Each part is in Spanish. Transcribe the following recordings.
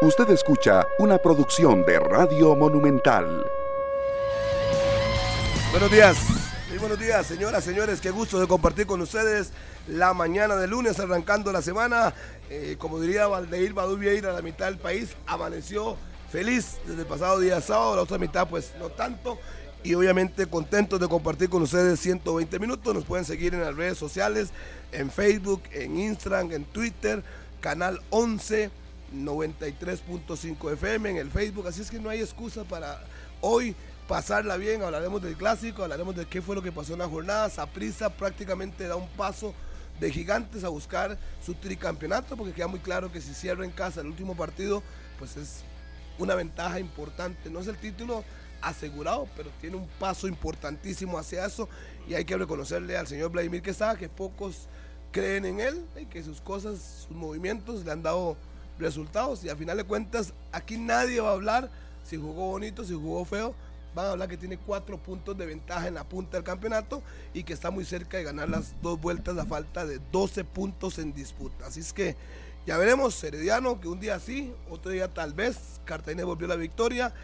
Usted escucha una producción de Radio Monumental. Buenos días. Muy buenos días, señoras, señores. Qué gusto de compartir con ustedes la mañana de lunes, arrancando la semana. Eh, como diría Valdeir Baduvieira, la mitad del país amaneció feliz desde el pasado día sábado, la otra mitad pues no tanto. Y obviamente contentos de compartir con ustedes 120 minutos. Nos pueden seguir en las redes sociales, en Facebook, en Instagram, en Twitter, canal 11 93.5 FM en el Facebook, así es que no hay excusa para hoy pasarla bien, hablaremos del clásico, hablaremos de qué fue lo que pasó en la jornada, Saprisa prácticamente da un paso de gigantes a buscar su tricampeonato, porque queda muy claro que si cierra en casa el último partido, pues es una ventaja importante, no es el título asegurado, pero tiene un paso importantísimo hacia eso y hay que reconocerle al señor Vladimir Quesada que pocos creen en él y que sus cosas, sus movimientos le han dado resultados. Y al final de cuentas, aquí nadie va a hablar si jugó bonito, si jugó feo. Van a hablar que tiene cuatro puntos de ventaja en la punta del campeonato y que está muy cerca de ganar las dos vueltas a falta de 12 puntos en disputa. Así es que ya veremos, Herediano, que un día sí, otro día tal vez. Cartagena volvió la victoria.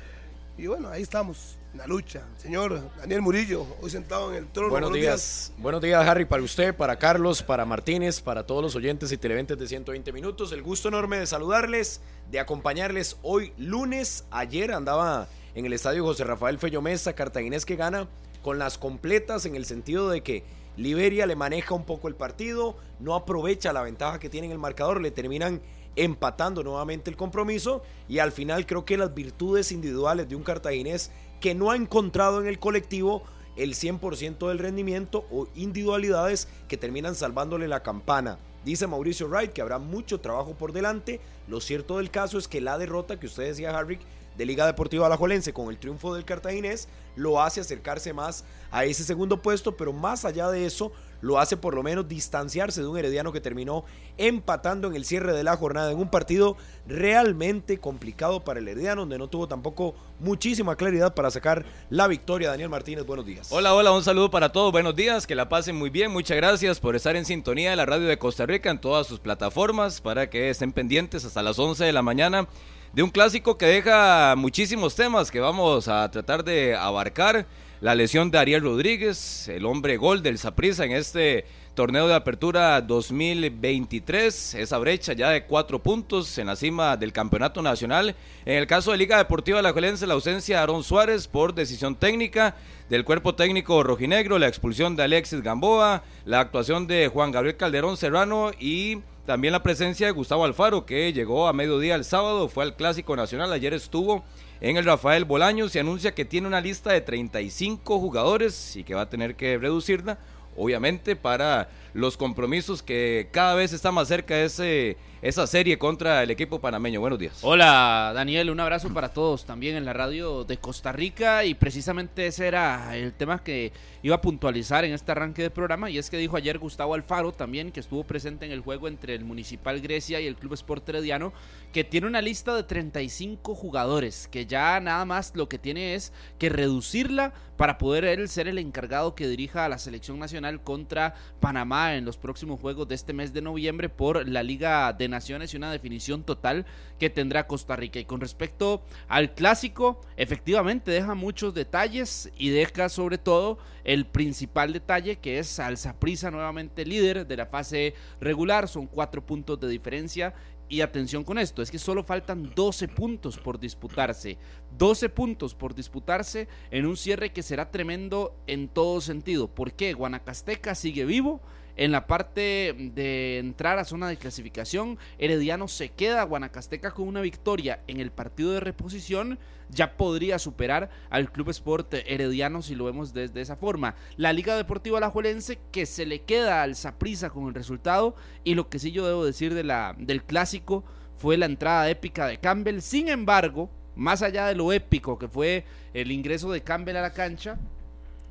Y bueno, ahí estamos la lucha. Señor Daniel Murillo, hoy sentado en el trono. Buenos, días. Buenos días, Harry, para usted, para Carlos, para Martínez, para todos los oyentes y televidentes de 120 minutos. El gusto enorme de saludarles, de acompañarles hoy lunes. Ayer andaba en el estadio José Rafael Fello Mesa, cartaginés que gana con las completas en el sentido de que Liberia le maneja un poco el partido, no aprovecha la ventaja que tiene en el marcador, le terminan empatando nuevamente el compromiso y al final creo que las virtudes individuales de un cartaginés que no ha encontrado en el colectivo el 100% del rendimiento o individualidades que terminan salvándole la campana. Dice Mauricio Wright que habrá mucho trabajo por delante. Lo cierto del caso es que la derrota que usted decía, Harry, de Liga Deportiva Alajuelense con el triunfo del Cartaginés lo hace acercarse más a ese segundo puesto, pero más allá de eso, lo hace por lo menos distanciarse de un Herediano que terminó empatando en el cierre de la jornada en un partido realmente complicado para el Herediano, donde no tuvo tampoco muchísima claridad para sacar la victoria. Daniel Martínez, buenos días. Hola, hola, un saludo para todos, buenos días, que la pasen muy bien, muchas gracias por estar en sintonía de la radio de Costa Rica en todas sus plataformas para que estén pendientes hasta las 11 de la mañana de un clásico que deja muchísimos temas que vamos a tratar de abarcar la lesión de Ariel Rodríguez, el hombre gol del Saprissa en este torneo de apertura 2023, esa brecha ya de cuatro puntos en la cima del campeonato nacional. En el caso de Liga Deportiva La Juelense, la ausencia de Aaron Suárez por decisión técnica del cuerpo técnico rojinegro, la expulsión de Alexis Gamboa, la actuación de Juan Gabriel Calderón Serrano y también la presencia de Gustavo Alfaro, que llegó a mediodía el sábado, fue al Clásico Nacional, ayer estuvo en el Rafael Bolaño se anuncia que tiene una lista de 35 jugadores y que va a tener que reducirla, obviamente, para los compromisos que cada vez está más cerca ese, esa serie contra el equipo panameño. Buenos días. Hola Daniel, un abrazo para todos también en la radio de Costa Rica y precisamente ese era el tema que iba a puntualizar en este arranque de programa y es que dijo ayer Gustavo Alfaro también que estuvo presente en el juego entre el Municipal Grecia y el Club Sport Herediano que tiene una lista de 35 jugadores, que ya nada más lo que tiene es que reducirla para poder él ser el encargado que dirija a la selección nacional contra Panamá en los próximos juegos de este mes de noviembre por la Liga de Y una definición total que tendrá Costa Rica. Y con respecto al clásico, efectivamente deja muchos detalles y deja sobre todo el principal detalle que es Alza Prisa nuevamente líder de la fase regular, son cuatro puntos de diferencia y atención con esto, es que solo faltan 12 puntos por disputarse. 12 puntos por disputarse en un cierre que será tremendo en todo sentido. ¿Por qué? Guanacasteca sigue vivo en la parte de entrar a zona de clasificación, Herediano se queda Guanacasteca con una victoria en el partido de reposición, ya podría superar al Club Sport Herediano si lo vemos desde esa forma. La Liga Deportiva Alajuelense que se le queda al Saprisa con el resultado y lo que sí yo debo decir de la, del clásico fue la entrada épica de Campbell. Sin embargo, más allá de lo épico que fue el ingreso de Campbell a la cancha,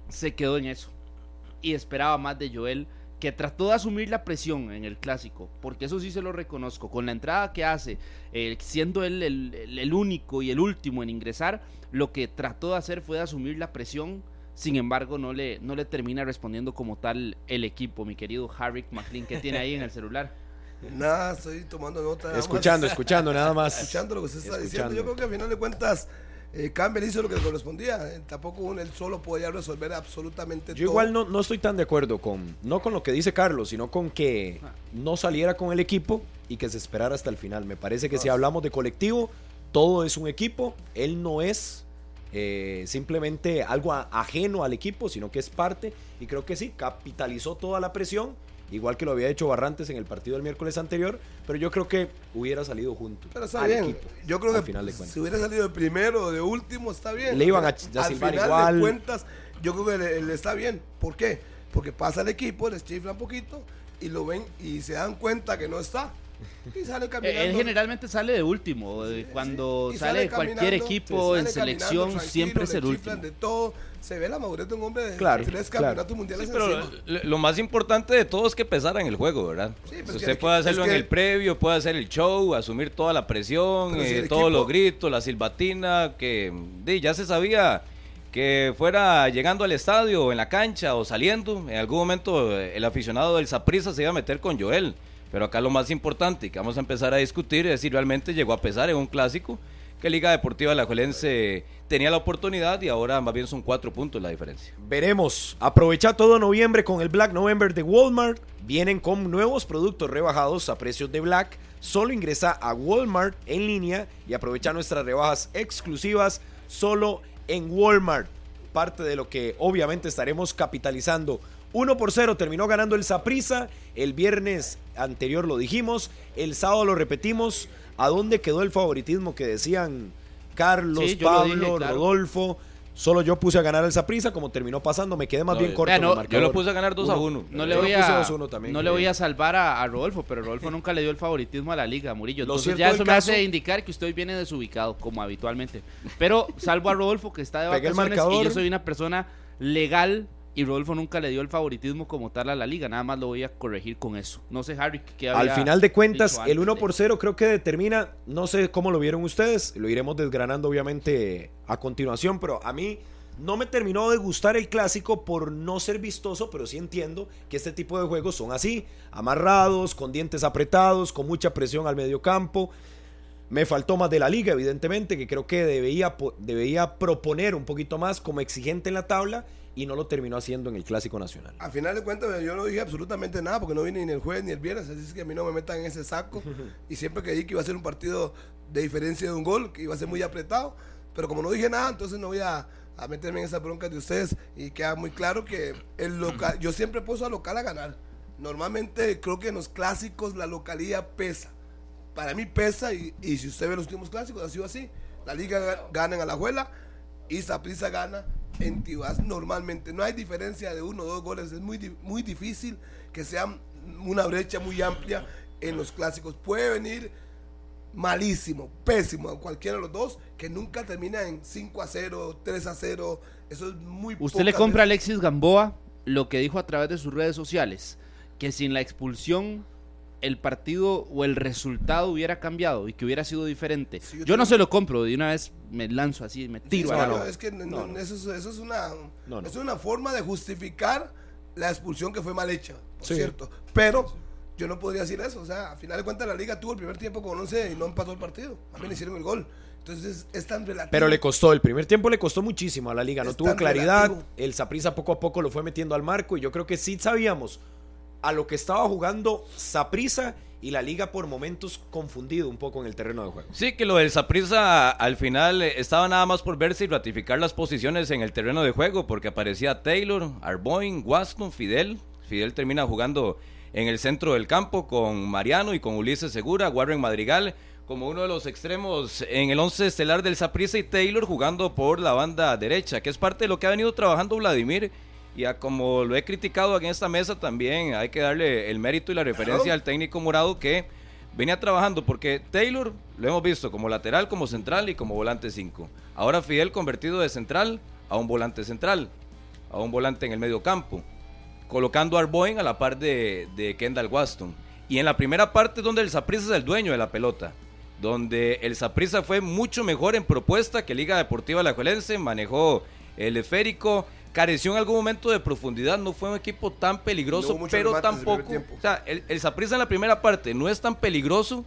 se quedó en eso y esperaba más de Joel que trató de asumir la presión en el clásico, porque eso sí se lo reconozco, con la entrada que hace, eh, siendo él el, único y el último en ingresar, lo que trató de hacer fue de asumir la presión, sin embargo no le, no le termina respondiendo como tal el equipo, mi querido Harry McLean, que tiene ahí en el celular. Nada, estoy tomando nota. nada más. Escuchando, escuchando, nada más. Escuchando lo que usted está Escuchando. diciendo. Yo creo que al final de cuentas, eh, Campbell hizo lo que le correspondía. Eh, tampoco un- él solo podía resolver absolutamente Yo todo. igual no, no estoy tan de acuerdo con, no con lo que dice Carlos, sino con que no saliera con el equipo y que se esperara hasta el final. Me parece que si hablamos de colectivo, todo es un equipo. Él no es eh, simplemente algo a- ajeno al equipo, sino que es parte. Y creo que sí, capitalizó toda la presión, igual que lo había hecho Barrantes en el partido del miércoles anterior, pero yo creo que hubiera salido junto. Pero está al bien. equipo, Yo creo al que final de si hubiera salido de primero o de último, está bien. Le iban a- Al a silbar final igual. de cuentas, yo creo que le, le está bien. ¿Por qué? Porque pasa el equipo, les chifla un poquito y lo ven y se dan cuenta que no está. Y sale Eh, caminando. Él generalmente sale de último. eh, Cuando Y sale de cualquier equipo sale en selección, siempre es el chiflan último. de todo. Se ve la madurez de un hombre de Claro, tres claro. campeonatos mundiales Sí, pero encima. lo, lo más importante de todo es que pesara en el juego, ¿verdad? Sí, pues Usted puede hacerlo es que- en el previo, puede hacer el show, asumir toda la presión, si eh, el todos equipo- los gritos, la silbatina, que di, ya se sabía que fuera llegando al estadio, en la cancha o saliendo, en algún momento eh, el aficionado del Saprissa se iba a meter con Joel. Pero acá lo más importante y que vamos a empezar a discutir es si realmente llegó a pesar en un clásico que Liga Deportiva Alajuelense tenía la oportunidad y ahora más bien son cuatro puntos la diferencia. Veremos. Aprovecha todo noviembre con el Black November de Walmart. Vienen con nuevos productos rebajados a precios de Black. Solo ingresa a Walmart en línea y aprovecha nuestras rebajas exclusivas solo en Walmart. Parte de lo que obviamente estaremos capitalizando. 1 por 0 terminó ganando el Saprissa. El viernes anterior lo dijimos. El sábado lo repetimos. ¿A dónde quedó el favoritismo que decían Carlos, Sí, Pablo, dije, claro. Rodolfo? Solo yo puse a ganar el Saprissa, como terminó pasando, me quedé más No, bien yo- corto no, yo marcador. Yo lo puse a ganar 2 a 1. No le voy a 2-1 también, no le creo. voy a salvar a, a Rodolfo, pero Rodolfo nunca le dio el favoritismo a la liga, Murillo. Lo Entonces ya eso me hace indicar que usted viene desubicado, como habitualmente. Pero salvo a Rodolfo que está de el vacaciones y yo soy una persona legal y Rodolfo nunca le dio el favoritismo como tal a la liga. Nada más lo voy a corregir con eso. No sé, Harry, ¿qué Al había final de cuentas, el antes 1 de- por 0 creo que determina, no sé cómo lo vieron ustedes, lo iremos desgranando obviamente a continuación, pero a mí no me terminó de gustar el clásico por no ser vistoso, pero sí entiendo que este tipo de juegos son así, amarrados, con dientes apretados, con mucha presión al medio campo. Me faltó más de la liga, evidentemente, que creo que debía, debía proponer un poquito más como exigente en la tabla y no lo terminó haciendo en el Clásico Nacional. A final de cuentas, yo no dije absolutamente nada porque no vine ni el jueves ni el viernes, así es que a mí no me metan en ese saco. Y siempre que dije que iba a ser un partido de diferencia de un gol, que iba a ser muy apretado, pero como no dije nada, entonces no voy a, a meterme en esas broncas de ustedes y queda muy claro que el local, yo siempre puedo al local a ganar. Normalmente creo que en los clásicos la localidad pesa. Para mí pesa y, y si usted ve los últimos clásicos ha sido así. La liga ga- gana en Alajuela y Saprissa gana en Tibás normalmente. No hay diferencia de uno o dos goles. Es muy, muy difícil que sea una brecha muy amplia en los clásicos. Puede venir malísimo, pésimo a cualquiera de los dos, que nunca termina en 5 a 0, 3 a 0. Eso es muy Usted le compra a. Alexis Gamboa lo que dijo a través de sus redes sociales, que sin la expulsión el partido o el resultado hubiera cambiado y que hubiera sido diferente. Sí, yo yo no se lo compro, de una vez me lanzo así, me tiro Sí, a la no, loma. es que no- No, no. Eso, es, eso es una No, no. es una forma de justificar la expulsión que fue mal hecha, por Sí. cierto. Pero yo no podría decir eso. O sea, a final de cuentas la liga tuvo el primer tiempo con 11 y no empató el partido. A mí le hicieron el gol. Entonces es tan relativo. Pero le costó, el primer tiempo le costó muchísimo a la liga, no Es tuvo claridad, relativo. el Saprissa poco a poco lo fue metiendo al marco y yo creo que sí sabíamos a lo que estaba jugando Saprissa y la liga por momentos confundido un poco en el terreno de juego. Sí, que lo del Saprissa al final eh, estaba nada más por verse y ratificar las posiciones en el terreno de juego, porque aparecía Taylor, Arboin, Waston, Fidel. Fidel termina jugando en el centro del campo con Mariano y con Ulises Segura, Warren Madrigal como uno de los extremos en el once estelar del Saprissa y Taylor jugando por la banda derecha, que es parte de lo que ha venido trabajando Vladimir. Y a como lo he criticado aquí en esta mesa también hay que darle el mérito y la referencia al técnico morado que venía trabajando porque Taylor lo hemos visto como lateral, como central y como volante 5. Ahora Fidel convertido de central a un volante central, a un volante en el medio campo, colocando a Arboin a la par de, de Kendall Waston. Y en la primera parte donde el Saprissa es el dueño de la pelota, donde el Saprissa fue mucho mejor en propuesta que Liga Deportiva Alajuelense, manejó el esférico, careció en algún momento de profundidad, no fue un equipo tan peligroso, pero tampoco, o sea, el, el en la primera parte no es tan peligroso,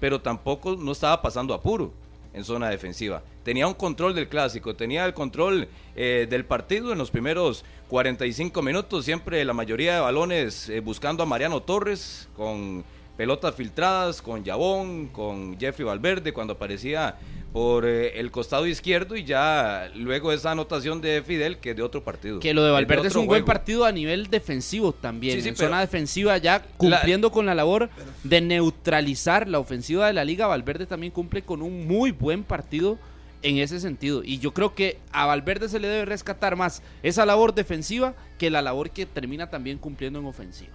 pero tampoco no estaba pasando apuro en zona defensiva. Tenía un control del clásico, tenía el control eh, del partido en los primeros 45 minutos, siempre la mayoría de balones eh, buscando a Mariano Torres con pelotas filtradas, con Yabón, con Jeffrey Valverde cuando aparecía por eh, el costado izquierdo y ya luego esa anotación de Fidel que es de otro partido. Que lo de Valverde es un buen partido a nivel defensivo también. Sí, sí, en zona defensiva ya cumpliendo con la labor de neutralizar la ofensiva de la liga. Valverde también cumple con un muy buen partido en ese sentido. Y yo creo que a Valverde se le debe rescatar más esa labor defensiva que la labor que termina también cumpliendo en ofensiva.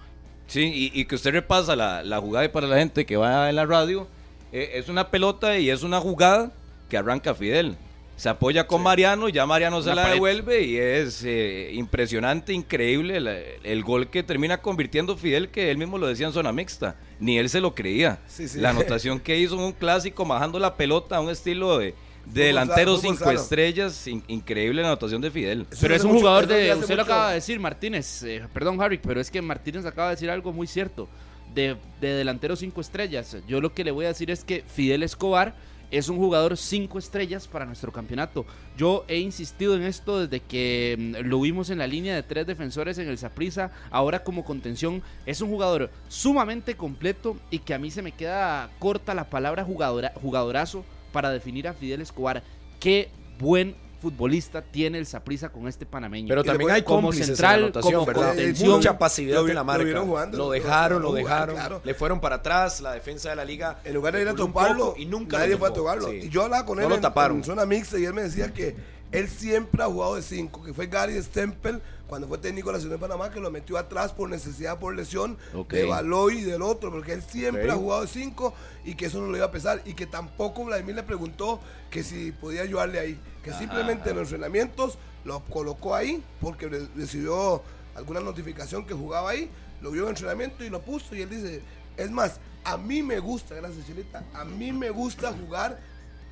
Sí, y, y que usted repasa la, la jugada y para la gente que va en la radio, eh, es una pelota y es una jugada que arranca Fidel. Se apoya con Mariano, ya Mariano se la pared. devuelve y es eh, impresionante, increíble la- el gol que termina convirtiendo Fidel, que él mismo lo decía en zona mixta. Ni él se lo creía. Sí, sí. La anotación que hizo en un clásico, bajando la pelota a un estilo de, de delantero fútbol cinco sano. estrellas, in- increíble la anotación de Fidel. Eso Pero es un mucho- jugador de. Usted lo acaba de decir, Martínez. eh, perdón, Harry, pero es que Martínez acaba de decir algo muy cierto. De, de delantero cinco estrellas. Yo lo que le voy a decir es que Fidel Escobar es un jugador cinco estrellas para nuestro campeonato. Yo he insistido en esto desde que mm, lo vimos en la línea de tres defensores en el Saprissa. Ahora como contención. Es un jugador sumamente completo y que a mí se me queda corta la palabra jugadora, jugadorazo para definir a Fidel Escobar. Qué buen futbolista tiene el Saprissa con este panameño. Pero también hay como central, en la anotación, como ¿verdad? contención. Mucha pasividad Lo vi- en la lo marca. vieron jugando, lo lo- dejaron, lo lo jugaron, dejaron. claro. Le fueron para atrás, la defensa de la liga. En lugar de ir a toparlo, y nunca nadie lo fue a tocarlo. Sí. Y yo hablaba con No él lo en, taparon. en zona mixta y él me decía que él siempre ha jugado de 5, que fue Gary Stempel cuando fue técnico de la Ciudad de Panamá, que lo metió atrás por necesidad, por lesión de Baloy y del otro, porque él siempre ha jugado de 5 y que eso no le iba a pesar. Y que tampoco Vladimir le preguntó que si podía ayudarle ahí, que simplemente en los entrenamientos lo colocó ahí porque re- recibió alguna notificación que jugaba ahí, lo vio en entrenamiento y lo puso y él dice, es más, a mí me gusta, gracias Chilita, a mí me gusta jugar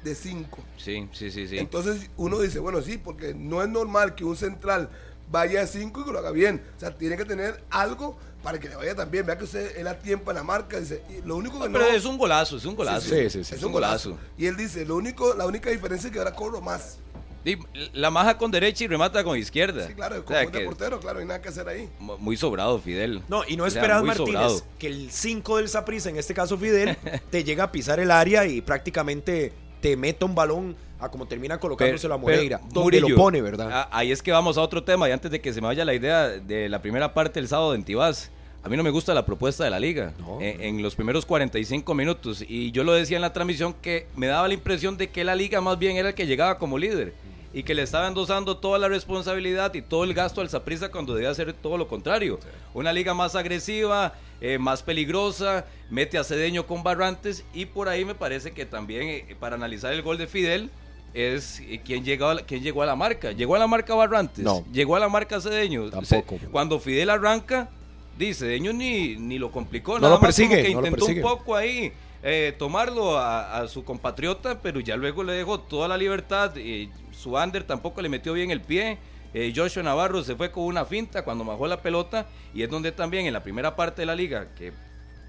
de 5. Sí, sí, sí, sí. Entonces uno dice, bueno, sí, porque no es normal que un central vaya a 5 y que lo haga bien. O sea, tiene que tener algo para que le vaya tan bien. Vea que usted, él a tiempo en la marca, dice, y lo único que No, no... pero es un golazo, es un golazo. Sí, sí, sí. Es un golazo. Y él dice, lo único, la única diferencia es que ahora cobro más. Y la maja con derecha y remata con izquierda. Sí, claro, O como sea, un que portero, claro, hay nada que hacer ahí. mu- muy sobrado Fidel. No, y no O sea, esperas, muy Martínez, sobrado. que el 5 del Saprissa, en este caso Fidel, te llega a pisar el área y prácticamente te meta un balón a como termina colocándose la Moreira. pero, donde Murillo, lo pone, ¿verdad? a- ahí es que vamos a otro tema y antes de que se me vaya la idea de la primera parte del sábado en Tibás. A mí no me gusta la propuesta de la liga No. en, en los primeros 45 minutos. Y yo lo decía en la transmisión que me daba la impresión de que la liga más bien era el que llegaba como líder. Y que le estaba endosando toda la responsabilidad y todo el gasto al Saprissa cuando debía hacer todo lo contrario. Una liga más agresiva, eh, más peligrosa, mete a Cedeño con Barrantes. Y por ahí me parece que también eh, para analizar el gol de Fidel es eh, quién llegó, a la, quién llegó a la marca. ¿Llegó a la marca Barrantes? No. ¿Llegó a la marca Cedeño? Tampoco. Se- cuando Fidel arranca, dice, Cedeño ni, ni lo complicó. No nada lo más como persigue, que no intentó persigue. un poco ahí eh, tomarlo a, a su compatriota, pero ya luego le dejó toda la libertad. eh, su under tampoco le metió bien el pie. eh, Joshua Navarro se fue con una finta cuando bajó la pelota y es donde también en la primera parte de la liga, que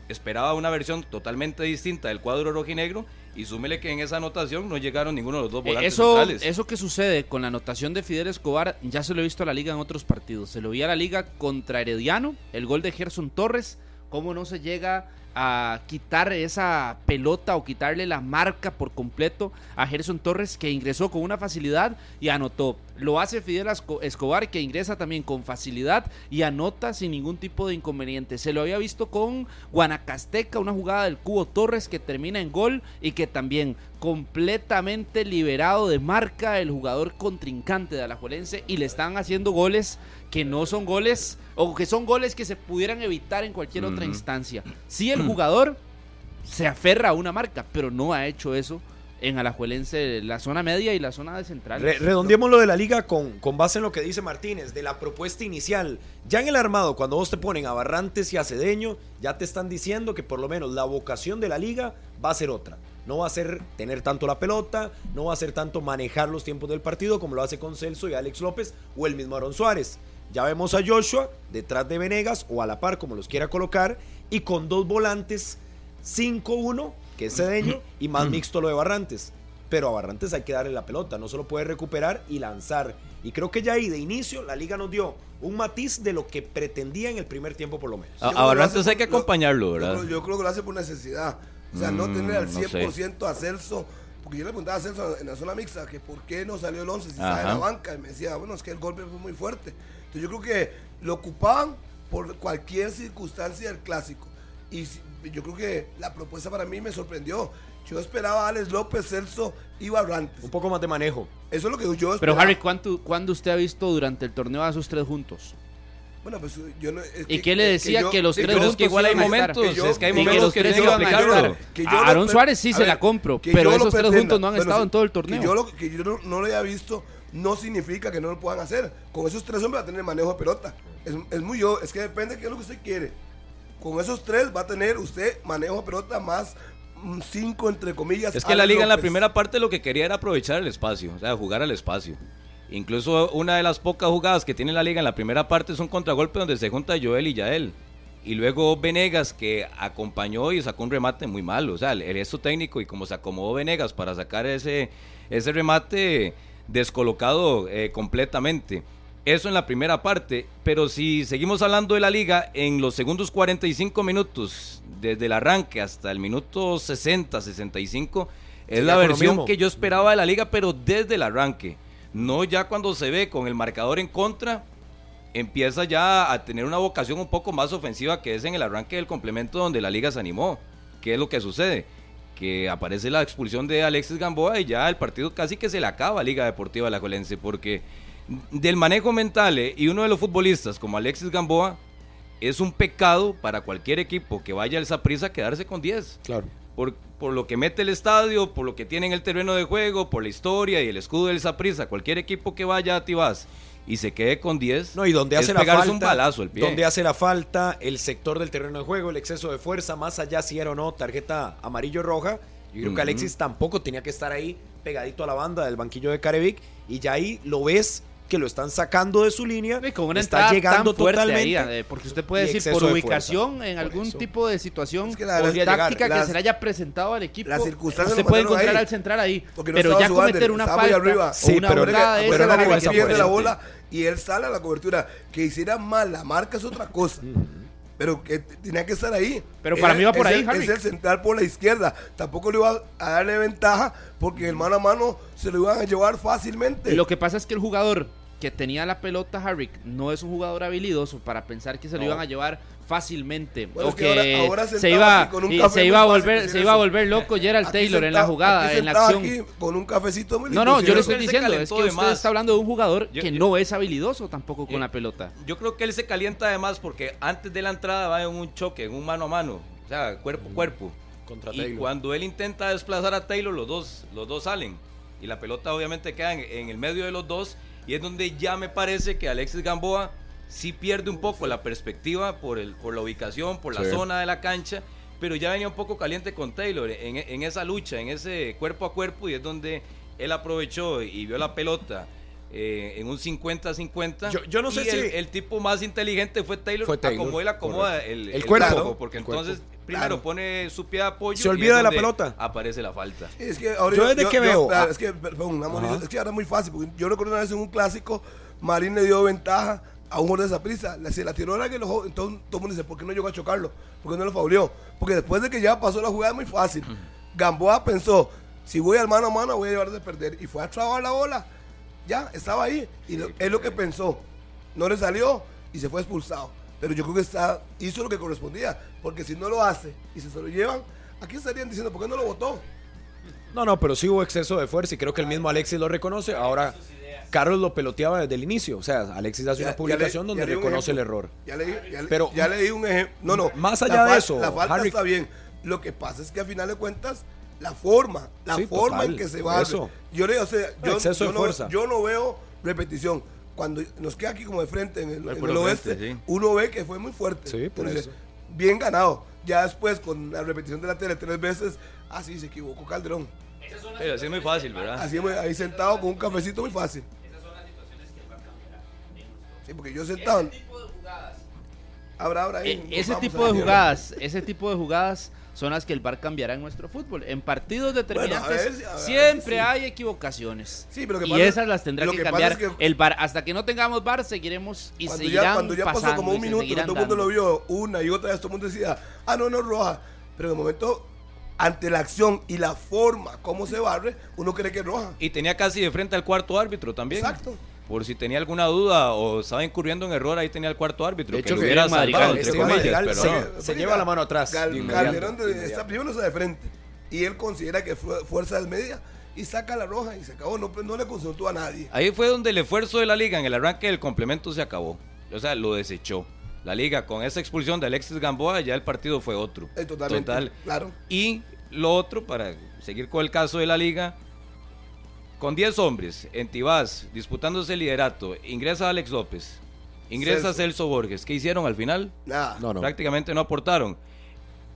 esperaba una versión totalmente distinta del cuadro rojinegro y súmele que en esa anotación no llegaron ninguno de los dos Eh, volantes Eso, centrales. eso que sucede con la anotación de Fidel Escobar, ya se lo he visto a la liga en otros partidos. Se lo vi a la liga contra Herediano, el gol de Gerson Torres, cómo no se llega a quitar esa pelota o quitarle la marca por completo a Gerson Torres que ingresó con una facilidad y anotó. Lo hace Fidel Escobar que ingresa también con facilidad y anota sin ningún tipo de inconveniente. Se lo había visto con Guanacasteca, una jugada del Cubo Torres que termina en gol y que también completamente liberado de marca el jugador contrincante de Alajuelense y le están haciendo goles que no son goles o que son goles que se pudieran evitar en cualquier otra instancia. Si el jugador se aferra a una marca, pero no ha hecho eso en Alajuelense, la zona media y la zona de central. Re- redondeemos lo de la liga con, con base en lo que dice Martínez, de la propuesta inicial. Ya en el armado, cuando vos te ponen a Barrantes y a Cedeño, ya te están diciendo que por lo menos la vocación de la liga va a ser otra. No va a ser tener tanto la pelota, no va a ser tanto manejar los tiempos del partido como lo hace con Celso y Alex López o el mismo Aaron Suárez. Ya vemos a Joshua detrás de Venegas o a la par, como los quiera colocar, y con dos volantes 5-1, que es Cedeño, y más mixto lo de Barrantes. Pero a Barrantes hay que darle la pelota, no solo puede recuperar y lanzar. Y creo que ya ahí de inicio la liga nos dio un matiz de lo que pretendía en el primer tiempo por lo menos. A, Barrantes hay que acompañarlo, Yo ¿verdad? creo, yo creo que lo hace por necesidad. O sea, no Mm, tener al no sé. 100% a Celso. Porque yo le preguntaba a Celso en la zona mixta que por qué no salió el 11 si sale de la banca. Y me decía, bueno, es que el golpe fue muy fuerte. Entonces yo creo que lo ocupaban por cualquier circunstancia del clásico. Y si- yo creo que la propuesta para mí me sorprendió. Yo esperaba a Alex López, Celso y Barrantes. Un poco más de manejo. Eso es lo que yo esperaba. Pero Harry, ¿cuánto, ¿cuándo usted ha visto durante el torneo a esos tres juntos? Bueno, pues yo no, es ¿Y qué le decía que los tres Pero es que igual hay momentos, Que yo- es que hay los tres iban a estar. Aaron Suárez sí a se la compro, pero esos tres juntos no han Bueno, estado sí, en todo el torneo. Que yo, lo, que yo no, no lo haya visto no significa que no lo puedan hacer. Con esos tres hombres va a tener manejo de pelota. Es, es muy yo, es que depende de qué es lo que usted quiere. Con esos tres va a tener usted manejo de pelota más mm, cinco, entre comillas. Es que la liga en la primera parte lo que quería era aprovechar el espacio, o sea, jugar al espacio. Incluso una de las pocas jugadas que tiene la liga en la primera parte es un contragolpe donde se junta Joel y Yael. Y luego Venegas que acompañó y sacó un remate muy malo. O sea, el gesto técnico y como se acomodó Venegas para sacar ese, ese remate descolocado eh, completamente. Eso en la primera parte. Pero si seguimos hablando de la liga, en los segundos 45 minutos, desde el arranque hasta el minuto 60, 65, es la versión que yo esperaba de la liga, pero desde el arranque. No ya cuando se ve con el marcador en contra, empieza ya a tener una vocación un poco más ofensiva que es en el arranque del complemento donde la liga se animó. ¿Qué es lo que sucede? Que aparece la expulsión de Alexis Gamboa y ya el partido casi que se le acaba a Liga Deportiva La Jolense porque del manejo mental eh, y uno de los futbolistas como Alexis Gamboa es un pecado para cualquier equipo que vaya al Saprissa quedarse con 10 Claro. por, por lo que mete el estadio, por lo que tiene en el terreno de juego, por la historia y el escudo del Saprissa, cualquier equipo que vaya a Tibás y se quede con 10, No, y donde hace la falta. un balazo al pie. Donde hace la falta, el sector del terreno de juego, el exceso de fuerza, más allá si era o no tarjeta amarillo-roja. Yo creo que Alexis tampoco tenía que estar ahí pegadito a la banda del banquillo de Carevic. Y ya ahí lo ves que lo están sacando de su línea. Y con una está llegando tan totalmente. ahí, eh, porque usted puede decir por de ubicación fuerza. en Por algún eso. tipo de situación Es que la- o podría táctica llegar. que se le haya presentado al equipo. las circunstancias lo puede encontrar ahí. al central ahí, no pero ya cometer una falta arriba. o Sí, una pero de Pero esa la bola y él sale a la cobertura. Que hiciera mal la marca es otra cosa. Pero que tenía que estar ahí. Pero para mí va por es ahí, el- Harry. Es el central por la izquierda. Tampoco le iba a darle ventaja porque el mano a mano se lo iban a llevar fácilmente. Lo que pasa es que el jugador que tenía la pelota, Harry, no es un jugador habilidoso para pensar que se lo No. iban a llevar fácilmente Bueno, o que que, ahora- ahora se iba aquí con un y café se iba a volver se iba a volver loco Gerald Aquí Taylor en la jugada, aquí en la acción. aquí con un cafecito muy No, no, yo le estoy diciendo, es que de usted está hablando de un jugador Yo- que yo- no es habilidoso tampoco con Yo- la pelota. Yo creo que él se calienta además porque antes de la entrada va en un choque, en un mano a mano, o sea, cuerpo a cuerpo. Contra Y Taylor. cuando él intenta desplazar a Taylor, los dos, los dos salen. Y la pelota obviamente queda en, en el medio de los dos. Y es donde ya me parece que Alexis Gamboa sí pierde un poco la perspectiva por, el, por la ubicación, por la Sí. zona de la cancha. Pero ya venía un poco caliente con Taylor en, en esa lucha, en ese cuerpo a cuerpo. Y es donde él aprovechó y vio la pelota. eh, en un 50-50 Yo- yo no sé y si- el tipo más inteligente fue Taylor, Fue Taylor, como él acomoda el, El cuerpo. porque El cuerpo. entonces primero Claro. pone su pie de apoyo Se y olvida es de la pelota. aparece la falta. Es que ahora Yo desde que veo- claro, ah. es que, perdón, amor, es que ahora es muy fácil. Porque yo recuerdo una vez en un clásico, Marín le dio ventaja a un jugador de esa prisa. Se la tiró ahora que los, entonces todo el mundo dice, ¿por qué no llegó a chocarlo? ¿Por qué no lo fauleó? Porque después de que ya pasó la jugada es muy fácil. Gamboa pensó, si voy al mano a mano voy a llevar de perder. Y fue a trabar la bola. Ya, estaba ahí. Y lo- es lo que pensó. No le salió y se fue expulsado. Pero yo creo que está, hizo lo que correspondía. Porque si no lo hace y se, se lo llevan, aquí estarían diciendo, ¿por qué no lo votó? No, no, pero sí hubo exceso de fuerza y creo que el mismo Alexis lo reconoce. Ahora, Carlos lo peloteaba desde el inicio. O sea, Alexis hace Ya- una publicación le- donde reconoce el error. Ya le, di- ya, le- Pero- ya le di un ejemplo. No, no. Más allá de eso, La falta Harry- está bien. Lo que pasa es que a final de cuentas, la forma, la Sí, forma total, en que se va. eso. Yo le, o sea, yo, Exceso yo de no, fuerza. yo no veo repetición. Cuando nos queda aquí como de frente en el, en oeste, sí. uno ve que fue muy fuerte. Sí, por Entonces, eso. Bien ganado. Ya después, con la repetición de la tele tres veces, ah, sí, se equivocó Calderón. Pero así es muy fácil, ¿verdad? Así ahí sentado con un cafecito muy fácil. Sí, porque yo sentado. Abra, abra ahí. E- nos ese vamos tipo a de jugadas, ese tipo de jugadas son las que el VAR cambiará en nuestro fútbol. En partidos determinantes ver si- a ver si siempre sí. hay equivocaciones. Sí, pero que y pasa- esas las tendrá que que cambiar es que- el VAR. Hasta que no tengamos VAR seguiremos y cuando seguirán ya, cuando ya pasó como un minuto, que todo el mundo lo vio una y otra vez, todo el mundo decía, ah, no, no es roja. Pero en el momento, ante la acción y la forma como se barre, uno cree que es roja. Y tenía casi de frente al cuarto árbitro también. Exacto. Por si tenía alguna duda o estaba incurriendo en error, ahí tenía el cuarto árbitro. De que hecho, que entre comillas, Madrigal pero se- no. se lleva la mano atrás. Calderón de está primero está de frente. Y él considera que fue fuerza desmedida y saca la roja y se acabó. No, no le consultó a nadie. Ahí fue donde el esfuerzo de la liga en el arranque del complemento se acabó. O sea, lo desechó. La liga con esa expulsión de Alexis Gamboa ya el partido fue otro. Eh, totalmente, Total. claro. Y lo otro, para seguir con el caso de la liga, con 10 hombres en Tibás disputándose el liderato, ingresa Alex López, ingresa Celso. Celso Borges. ¿Qué hicieron al final? Nada. No, no. Prácticamente no aportaron.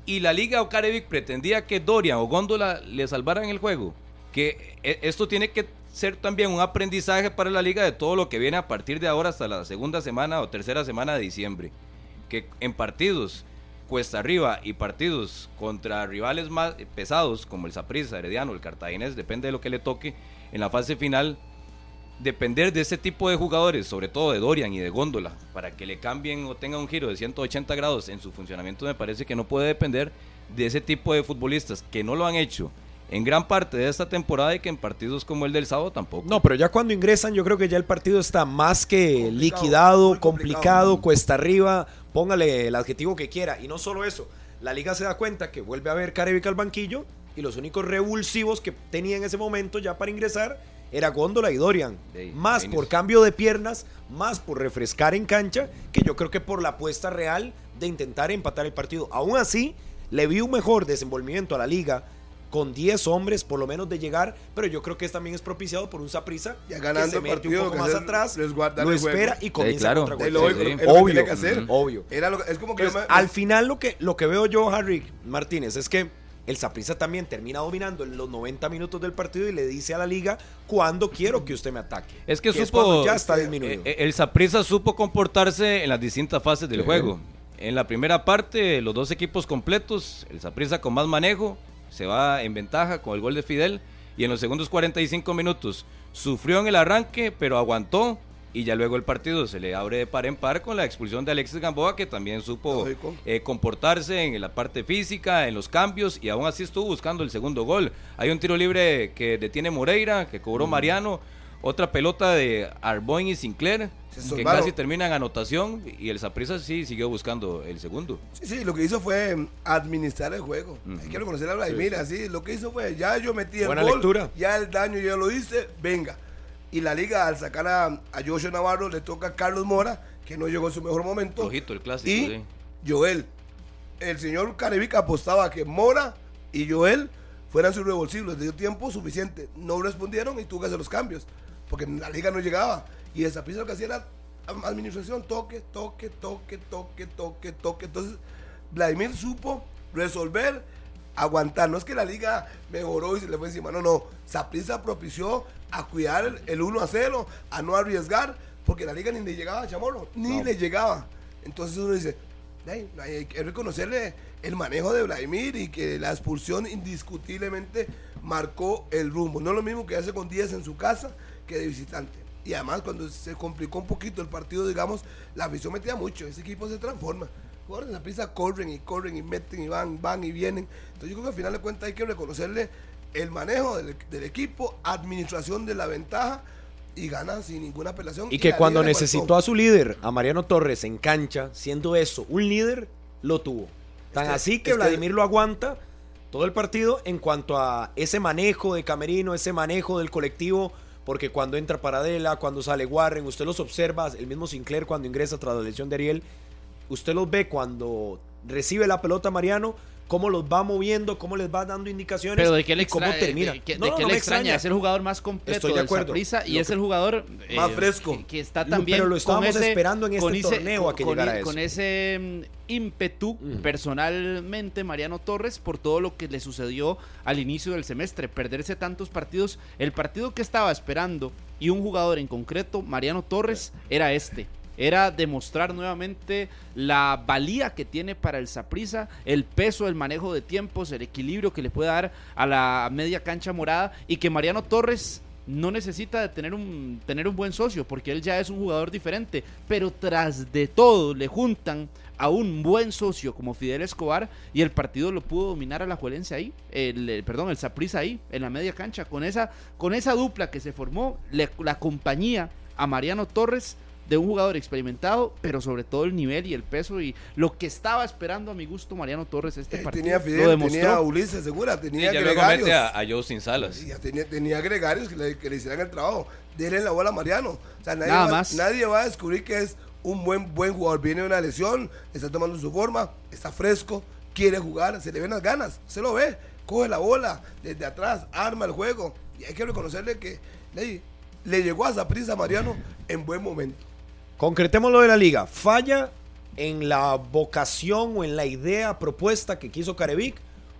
Y la Liga Ocarevic pretendía que Dorian o Góndola le salvaran el juego. Que eh, esto tiene que ser también un aprendizaje para la Liga de todo lo que viene a partir de ahora hasta la segunda semana o tercera semana de diciembre. Que en partidos cuesta arriba y partidos contra rivales más pesados como el Saprissa, Herediano, el Cartaginés, depende de lo que le toque en la fase final, depender de ese tipo de jugadores, sobre todo de Dorian y de Góndola, para que le cambien o tenga un giro de 180 grados en su funcionamiento, me parece que no puede depender de ese tipo de futbolistas que no lo han hecho en gran parte de esta temporada y que en partidos como el del sábado tampoco. No, pero ya cuando ingresan, yo creo que ya el partido está más que Complicado, liquidado, complicado, complicado. cuesta arriba, póngale el adjetivo que quiera. Y no solo eso, la liga se da cuenta que vuelve a ver Carevic al banquillo y los únicos revulsivos que tenía en ese momento ya para ingresar era Góndola y Dorian. Más por cambio de piernas, más por refrescar en cancha, que yo creo que por la apuesta real de intentar empatar el partido. Aún así, le vi un mejor desenvolvimiento a la liga con 10 hombres, por lo menos de llegar, pero yo creo que es- también es propiciado por un Saprisa Ya que ganando se el mete partido, un poco que más atrás, lo espera y comienza claro. contra Sí, lo que Obvio, que hacer. obvio. Era lo es como que Entonces, yo me- al final lo que, lo que veo yo, Harry Martínez, es que el Saprissa también termina dominando en los 90 minutos del partido y le dice a la liga cuándo quiero que usted me ataque. Es que supo. ya está eh, disminuido. eh, el Saprissa supo comportarse en las distintas fases del Sí. juego. En la primera parte, los dos equipos completos, el Saprissa con más manejo, se va en ventaja con el gol de Fidel. Y en los segundos 45 minutos sufrió en el arranque, pero aguantó. Y ya luego el partido se le abre de par en par con la expulsión de Alexis Gamboa, que también supo eh, comportarse en la parte física, en los cambios, y aún así estuvo buscando el segundo gol. Hay un tiro libre que detiene Moreira, que cobró Mariano, otra pelota de Arboin y Sinclair, Se que casi termina en anotación, y el Saprissa sí siguió buscando el segundo. Sí, sí, lo que hizo fue mm, administrar el juego. Hay que reconocer a Vladimir, así, lo que hizo fue, ya yo metí el Buena gol, lectura. ya el daño yo lo hice, venga. Y la liga al sacar a, a Joshua Navarro le toca a Carlos Mora, que no llegó en su mejor momento. Flojito el clásico, y sí. Joel. El señor Carevica apostaba que Mora y Joel fueran sus revulsivos. Les dio tiempo suficiente. No respondieron y tuvo que hacer los cambios. Porque la liga no llegaba. Y esa pista lo que hacía era administración, toque, toque, toque, toque, toque, toque. Entonces, Vladimir supo resolver, aguantar. No es que la liga mejoró y se le fue encima. No, no. Saprissa propició a cuidar el, el 1 a 0, a no arriesgar, porque la liga ni le llegaba a Chamorro, ni No. le llegaba. Entonces uno dice, "Ey, hay que reconocerle el manejo de Vladimir y que la expulsión indiscutiblemente marcó el rumbo. No es lo mismo que hace con 10 en su casa que de visitante. Y además cuando se complicó un poquito el partido, digamos, la afición metía mucho. Ese equipo se transforma. Jugadores en la prisa corren y corren y meten y van, van y vienen. Entonces yo creo que al final de cuentas hay que reconocerle el manejo del, del equipo, administración de la ventaja y gana sin ninguna apelación. Y que la cuando necesitó a su líder, a Mariano Torres, en cancha, siendo eso un líder, lo tuvo. Tan Es que- así que es que- Vladimir lo aguanta todo el partido en cuanto a ese manejo de Camerino, ese manejo del colectivo, porque cuando entra Paradela, cuando sale Warren, usted los observa, el mismo Sinclair cuando ingresa tras la lesión de Ariel, usted los ve cuando recibe la pelota Mariano cómo los va moviendo, cómo les va dando indicaciones Pero de qué le y cómo extraña, termina. de, que- No, de no, qué no le me extraña, es el jugador más completo Estoy de del acuerdo. Saprissa y es el jugador eh, Más fresco. que, que está también pero lo estábamos con ese, esperando en este con ese- torneo a que con- llegara con eso. ese mm, ímpetu Mm. personalmente Mariano Torres por todo lo que le sucedió al inicio del semestre, perderse tantos partidos, el partido que estaba esperando y un jugador en concreto, Mariano Torres, era este. Era demostrar nuevamente la valía que tiene para el Saprisa, el peso, el manejo de tiempos, el equilibrio que le puede dar a la media cancha morada y que Mariano Torres no necesita tener un, tener un buen socio porque él ya es un jugador diferente, pero tras de todo le juntan a un buen socio como Fidel Escobar y el partido lo pudo dominar a la Juelense ahí, el, perdón, el Saprissa ahí, en la media cancha, con esa, con esa dupla que se formó, la compañía a Mariano Torres de un jugador experimentado, pero sobre todo el nivel y el peso y lo que estaba esperando a mi gusto Mariano Torres este Eh, partido. tenía lo Fidel, demostró. tenía a Ulises Segura, Sí, tenía ya luego gregarios. a, a Joe sin salas. Sí, ya tenía, tenía gregarios que le, que le hicieran el trabajo. Denle la bola a Mariano. O sea, nadie, Nada va, más. nadie va a descubrir que es un buen, buen jugador. Viene de una lesión, está tomando su forma, está fresco, quiere jugar, se le ven las ganas, se lo ve. Coge la bola desde atrás, arma el juego. Y hay que reconocerle que le, le llegó a esa prisa Mariano en buen momento. Concretemos lo de la liga. ¿Falla en la vocación o en la idea propuesta que quiso Carevic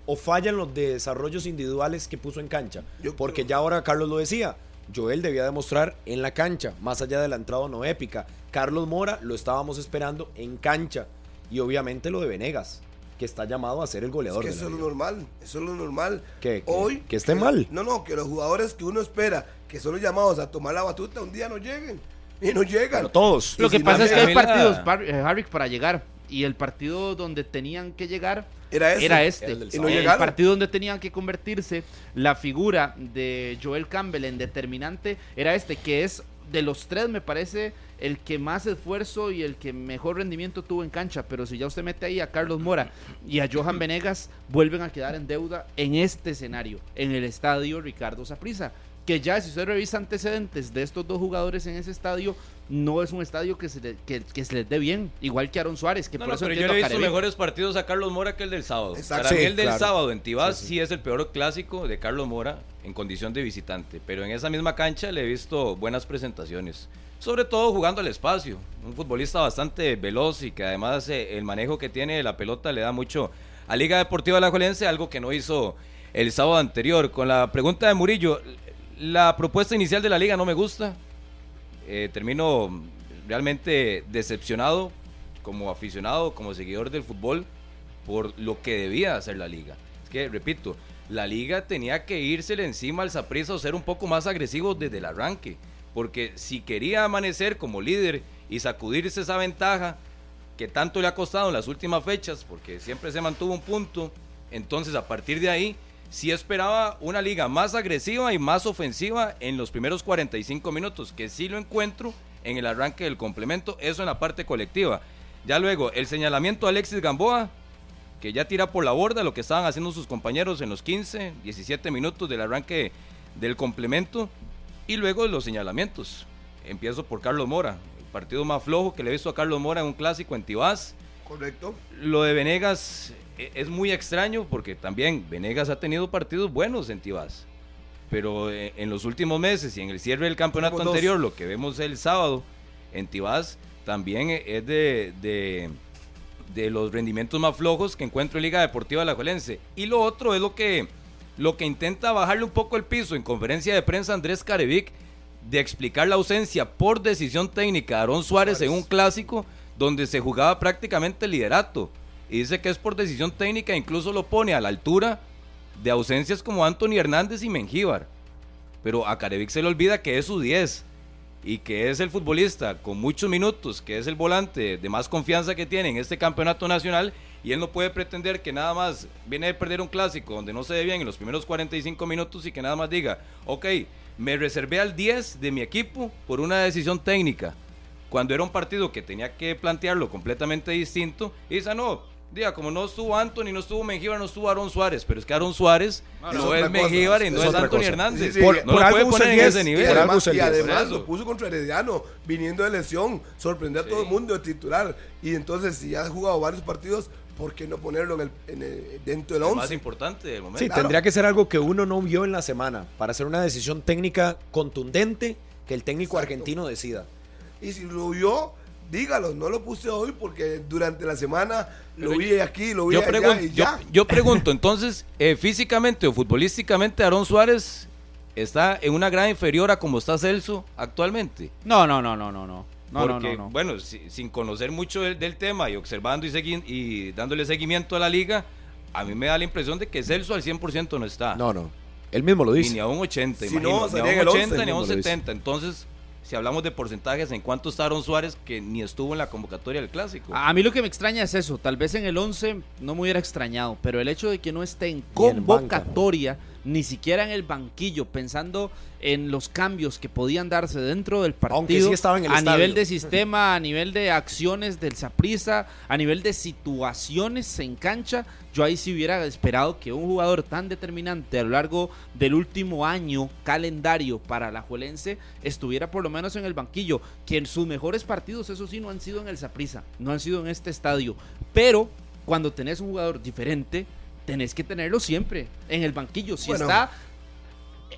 o falla en los desarrollos individuales que puso en cancha? Yo Porque ya ahora Carlos lo decía. Joel debía demostrar en la cancha, más allá de la entrada no épica. Carlos Mora lo estábamos esperando en cancha. Y obviamente lo de Venegas, que está llamado a ser el Es goleador. que de eso es lo normal. Eso es lo normal. ¿Que- que- Hoy. que esté mal? No, no, que los jugadores que uno espera, que son los llamados a tomar la batuta, un día no lleguen. Y no llegan. Pero todos. Lo que si pasa no es que hay partidos, eh, Harvick, para llegar. Y el partido donde tenían que llegar Era ese. era este. Era el Y no el partido donde tenían que convertirse la figura de Joel Campbell en determinante era este, que es de los tres, me parece, el que más esfuerzo y el que mejor rendimiento tuvo en cancha. Pero si ya usted mete ahí a Carlos Mora y a Johan Venegas, vuelven a quedar en deuda en este escenario, en el estadio Ricardo Saprissa. Que ya, si usted revisa antecedentes de estos dos jugadores en ese estadio, no es un estadio que se, le- que, que se les dé bien. Igual que Aaron Suárez, que No, por no, eso pero yo le he visto mejores partidos a Carlos Mora que el del sábado. Exacto. Para mí el del claro. sábado en Tibás Sí, sí, sí. es el peor clásico de Carlos Mora en condición de visitante. Pero en esa misma cancha le he visto buenas presentaciones. Sobre todo jugando al espacio. Un futbolista bastante veloz y que además eh, el manejo que tiene de la pelota le da mucho a Liga Deportiva Alajuelense, algo que no hizo el sábado anterior. Con la pregunta de Murillo, la propuesta inicial de la liga no me gusta. Eh, termino realmente decepcionado como aficionado, como seguidor del fútbol, por lo que debía hacer la liga. Es que, repito, la liga tenía que írsele encima al Saprissa o ser un poco más agresivo desde el arranque. Porque si quería amanecer como líder y sacudirse esa ventaja que tanto le ha costado en las últimas fechas, porque siempre se mantuvo un punto, entonces a partir de ahí sí esperaba una liga más agresiva y más ofensiva en los primeros 45 minutos, que sí lo encuentro en el arranque del complemento, eso en la parte colectiva. Ya luego, el señalamiento a Alexis Gamboa, que ya tira por la borda lo que estaban haciendo sus compañeros en los 15, 17 minutos del arranque del complemento, y luego los señalamientos. Empiezo por Carlos Mora, el partido más flojo que le he visto a Carlos Mora en un clásico en Tibás. Correcto. Lo de Venegas es muy extraño porque también Venegas ha tenido partidos buenos en Tibás. Pero eh, en los últimos meses y en el cierre del campeonato dos. anterior, lo que vemos el sábado en Tibás también eh, es de, de, de los rendimientos más flojos que encuentro en Liga Deportiva Alajuelense. Y lo otro es lo que, lo que intenta bajarle un poco el piso en conferencia de prensa Andrés Carevic de explicar la ausencia por decisión técnica de Aarón Suárez, en un clásico donde se jugaba prácticamente el liderato. Y dice que es por decisión técnica, incluso lo pone a la altura de ausencias como Anthony Hernández y Mengíbar. Pero a Carevic se le olvida que es su 10 y que es el futbolista con muchos minutos, que es el volante de más confianza que tiene en este campeonato nacional y él no puede pretender que nada más viene de perder un clásico donde no se ve bien en los primeros 45 minutos y que nada más diga, ok, me reservé al 10 de mi equipo por una decisión técnica, cuando era un partido que tenía que plantearlo completamente distinto y dice, "Ah, no, diga, como no estuvo Anthony, no estuvo Mengíbar, no estuvo Aaron Suárez, pero es que Aaron Suárez No, es Mengíbar y es no es otra Anthony cosa. Hernández. Sí, sí. Por- no por lo puede poner en ese 10, Y nivel. por además, y 10. además lo puso contra Herediano, viniendo de lesión, sorprendió a todo el mundo de titular. Y entonces, si ya ha jugado varios partidos, ¿por qué no ponerlo en el, en el- dentro del El más 11? importante del momento. Sí, Claro. tendría que ser algo que uno no vio en la semana para hacer una decisión técnica contundente que el técnico Exacto. argentino decida. Y si lo vio, dígalo, no lo puse hoy porque durante la semana lo Pero vi aquí, lo vi Yo, allá pregun- y yo, ya. yo pregunto, entonces, eh, físicamente o futbolísticamente, Aaron Suárez está en una grada inferior a como está Celso actualmente. No, no, no, no, no, no. Porque, no, no. bueno, si- sin conocer mucho del, del tema y observando y, segui- y dándole seguimiento a la liga, a mí me da la impresión de que Celso al 100% no está. No, no. Él mismo lo Y dice. ni a un 80, Si imagino, no, ni a un el 80 11, ni a un mismo lo dice. 70. Entonces, si hablamos de porcentajes, ¿en cuánto está Aaron Suárez que ni estuvo en la convocatoria del Clásico? A mí lo que me extraña es eso. Tal vez en el 11 no me hubiera extrañado, pero el hecho de que no esté en convocatoria, ni siquiera en el banquillo, pensando en los cambios que podían darse dentro del partido, Aunque sí estaba en el a estadio. nivel de sistema, a nivel de acciones del Saprissa, a nivel de situaciones en cancha, yo ahí sí hubiera esperado que un jugador tan determinante a lo largo del último año calendario para la Juelense estuviera por lo menos en el banquillo, que en sus mejores partidos, eso sí, no han sido en el Saprissa, no han sido en este estadio, pero cuando tenés un jugador diferente, tenés que tenerlo siempre en el banquillo, si Bueno. está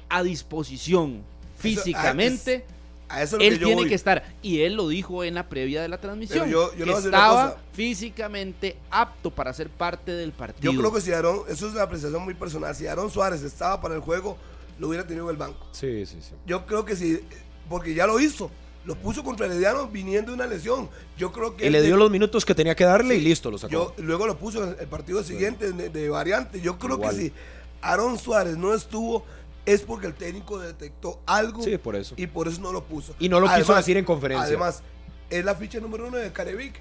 a disposición físicamente. A eso es lo Él que tiene voy. que estar, y él lo dijo en la previa de la transmisión, yo- yo que estaba físicamente apto para ser parte del partido. Yo creo que si Aaron, eso es una apreciación muy personal, si Aaron Suárez estaba para el juego, lo hubiera tenido en el banco. Sí, sí, sí. Yo creo que sí, porque ya lo hizo. Lo puso contra Herediano viniendo de una lesión. Yo creo que Y le dio de- los minutos que tenía que darle y listo, lo sacó. Yo, luego lo puso en el partido siguiente de, de variante. Yo creo Igual. que si Aaron Suárez no estuvo, es porque el técnico detectó algo Sí, por eso. y por eso no lo puso. Y no lo quiso decir en conferencia. Además, es la ficha número uno de Carevic.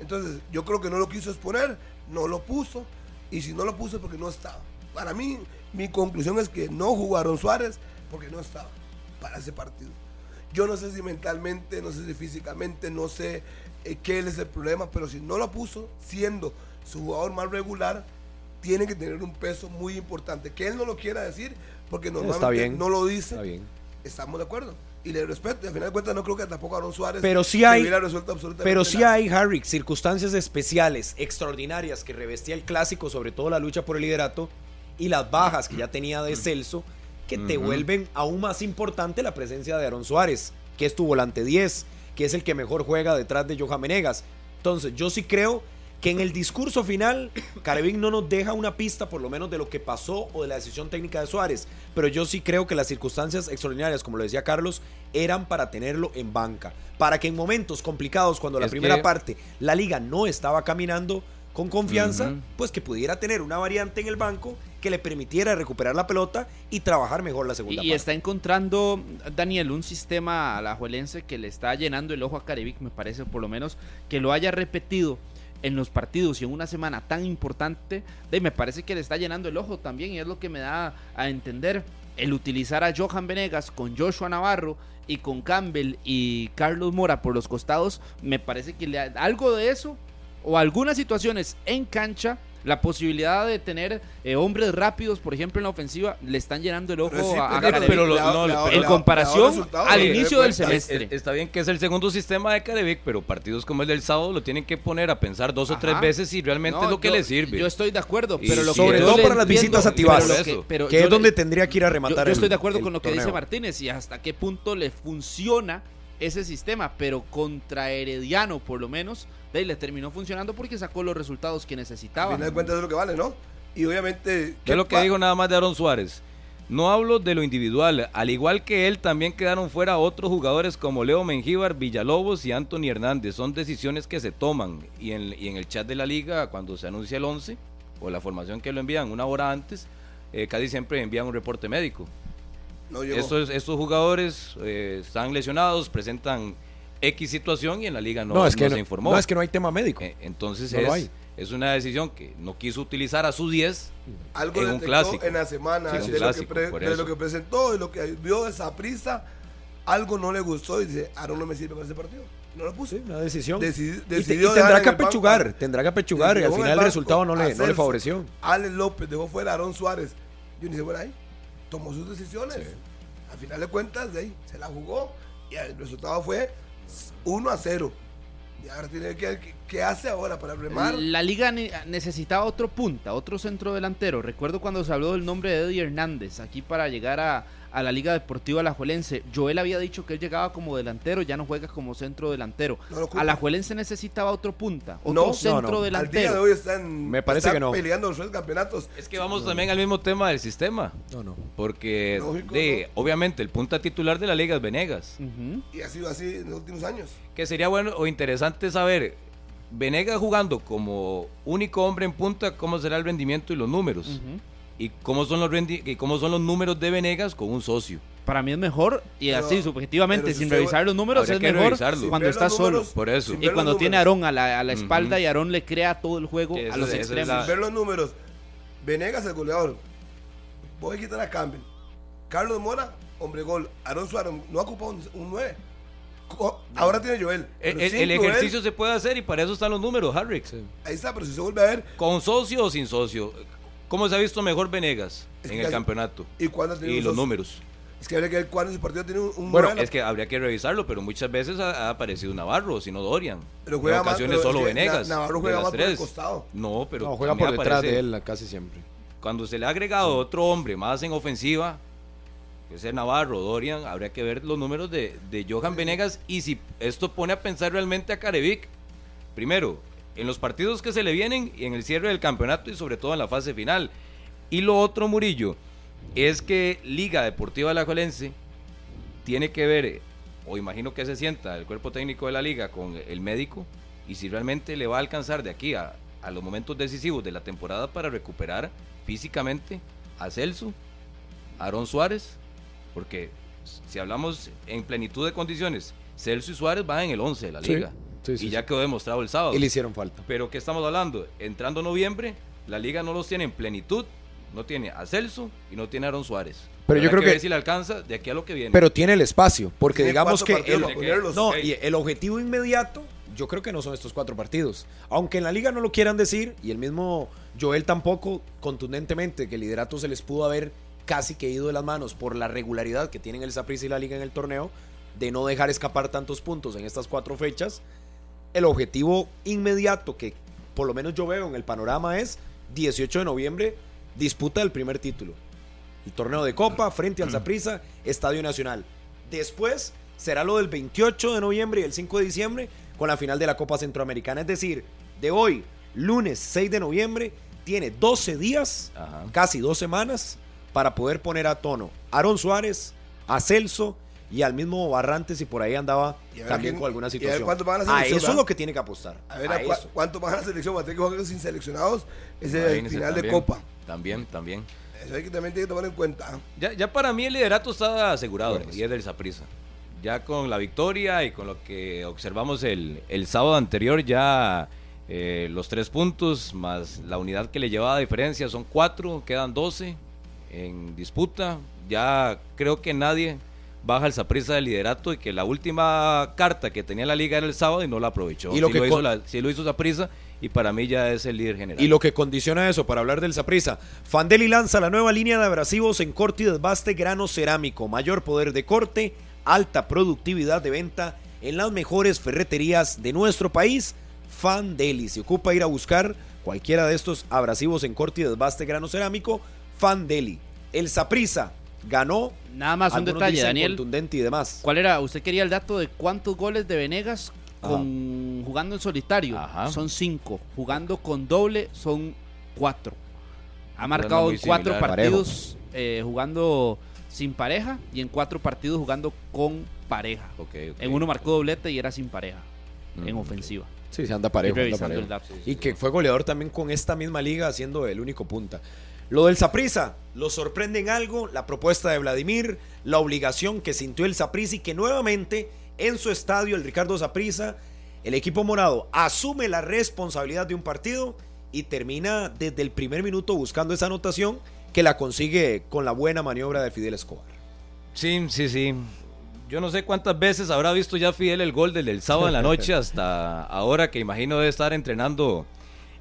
Entonces, yo creo que no lo quiso exponer, no lo puso. Y si no lo puso es porque no estaba. Para mí, mi conclusión es que no jugaron Suárez porque no estaba para ese partido. Yo no sé si mentalmente, no sé si físicamente, no sé eh, qué es el problema, pero si no lo puso, siendo su jugador más regular, tiene que tener un peso muy importante. Que él no lo quiera decir, porque normalmente bien. no lo dice Está bien. estamos de acuerdo. Y le respeto. Y al final de cuentas no creo que tampoco Aaron Suárez Pero sí hay- hubiera resuelto absolutamente Pero sí nada. hay, Harry, circunstancias especiales, extraordinarias que revestía el clásico, sobre todo la lucha por el liderato y las bajas que ya tenía de Celso, que te vuelven aún más importante la presencia de Aaron Suárez, que es tu volante 10, que es el que mejor juega detrás de Johan Menegas. Entonces, yo sí creo que en el discurso final, Carevic no nos deja una pista, por lo menos, de lo que pasó o de la decisión técnica de Suárez. Pero yo sí creo que las circunstancias extraordinarias, como lo decía Carlos, eran para tenerlo en banca. Para que en momentos complicados, cuando la primera que- parte la liga no estaba caminando con confianza, pues que pudiera tener una variante en el banco que le permitiera recuperar la pelota y trabajar mejor la segunda Y, y parte. está encontrando, Daniel, un sistema alajuelense que le está llenando el ojo a Carevic, me parece, por lo menos, que lo haya repetido en los partidos y en una semana tan importante, de, me parece que le está llenando el ojo también y es lo que me da a entender el utilizar a Johan Venegas con Joshua Navarro y con Campbell y Carlos Mora por los costados, me parece que le, algo de eso o algunas situaciones en cancha, la posibilidad de tener eh, hombres rápidos, por ejemplo, en la ofensiva, le están llenando el ojo Pero sí, a, Carevic. pero lo- no, en comparación al inicio del semestre. Es- está bien que es el segundo sistema de Carevic, pero partidos como el del sábado lo tienen que poner a pensar dos o tres veces si realmente No, es lo que yo- le sirve. Yo estoy de acuerdo, pero lo sobre todo para las visitas a Tibás, pero que yo es le- donde tendría que ir a rematar yo estoy de acuerdo el con lo que dice. Martínez y hasta qué punto le funciona ese sistema, pero contra Herediano por lo menos, de ahí le terminó funcionando porque sacó los resultados que Al necesitaba. final de cuentas es lo que vale, ¿no? Y obviamente. ¿Qué es lo que digo nada más de Aaron Suárez? No hablo de lo individual, al igual que él también quedaron fuera otros jugadores como Leo Mengíbar, Villalobos y Anthony Hernández. Son decisiones que se toman y en, y en el chat de la liga cuando se anuncia el 11 o la formación que lo envían una hora antes, eh, casi siempre envían un reporte médico. No llegó. Estos, estos jugadores eh, están lesionados, presentan X situación y en la liga no, No, es que no no, se informó. no, es que no hay tema médico. Eh, Entonces es, hay. es una decisión que no quiso utilizar a su 10 Algo en un detectó clásico. en la semana Sí, de, lo que clásico, pre- por de eso. lo que presentó, de lo que vio esa prisa. Algo no le gustó y dice: Aaron no me sirve para ese partido. No lo puso. Sí, una decisión. Y te- y, tendrá en que banco apechugar, tendrá que apechugar y al final el banco resultado no le, no le favoreció. Alex López dejó fuera a Aaron Suárez. Yo ni sé por ahí. Tomó sus decisiones. Al final de cuentas, de ahí se la jugó y el resultado fue 1 a 0. Y tiene que qué, hace ahora para remar. La liga ne- necesitaba otro punta, otro centro delantero. Recuerdo cuando se habló del nombre de Eddie Hernández aquí para llegar a, a la Liga Deportiva Alajuelense. Joel había dicho que él llegaba como delantero, ya no juega como centro delantero. No. Alajuelense necesitaba otro punta, otro No, no, centro no. Al día de hoy están, Me parece están que no. peleando los tres campeonatos. Es que vamos también al mismo tema del sistema. No, no. Porque Lógico, de, obviamente el punta titular de la liga es Venegas. Y ha sido así en los últimos años. Que sería bueno o interesante saber, Venegas jugando como único hombre en punta, cómo será el rendimiento y los números. Ujú. Y cómo son los rendi- y cómo son los números de Venegas con un socio. Para mí es mejor, y Pero- así subjetivamente, sin revisar los números, es que mejor revisarlo. cuando está solo. Por eso. sin Y cuando tiene a Aarón a la, a la Ujú. espalda y Aarón le crea todo el juego a los extremos. la- Ver los números. Venegas, el goleador. Voy a quitar a Campbell. Carlos Mora, hombre gol. Aaron Suárez no ocupa un, un 9. Co- Ahora tiene Joel. El, sin Joel, ejercicio se puede hacer y para eso están los números, Harrix. Ahí está, pero si se vuelve a ver. Con socio o sin socio. ¿Cómo se ha visto mejor Venegas Es en el campeonato? ¿Y cuándo Y los números. Es que habría que ver cuándo ese partido tiene un, un Bueno. Es que habría que revisarlo, pero muchas veces ha, ha aparecido Navarro, si no Dorian. Pero juega en más, ocasiones es solo que Venegas. Na- Navarro juega más por el tres. costado. No, pero No, juega por detrás aparece- de él casi siempre. Cuando se le ha agregado otro hombre más en ofensiva, que es el Navarro, Dorian, habría que ver los números de, de Johan Venegas y si esto pone a pensar realmente a Carevic, primero, en los partidos que se le vienen y en el cierre del campeonato y sobre todo en la fase final. Y lo otro, Murillo, es que Liga Deportiva Alajuelense tiene que ver, o imagino que se sienta el cuerpo técnico de la liga con el médico, y si realmente le va a alcanzar de aquí a, a los momentos decisivos de la temporada para recuperar físicamente a Celso, a Aarón Suárez, porque si hablamos en plenitud de condiciones, Celso y Suárez van en el 11 de la liga, sí, sí, y ya quedó demostrado el sábado. Y le hicieron falta. Pero ¿qué estamos hablando? Entrando noviembre, la liga no los tiene en plenitud, no tiene a Celso y no tiene a Aaron Suárez. Pero yo creo que- ver si le alcanza de aquí a lo que viene. Pero tiene el espacio, porque Tiene digamos que no, y el objetivo inmediato, yo creo que no son estos cuatro partidos. Aunque en la liga no lo quieran decir, y el mismo Joel tampoco, contundentemente, que el liderato se les pudo haber casi que ido de las manos por la regularidad que tienen el Saprissa y la liga en el torneo, de no dejar escapar tantos puntos en estas cuatro fechas. El objetivo inmediato que por lo menos yo veo en el panorama es 18 de noviembre, disputa del primer título. El torneo de Copa frente al Saprissa, Estadio Nacional. Después será lo del 28 de noviembre y el 5 de diciembre con la final de la Copa Centroamericana. Es decir, de hoy, lunes 6 de noviembre, tiene 12 días, Ajá. casi dos semanas, para poder poner a tono a Aaron Suárez, a Celso y al mismo Barrantes, y por ahí andaba a también quién- con alguna a situación. cuánto van a la a selección, eso es lo que tiene que apostar. A ver a a cua- cuánto más la selección. Va a tener que jugar sin seleccionados. Ese es el Imagínense final de Copa. También, también. Eso hay que también tiene que tomar en cuenta. Ya, ya para mí el liderato está asegurado Bueno, y es del Saprissa. Ya con la victoria y con lo que observamos el, el sábado anterior, ya eh, los tres puntos más la unidad que le llevaba a diferencia son cuatro, quedan 12 en disputa. Ya creo que nadie baja el Saprissa del liderato y que la última carta que tenía la liga era el sábado y no la aprovechó. Y lo Sí que lo hizo la- sí lo hizo Saprissa y para mí ya es el líder general. Y lo que condiciona eso, para hablar del Saprisa, Fandeli lanza la nueva línea de abrasivos en corte y desbaste grano cerámico, mayor poder de corte, alta productividad de venta en las mejores ferreterías de nuestro país. Fandeli, se ocupa ir a buscar cualquiera de estos abrasivos en corte y desbaste grano cerámico, Fandeli. El Saprisa ganó. Nada más un detalle, Daniel. Contundente y demás. ¿Cuál era? Usted quería el dato de cuántos goles de Venegas con jugando en solitario. Ajá. Son cinco. Jugando con doble son cuatro. Ha marcado en cuatro similar. partidos eh, jugando sin pareja y en cuatro partidos jugando con pareja. Ok, ok. En uno marcó doblete y era sin pareja. En Mm. ofensiva. Sí, se anda parejo. anda revisando parejo. el dato. Y que fue goleador también con esta misma liga, siendo el único punta. Lo del Saprisa, lo sorprende en algo, la propuesta de Vladimir, la obligación que sintió el Saprisa y que nuevamente en su estadio, el Ricardo Saprisa, el equipo morado asume la responsabilidad de un partido y termina desde el primer minuto buscando esa anotación que la consigue con la buena maniobra de Fidel Escobar. Sí, sí, sí. Yo no sé cuántas veces habrá visto ya Fidel el gol del, del sábado en la noche hasta ahora que imagino debe estar entrenando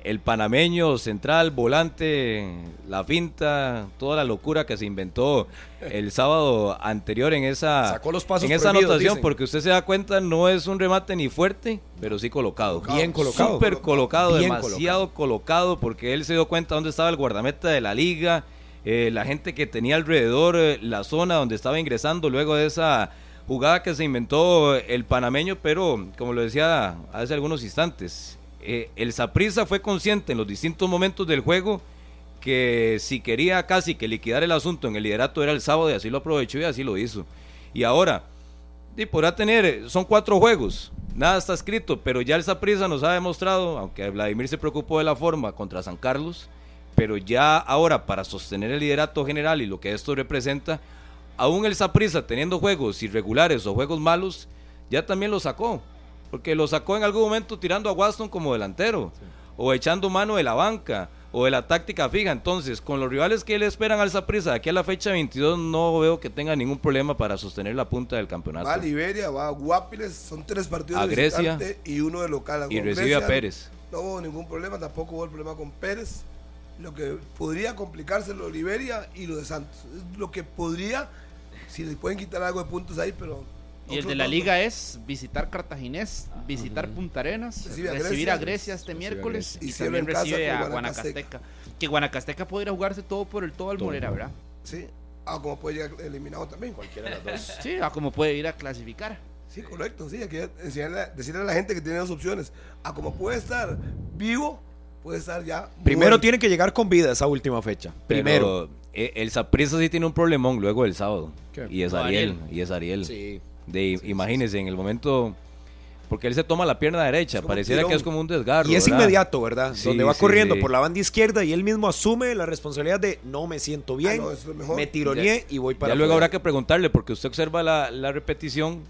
el panameño central, volante, la finta, toda la locura que se inventó el sábado anterior en esa, Sacó los pasos en esa anotación, dicen. porque usted se da cuenta, no es un remate ni fuerte, pero sí colocado. Bien colocado. Súper colocado, Bien demasiado colocado. porque él se dio cuenta dónde estaba el guardameta de la liga, eh, la gente que tenía alrededor, eh, la zona donde estaba ingresando luego de esa jugada que se inventó el panameño, pero como lo decía hace algunos instantes, eh, el Saprissa fue consciente en los distintos momentos del juego que si quería casi que liquidar el asunto en el liderato era el sábado y así lo aprovechó y así lo hizo. Y ahora, y podrá tener, son cuatro juegos, nada está escrito, pero ya el Saprissa nos ha demostrado, aunque Vladimir se preocupó de la forma contra San Carlos, pero ya ahora para sostener el liderato general y lo que esto representa, aún el Saprissa teniendo juegos irregulares o juegos malos, ya también lo sacó, porque lo sacó en algún momento tirando a Waston como delantero, o echando mano de la banca, o de la táctica fija. Entonces, con los rivales que le esperan al Saprissa de aquí a la fecha 22, no veo que tenga ningún problema para sostener la punta del campeonato. Va a Liberia, va a Guapiles, son tres partidos A de Grecia. y uno de local. Y Con recibe Grecia a Pérez. No hubo ningún problema, tampoco hubo el problema con Pérez. Lo que podría complicarse lo de Liberia y lo de Santos. Es Lo que podría, si le pueden quitar algo de puntos ahí, pero... Y el de la liga es visitar Cartaginés, visitar Punta Arenas, Recibe a recibir a Grecia. Este miércoles Y también recibe a Guanacasteca. Guanacasteca. Que Guanacasteca podría jugarse todo por el todo al Morera, ¿verdad? Sí. Ah, como puede llegar eliminado también. Cualquiera de las dos. Sí, a como puede ir a clasificar. Sí, correcto. Sí, hay que enseñarle, decirle a la gente que tiene dos opciones. A como puede estar vivo, puede estar ya... Primero muerto. tiene que llegar con vida esa última fecha. Pero, Primero. eh, el Saprissa sí tiene un problemón luego del sábado. ¿Qué? Y es Ariel. y es Ariel. Sí. De, imagínense, en el momento. Porque él se toma la pierna derecha, pareciera tirón. que es como un desgarro. Y es ¿verdad? inmediato, ¿verdad? Sí, Donde va sí, corriendo sí. por la banda izquierda y él mismo asume la responsabilidad de no me siento bien, Ah, no, eso es me tironeé y voy para Ya luego habrá que preguntarle, porque usted observa la, la repetición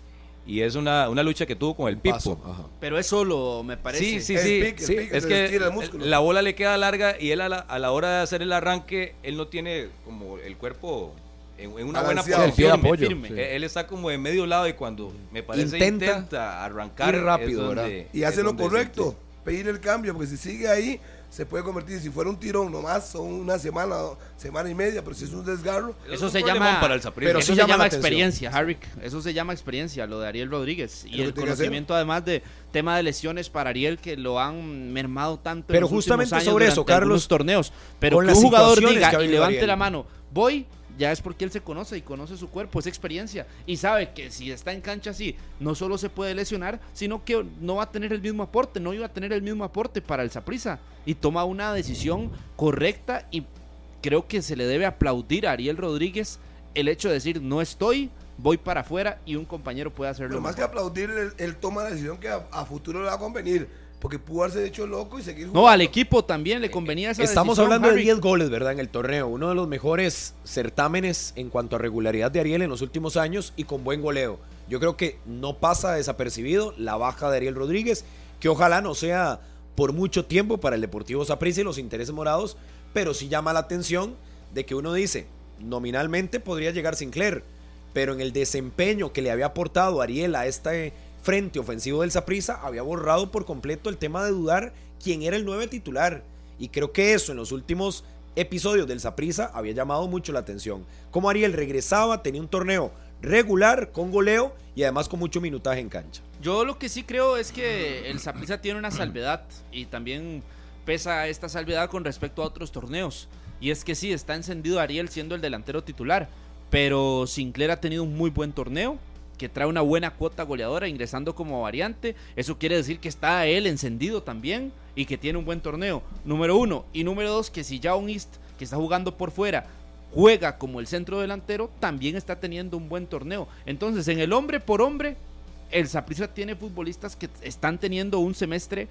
y es una, una lucha que tuvo con el Pipo. Pero es solo, me parece. Sí, sí, sí. pique, el sí, pique, es que la bola le queda larga y él a la, a la hora de hacer el arranque, él no tiene como el cuerpo en, en una buena Balanceado. Posición. apoyo, firme. sí. Él está como de medio lado y cuando me parece Intenta intenta, arrancar ir rápido. Y hace lo correcto, pedir el cambio, porque si sigue ahí, se puede convertir, si fuera un tirón nomás, son una semana, semana y media, pero si es un desgarro, Es Eso un se llama- para el. Pero Eso sí se llama experiencia, Harry. Eso se llama experiencia, lo de Ariel Rodríguez. Y el conocimiento, además de tema de lesiones para Ariel, que lo han mermado tanto. Pero en los justamente últimos años sobre eso, Carlos, torneos. Pero con que un jugador diga que y levante Ariel. la mano, voy, ya es porque él se conoce y conoce su cuerpo, es experiencia. Y sabe que si está en cancha así, no solo se puede lesionar, sino que no va a tener el mismo aporte, no iba a tener el mismo aporte para el Saprisa. Y toma una decisión correcta y creo que se le debe aplaudir a Ariel Rodríguez el hecho de decir no estoy, voy para afuera y un compañero puede hacerlo. pero más que mejor. él, él toma la decisión que a, a futuro le va a convenir, porque pudo haberse hecho loco y seguir No, al equipo también le convenía esa Estamos decisión, hablando de Harry. 10 goles, ¿verdad? En el torneo. Uno de los mejores certámenes en cuanto a regularidad de Ariel en los últimos años y con buen goleo. Yo creo que no pasa desapercibido la baja de Ariel Rodríguez, que ojalá no sea por mucho tiempo para el Deportivo Saprissa y los intereses morados, pero sí llama la atención de que uno dice, nominalmente podría llegar Sinclair, pero en el desempeño que le había aportado Ariel a este frente ofensivo del Saprissa, había borrado por completo el tema de dudar quién era el nueve titular. Y creo que eso en los últimos episodios del Saprissa había llamado mucho la atención. Como Ariel regresaba, tenía un torneo regular, con goleo y además con mucho minutaje en cancha. Yo lo que sí creo es que el Saprissa tiene una salvedad y también pesa esta salvedad con respecto a otros torneos. Y es que sí, está encendido Ariel siendo el delantero titular, pero Sinclair ha tenido un muy buen torneo que trae una buena cuota goleadora ingresando como variante. Eso quiere decir que está él encendido también y que tiene un buen torneo. Número uno. Y número dos, que si Jaun East, que está jugando por fuera, juega como el centro delantero, también está teniendo un buen torneo. Entonces, en el hombre por hombre, el Saprissa tiene futbolistas que están teniendo un semestre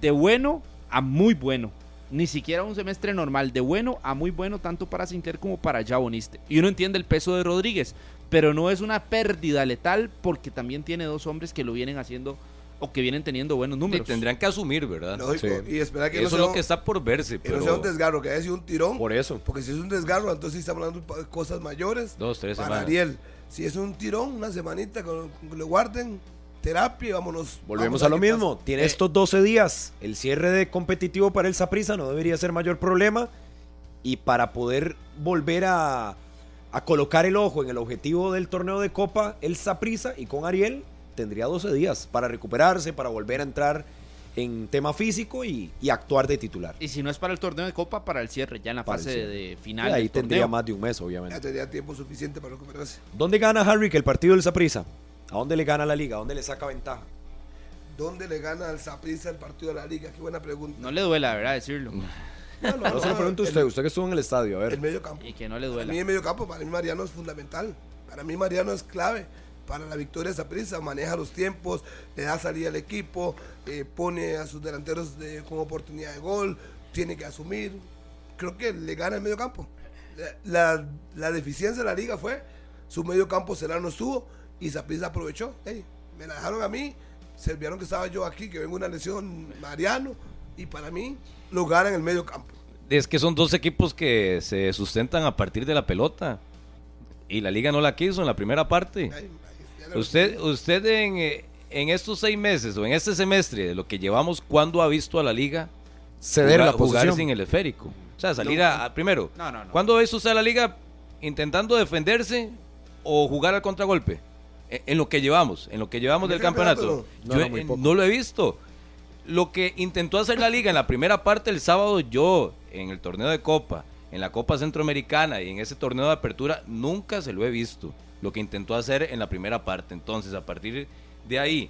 de bueno a muy bueno. Ni siquiera un semestre normal, de bueno a muy bueno, tanto para Sinclair como para Jaboniste. Y uno entiende el peso de Rodríguez, pero no es una pérdida letal porque también tiene dos hombres que lo vienen haciendo o que vienen teniendo buenos Sí, números. tendrían que asumir, ¿verdad? lógico, Sí. y esperar que Eso no es sea, lo un- que está por verse. que no Pero sea un desgarro, que haya sido un tirón, Por eso. porque si es un desgarro, entonces sí estamos hablando de cosas mayores Dos, tres para semanas. Ariel. Si es un tirón, una semanita, que lo, que lo guarden terapia y vámonos. Volvemos vamos a lo mismo. pasa. Tiene Eh, estos 12 días. El cierre de competitivo para el Saprissa no debería ser mayor problema. Y para poder volver a, a colocar el ojo en el objetivo del torneo de Copa, el Saprissa y con Ariel tendría 12 días para recuperarse, para volver a entrar en tema físico y, y actuar de titular. Y si no es para el torneo de Copa, para el cierre, ya en la Para fase de Y final. ahí del tendría torneo. más de un mes, Ya obviamente. tendría tiempo suficiente para recuperarse. ¿Dónde gana Harry que el partido del Saprissa? ¿A dónde le gana la liga? ¿A dónde le saca ventaja? ¿Dónde le gana al Saprissa el partido de la liga? Qué buena pregunta. No le duela, ¿verdad? Decirlo. No, no, No se lo pregunto a usted, usted que estuvo en el estadio, a ver. El medio campo. Y que no le Para duela. mí el medio campo, para mí Mariano es fundamental. Para mí Mariano es clave para la victoria de Saprissa. Maneja los tiempos, le da salida al equipo, eh, pone a sus delanteros de- con oportunidad de gol, tiene que asumir. Creo que le gana el medio campo. La, la- deficiencia de la liga fue su medio campo Serrano estuvo y Saprissa aprovechó. Me la dejaron a mí, se olvidaron que estaba yo aquí, que vengo una lesión Mariano y para mí lo gana en el medio campo. Es que son dos equipos que se sustentan a partir de la pelota. Y la liga no la quiso en la primera parte. Usted, usted en, eh, en estos seis meses o en este semestre de lo que llevamos, ¿cuándo ha visto a la liga Ceder la jugar, jugar posición. sin el esférico? O sea, salir a, a- primero. No, no, no. ¿Cuándo ha visto usted a la liga intentando defenderse o jugar al contragolpe? En, en lo que llevamos, en lo que llevamos ¿En del el campeonato campeonato. no? Yo eh, no lo he visto. Lo que intentó hacer la liga en la primera parte el sábado, yo, en el torneo de Copa, en la Copa Centroamericana y en ese torneo de apertura, nunca se lo he visto. Lo que intentó hacer en la primera parte. Entonces, a partir de ahí,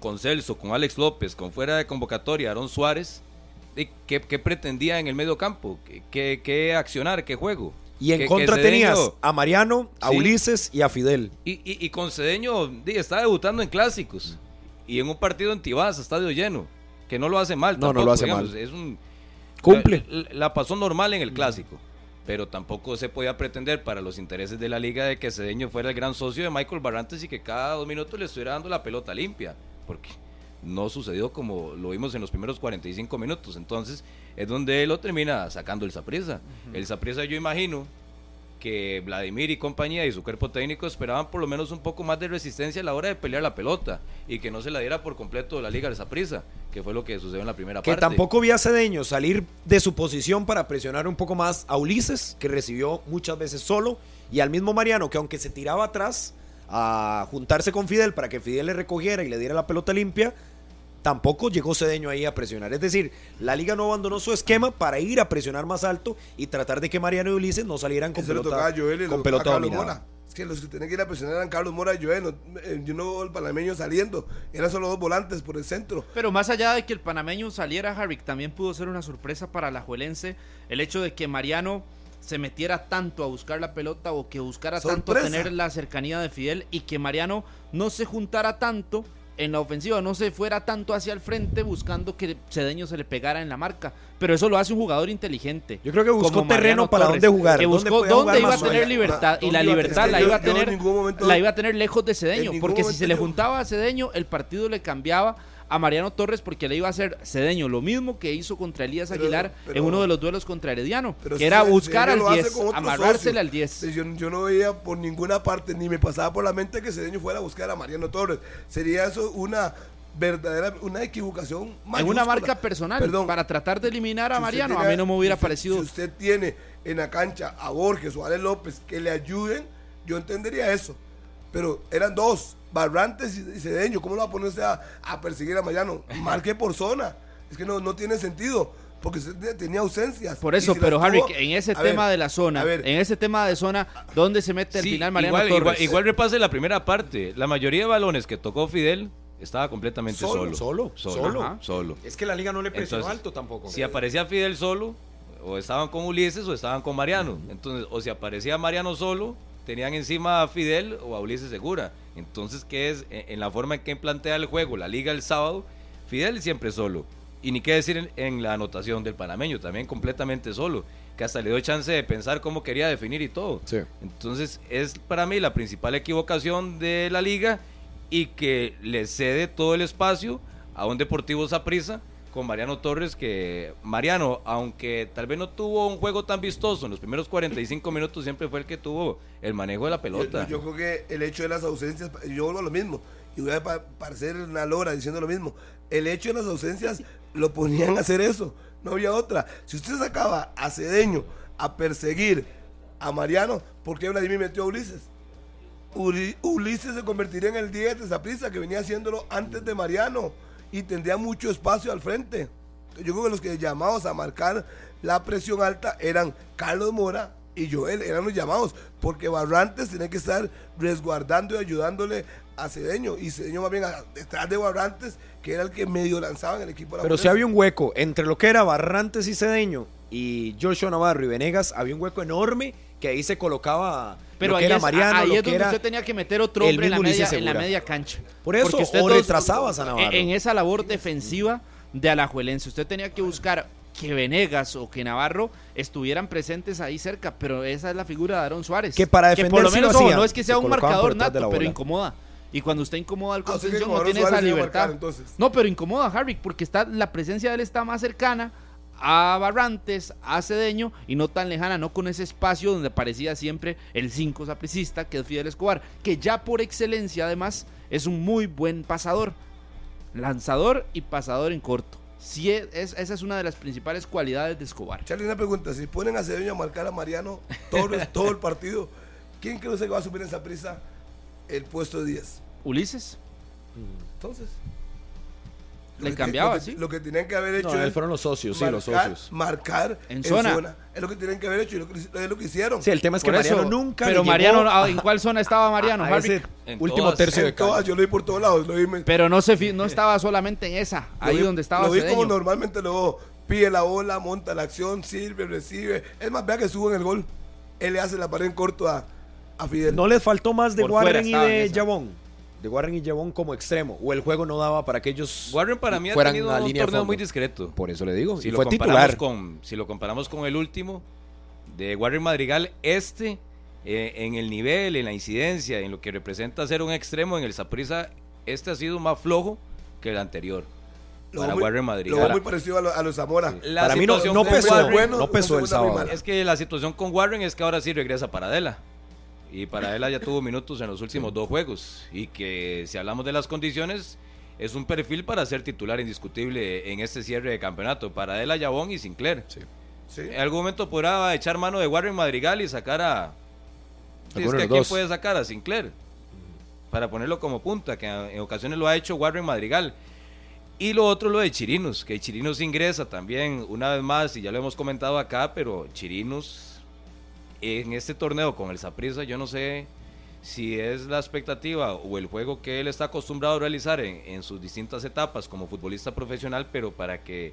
con Celso, con Alex López, con fuera de convocatoria, Aaron Suárez, ¿y ¿qué, qué pretendía en el medio campo? ¿Qué, qué, accionar? ¿Qué juego? Y en Que- contra tenías a Mariano, a Sí. Ulises y a Fidel. Y, y, y con Cedeño está debutando en clásicos y en un partido en Tibás, estadio lleno, que no lo hace mal. No, no tampoco, lo hace digamos, mal. Es un, Cumple. La, la pasó normal en el clásico, pero tampoco se podía pretender para los intereses de la liga de que Cedeño fuera el gran socio de Michael Barrantes y que cada dos minutos le estuviera dando la pelota limpia, porque no sucedió como lo vimos en los primeros 45 minutos. Entonces es donde él lo termina sacando el Saprisa. El Saprisa yo imagino que Vladimir y compañía y su cuerpo técnico esperaban por lo menos un poco más de resistencia a la hora de pelear la pelota y que no se la diera por completo la liga de Saprisa, que fue lo que sucedió en la primera Que parte. tampoco vi a Cedeño salir de su posición para presionar un poco más a Ulises, que recibió muchas veces solo, y al mismo Mariano, que aunque se tiraba atrás a juntarse con Fidel para que Fidel le recogiera y le diera la pelota limpia, tampoco llegó Cedeño ahí a presionar. Es decir, la liga no abandonó su esquema para ir a presionar más alto y tratar de que Mariano y Ulises no salieran con Eso pelota, a Joel y le con tocaba pelota a Carlos dominada. Mora. Es que los que tenían que ir a presionar eran Carlos Mora y Joel. No, eh, yo no veo el panameño saliendo. Eran solo dos volantes por el centro. Pero más allá de que el panameño saliera, Harry, también pudo ser una sorpresa para la Juelense el hecho de que Mariano se metiera tanto a buscar la pelota o que buscara tanto tener la cercanía de Fidel y que Mariano no se juntara tanto en la ofensiva, no se fuera tanto hacia el frente buscando que Cedeño se le pegara en la marca. Pero eso lo hace un jugador inteligente. Yo creo que buscó terreno para Torres, dónde jugar, Que dónde buscó dónde, jugar iba a tener allá. libertad y ¿Dónde la iba a- libertad la iba a tener la iba a tener lejos de Cedeño, porque si se le juntaba a Cedeño, el partido le cambiaba a Mariano Torres porque le iba a hacer Cedeño lo mismo que hizo contra Elías Aguilar pero- en uno de los duelos contra Herediano, Pero que si era buscar al lo hace 10, con otro amarrársele socio. al 10. Yo, yo no veía por ninguna parte, ni me pasaba por la mente que Cedeño fuera a buscar a Mariano Torres. Sería eso una verdadera, una equivocación En mayúscula. una marca personal Perdón. para tratar de eliminar a Si Mariano, a mí no me hubiera si parecido Si usted tiene en la cancha a Borges o a Ale López que le ayuden, yo entendería eso. Pero eran dos, Barrantes y Cedeño. ¿Cómo lo va a ponerse a, a perseguir a Mariano? Marque por zona. Es que no, no tiene sentido. Porque tenía ausencias. Por eso, si pero Harry, tuvo- en ese ver, tema de la zona, a ver, en ese tema de zona, ¿dónde se mete al Sí, final Mariano igual, Torres? igual, igual repase la primera parte. La mayoría de balones que tocó Fidel estaba completamente Solo, solo. solo, solo. Ajá. solo. Es que la liga no le presionó Entonces, alto tampoco. Si aparecía Fidel solo, o estaban con Ulises o estaban con Mariano. Entonces, o si aparecía Mariano solo, tenían encima a Fidel o a Ulises Segura. Entonces, ¿qué es? En en la forma en que plantea el juego la liga el sábado, Fidel siempre solo. Y ni qué decir en, en la anotación del panameño, también completamente solo. Que hasta le dio chance de pensar cómo quería definir y todo. Sí. Entonces, es para mí la principal equivocación de la liga y que le cede todo el espacio a un Deportivo Saprissa con Mariano Torres que Mariano, aunque tal vez no tuvo un juego tan vistoso en los primeros 45 minutos, siempre fue el que tuvo el manejo de la pelota. Yo, yo creo que el hecho de las ausencias, yo vuelvo a lo mismo. y voy a pa- parecer una lora diciendo lo mismo. El hecho de las ausencias lo ponían a hacer eso, no había otra. Si usted sacaba a Cedeño a perseguir a Mariano, ¿por qué Vladimir metió a Ulises? Uri- Ulises se convertiría en el 10 de Saprissa, que venía haciéndolo antes de Mariano y tendría mucho espacio al frente. Yo creo que los que llamados a marcar la presión alta eran Carlos Mora y Joel, eran los llamados, porque Barrantes tenía que estar resguardando y ayudándole a Cedeño, y Cedeño más bien a- detrás de Barrantes, que era el que medio lanzaba en el equipo. de la Pero si había un hueco entre lo que era Barrantes y Cedeño y Joshua Navarro y Venegas, había un hueco enorme que ahí se colocaba Pero lo que ahí era es, Mariano, ahí lo es que donde era usted tenía que meter otro hombre en la, media, en la media cancha. Por eso, usted o retrasabas a Navarro. En, esa labor defensiva de Alajuelense, usted tenía que buscar que Venegas o que Navarro estuvieran presentes ahí cerca, pero esa es la figura de Aaron Suárez. Que para por lo defender sí menos lo hacían, no es que sea se un por marcador nato, pero incomoda. Y cuando usted incomoda al Ah, que contención como no tiene esa Suárez libertad. marcar. No, pero incomoda a Harvick porque está la presencia de él está más cercana a Barrantes, a Cedeño y no tan lejana, no con ese espacio donde parecía siempre el 5 sapricista que es Fidel Escobar, que ya por excelencia además es un muy buen pasador, lanzador y pasador en corto. Sí, es, esa es una de las principales cualidades de Escobar. Charlie, una pregunta, si ponen a Cedeño a marcar a Mariano Torres todo el partido, ¿quién cree usted que va a subir en esa prisa el puesto de 10? Ulises, Entonces. Le que- cambiaba, lo que, sí. Lo que tenían que haber hecho No, es fueron los socios, sí, los marcar- socios. Marcar En zona. Es lo que tienen que haber hecho y lo que, es lo que hicieron. Sí, el tema es que Por Mariano eso, nunca Pero Mariano, ah, ¿en cuál zona estaba Mariano? a ese? En último todas. tercio de En todas, yo lo vi por todos lados. Lo vi, Pero no se no estaba solamente en esa, lo ahí vi- donde estaba Lo vi como Cedeño. normalmente lo. Pide la bola, monta la acción, sirve, recibe. Es más, vea que suben el gol. Él le hace la pared en corto a, a Fidel. No les faltó más de Warren y en de esa. Jabón. De Warren y Jabón como extremo. O el juego no daba para que ellos Warren para mí ha fueran tenido a un línea de torneo fondo. muy discreto. Por eso le digo. Si y lo, fue comparamos titular. con, si lo comparamos con el último de Warren Madrigal, este, eh, en el nivel, en la incidencia, en lo que representa ser un extremo en el Saprissa, este ha sido más flojo que el anterior. Lo para veo muy- Warren Lo Madrigal. veo muy parecido a, lo- a los Zamora. La Para mí no, situación no con pesó, Warren- bueno, no pesó el sábado. Es que la situación con Warren es que ahora sí regresa Paradela. Y Paradela ya tuvo minutos en los últimos dos juegos. Y que si hablamos de las condiciones, es un perfil para ser titular indiscutible en este cierre de campeonato. Paradela, Yabón y Sinclair. Sí. En algún momento podrá echar mano de Warren Madrigal y sacar a. Sí, es que de ¿a los quién puede sacar? A Sinclair. Para ponerlo como punta, que en ocasiones lo ha hecho Warren Madrigal. Y lo otro, lo de Chirinos, que Chirinos ingresa también una vez más, y ya lo hemos comentado acá, pero Chirinos en este torneo con el Saprissa, yo no sé si es la expectativa o el juego que él está acostumbrado a realizar en, en sus distintas etapas como futbolista profesional, pero para que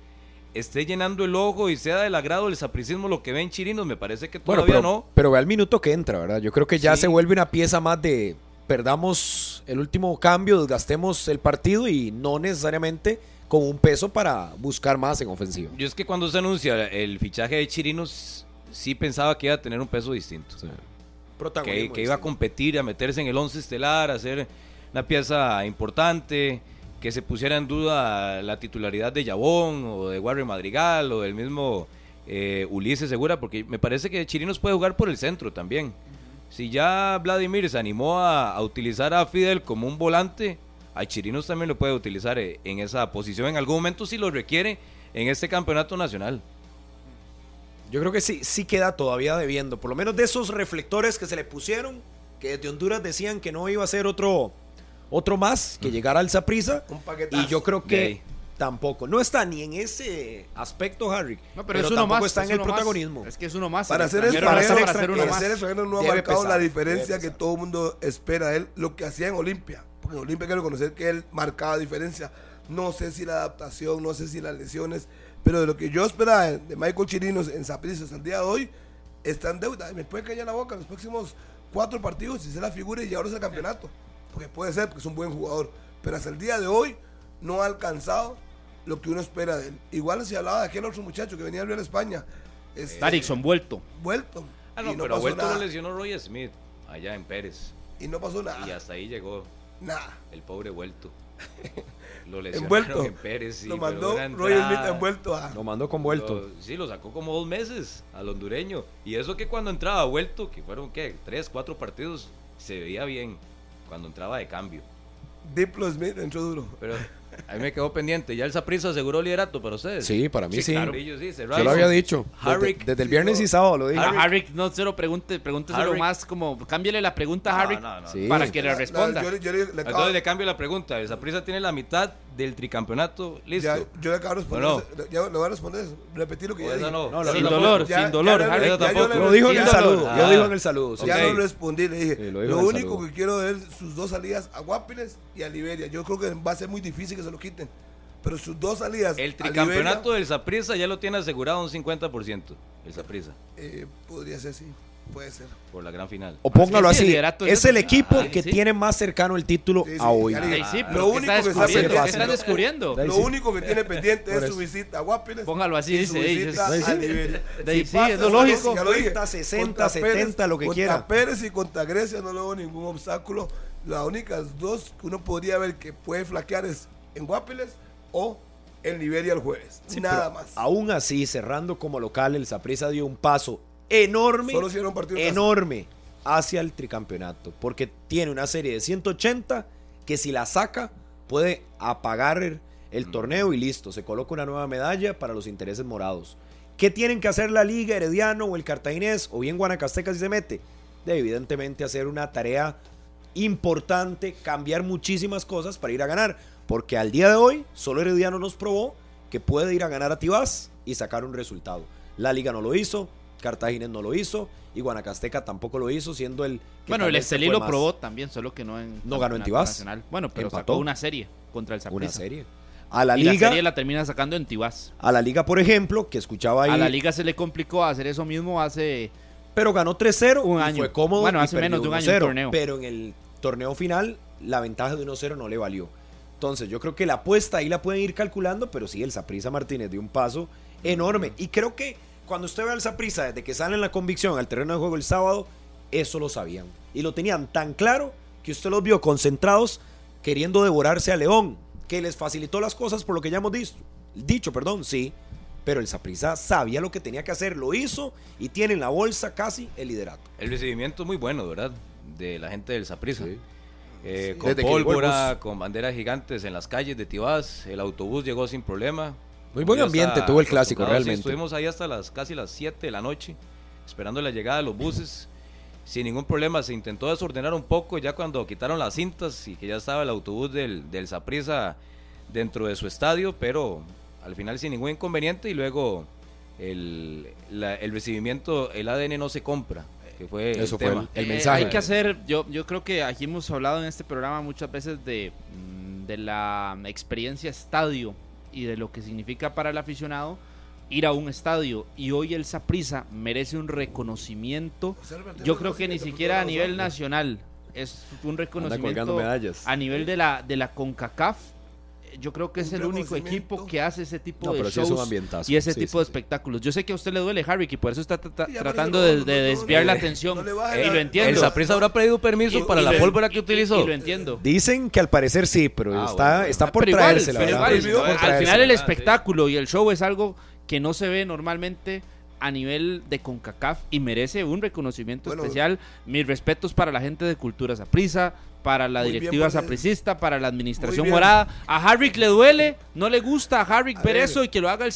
esté llenando el ojo y sea del agrado del sapricismo lo que ve en Chirinos, me parece que Bueno, todavía pero, no. pero ve al minuto que entra, ¿verdad? Yo creo que ya Sí. se vuelve una pieza más de perdamos el último cambio, desgastemos el partido y no necesariamente con un peso para buscar más en ofensiva. Yo es que cuando se anuncia el fichaje de Chirinos, sí pensaba que iba a tener un peso distinto. que, que iba a competir, a meterse en el 11 estelar, a ser una pieza importante, que se pusiera en duda la titularidad de Yabón o de Warren Madrigal o del mismo eh, Ulises Segura, porque me parece que Chirinos puede jugar por el centro también. Si ya Vladimir se animó a, a utilizar a Fidel como un volante, a Chirinos también lo puede utilizar eh, en esa posición en algún momento si lo requiere en este campeonato nacional. Yo creo que sí, sí queda todavía debiendo, por lo menos de esos reflectores que se le pusieron, que desde Honduras decían que no iba a ser otro, otro más, que llegara al Saprisa, Un paquetazo. y yo creo que tampoco, no está ni en ese aspecto Harry, No, pero, es uno tampoco más. está es en el más. protagonismo. Es que es uno más. Para ser extranjero para para ser uno el más. ser extranjero no ha Debe marcado pesar, la diferencia que todo el mundo espera de él, lo que hacía en Olimpia. Porque en Olimpia hay que reconocer que él marcaba diferencia. No sé si la adaptación, no sé si las lesiones, pero de lo que yo esperaba de Michael Chirinos en Saprissa hasta el día de hoy, está en deuda. Me puede callar la boca en los próximos cuatro partidos si se la figura y llevarlos al campeonato. Porque puede ser, porque es un buen jugador. Pero hasta el día de hoy no ha alcanzado lo que uno espera de él. Igual si hablaba de aquel otro muchacho que venía a Real España. este, Darickson vuelto. vuelto. Ah, no, pero vuelto nada. lo lesionó Roy Smith allá en Pérez. Y no pasó nada. Y hasta ahí llegó Nada. el pobre vuelto. Lo Envuelto. en Pérez. sí, lo mandó Roy Smith envuelto a. Lo mandó con vuelto. Lo- sí, lo sacó como dos meses al hondureño. Y eso que cuando entraba vuelto, que fueron, ¿qué? Tres, cuatro partidos, se veía bien cuando entraba de cambio. Diplo Smith entró duro. Pero a mí me quedó pendiente. Ya el Saprissa aseguró liderato para ustedes. Sí, para mí sí. claro. Sí, Yo lo había dicho. Desde, Harrick. desde el viernes y sábado lo dije. A Harrick no se lo pregunte, pregúnteselo Harrick. más como, cámbiale la pregunta a No, Harrick no, no. Sí. para que le responda. yo, yo le- le Entonces le cambio la pregunta. El Saprissa tiene la mitad del tricampeonato. Listo. ya, yo le acabo de responder. Ya le voy a responder eso. Repetir lo que O ya dije. no. No, sin no, no, dolor, Ya- sin dolor, Harrick. Tampoco. Lo dijo en Sin el dolor. saludo. Ah. Yo dijo en el saludo. Ya no respondí, le dije. Lo lo único que quiero es sus dos salidas a Guapiles y a Liberia. Yo creo que va a ser muy difícil que se lo quiten. Pero sus dos salidas El tricampeonato Liberia, del Saprissa ya lo tiene asegurado un 50%. El Saprissa. eh, podría ser, sí. Puede ser. Por la gran final. O póngalo Sí, sí, el así. Es el equipo Ah, que sí. tiene más cercano el título Sí, sí, a hoy. Lo pero ¿qué único está que está descubriendo? ¿Qué pendiente- están descubriendo? Ahí Lo único que tiene pendiente es su visita a Guapiles. Póngalo así, dice sí. es lo lógico. ya lo dije. 50, 60, Contra 70, lo que contra quiera. Pérez y contra Grecia no le veo ningún obstáculo. Las únicas dos que uno podría ver que puede flaquear es en Guapiles o en Liberia el jueves. Sí, Nada más. Aún así, cerrando como local, el Saprissa dio un paso enorme, Solo un partido casa. enorme hacia el tricampeonato. Porque tiene una serie de 180 que si la saca puede apagar el, el torneo y listo. Se coloca una nueva medalla para los intereses morados. ¿Qué tienen que hacer la Liga, Herediano o el Cartaginés o bien Guanacasteca si se mete? De evidentemente hacer una tarea importante, cambiar muchísimas cosas para ir a ganar. Porque al día de hoy, solo Herediano nos probó que puede ir a ganar a Tibás y sacar un resultado. La Liga no lo hizo, Cartagena no lo hizo y Guanacasteca tampoco lo hizo, siendo el. que Bueno, el Estelí lo más probó también, solo que no en No ganó en Tibás. nacional. Bueno, pero Empató. sacó una serie contra el Saprissa. Una serie. A la y la Liga, serie la termina sacando en Tibás. a la Liga, por ejemplo, que escuchaba ahí, A la Liga se le complicó hacer eso mismo hace pero ganó 3-0 Un año. fue cómodo. Bueno, hace menos de un año el 1-0, torneo. Pero en el torneo final, la ventaja de 1-0 no le valió. Entonces, yo creo que la apuesta ahí la pueden ir calculando, pero sí, el Saprisa Martínez dio un paso enorme. Y creo que cuando usted ve al Saprisa, desde que sale en la convicción al terreno de juego el sábado, eso lo sabían. Y lo tenían tan claro que usted los vio concentrados queriendo devorarse a León, que les facilitó las cosas por lo que ya hemos dicho. Dicho, perdón, sí. Pero el Saprisa sabía lo que tenía que hacer, lo hizo y tiene en la bolsa casi el liderato. El recibimiento muy bueno, ¿verdad? De la gente del Saprissa. Sí. Eh, Sí. con Desde pólvora, con banderas gigantes en las calles de Tibás. El autobús llegó sin problema. Muy buen ambiente tuvo el clásico. Sí, realmente. estuvimos ahí hasta las casi las 7 de la noche, esperando la llegada de los buses. Sin ningún problema, se intentó desordenar un poco ya cuando quitaron las cintas y que ya estaba el autobús del, del Saprissa dentro de su estadio, pero al final sin ningún inconveniente y luego el, la- el recibimiento, el ADN no se compra, que fue Eso el fue tema. el Eh, mensaje. Hay que hacer, yo, yo creo que aquí hemos hablado en este programa muchas veces de, mm, de la experiencia estadio y de lo que significa para el aficionado ir a un estadio. Y hoy el Saprissa merece un reconocimiento. Yo creo que ni siquiera a nivel nacional es un reconocimiento a nivel de la, de la CONCACAF. Yo creo que es el único equipo que hace ese tipo No, de pero sí es shows un ambientazo. y ese Sí, tipo sí, de sí. espectáculos. Yo sé que a usted le duele, Harry, y por eso está tra- Sí, ya tratando de, desviar no, la atención. y lo entiendo. El Saprissa habrá pedido permiso Y- para y la pólvora que utilizó. Y, lo entiendo. Dicen que al parecer sí, pero Ah, está, bueno. está por traerse, al final el espectáculo y el show es algo que no se ve normalmente a nivel de CONCACAF y merece un reconocimiento Bueno. especial. Mis respetos para la gente de Cultura Saprissa, para la Muy directiva el- sapricista, para la administración morada. A Harrick le duele, no le gusta a Harrick A ver ver. eso y que lo haga el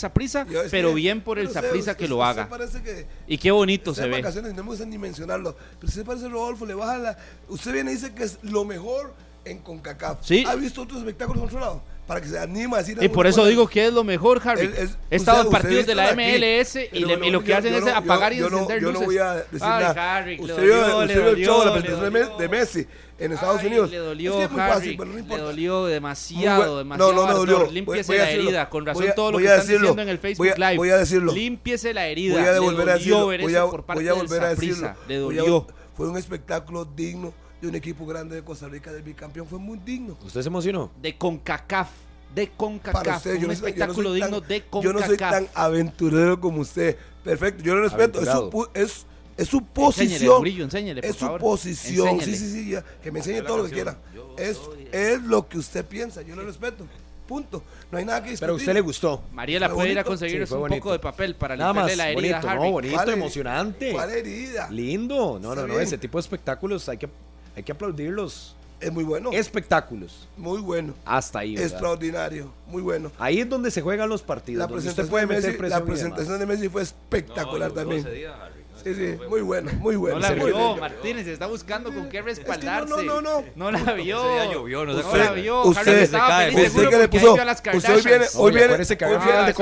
es pero que- bien por el usted- que lo haga. que Y qué bonito se en ve. no me gusta ni mencionarlo. Pero usted parece Rodolfo, le baja la. Usted viene y dice que es lo mejor en CONCACAF. Sí. ¿Ha visto otros espectáculos en otro lado? Para que se anime a decir. Y por eso cosa. digo que es lo mejor, Harry. Es- es- He estado en partidos de la aquí, MLS y, le- no, y lo que yo- hacen yo es no- apagar y yo no- encender Yo no luces. voy a decir Ay, nada. Harry, le usted dolió, vio, le el show de la dolió, presentación le de dolió. Messi en Estados Ay, Unidos. Le dolió, es que Harry, fácil, pero no le importa. dolió Muy demasiado, demasiado. no, no me ardor. dolió. Límpiese Voy la decirlo. herida. Con razón a- todo lo que están decirlo. diciendo en el Facebook Voy a- Live. voy a decirlo. Límpiese la herida. Voy a le volver a dolió decirlo. ver Voy eso a, por parte voy a volver a decirlo. Le dolió. Fue un espectáculo digno de un equipo grande de Costa Rica, del bicampeón. Fue muy digno. ¿Usted se emocionó? De CONCACAF. De CONCACAF. usted. Yo Un no, soy, yo no espectáculo soy tan, digno de yo no soy tan CONCACAF. aventurero como usted. Perfecto, yo lo respeto. Es su, Aventurado. pu- es, es su Enséñele, posición. Murillo, enséñele, por es su favor. posición. Enséñele. Sí, sí, sí, ya. Que me enseñe todo lo que quiera. Es, es lo que usted piensa. Yo lo respeto. Punto. No hay nada que discutir. Pero a usted le gustó. Mariela puede ir a bonito. conseguirnos Sí, fue un bonito. poco de papel para Nada más, la herida bonito, a Harry. no, bonito, ¿Cuál- emocionante. ¿Cuál herida? Lindo. No, Está no, no, bien. ese tipo de espectáculos hay que, hay que aplaudirlos Es muy bueno. Espectáculos. muy bueno. Hasta ahí. ¿verdad? Extraordinario. Muy bueno. Ahí es donde se juegan los partidos. La presentación, usted puede de meter Messi, la presentación de Messi fue espectacular No, también. ese día, Harry. No, Sí, es que sí, muy bueno, muy bueno. No la vio. Martínez, está buscando con qué respaldarse. no, no, no. No la vio. Ese día llovió, no acuerda. la vio. Usted- Harry estaba usted feliz, que le puso- usted hoy viene- hoy viene- que hoy viene- de es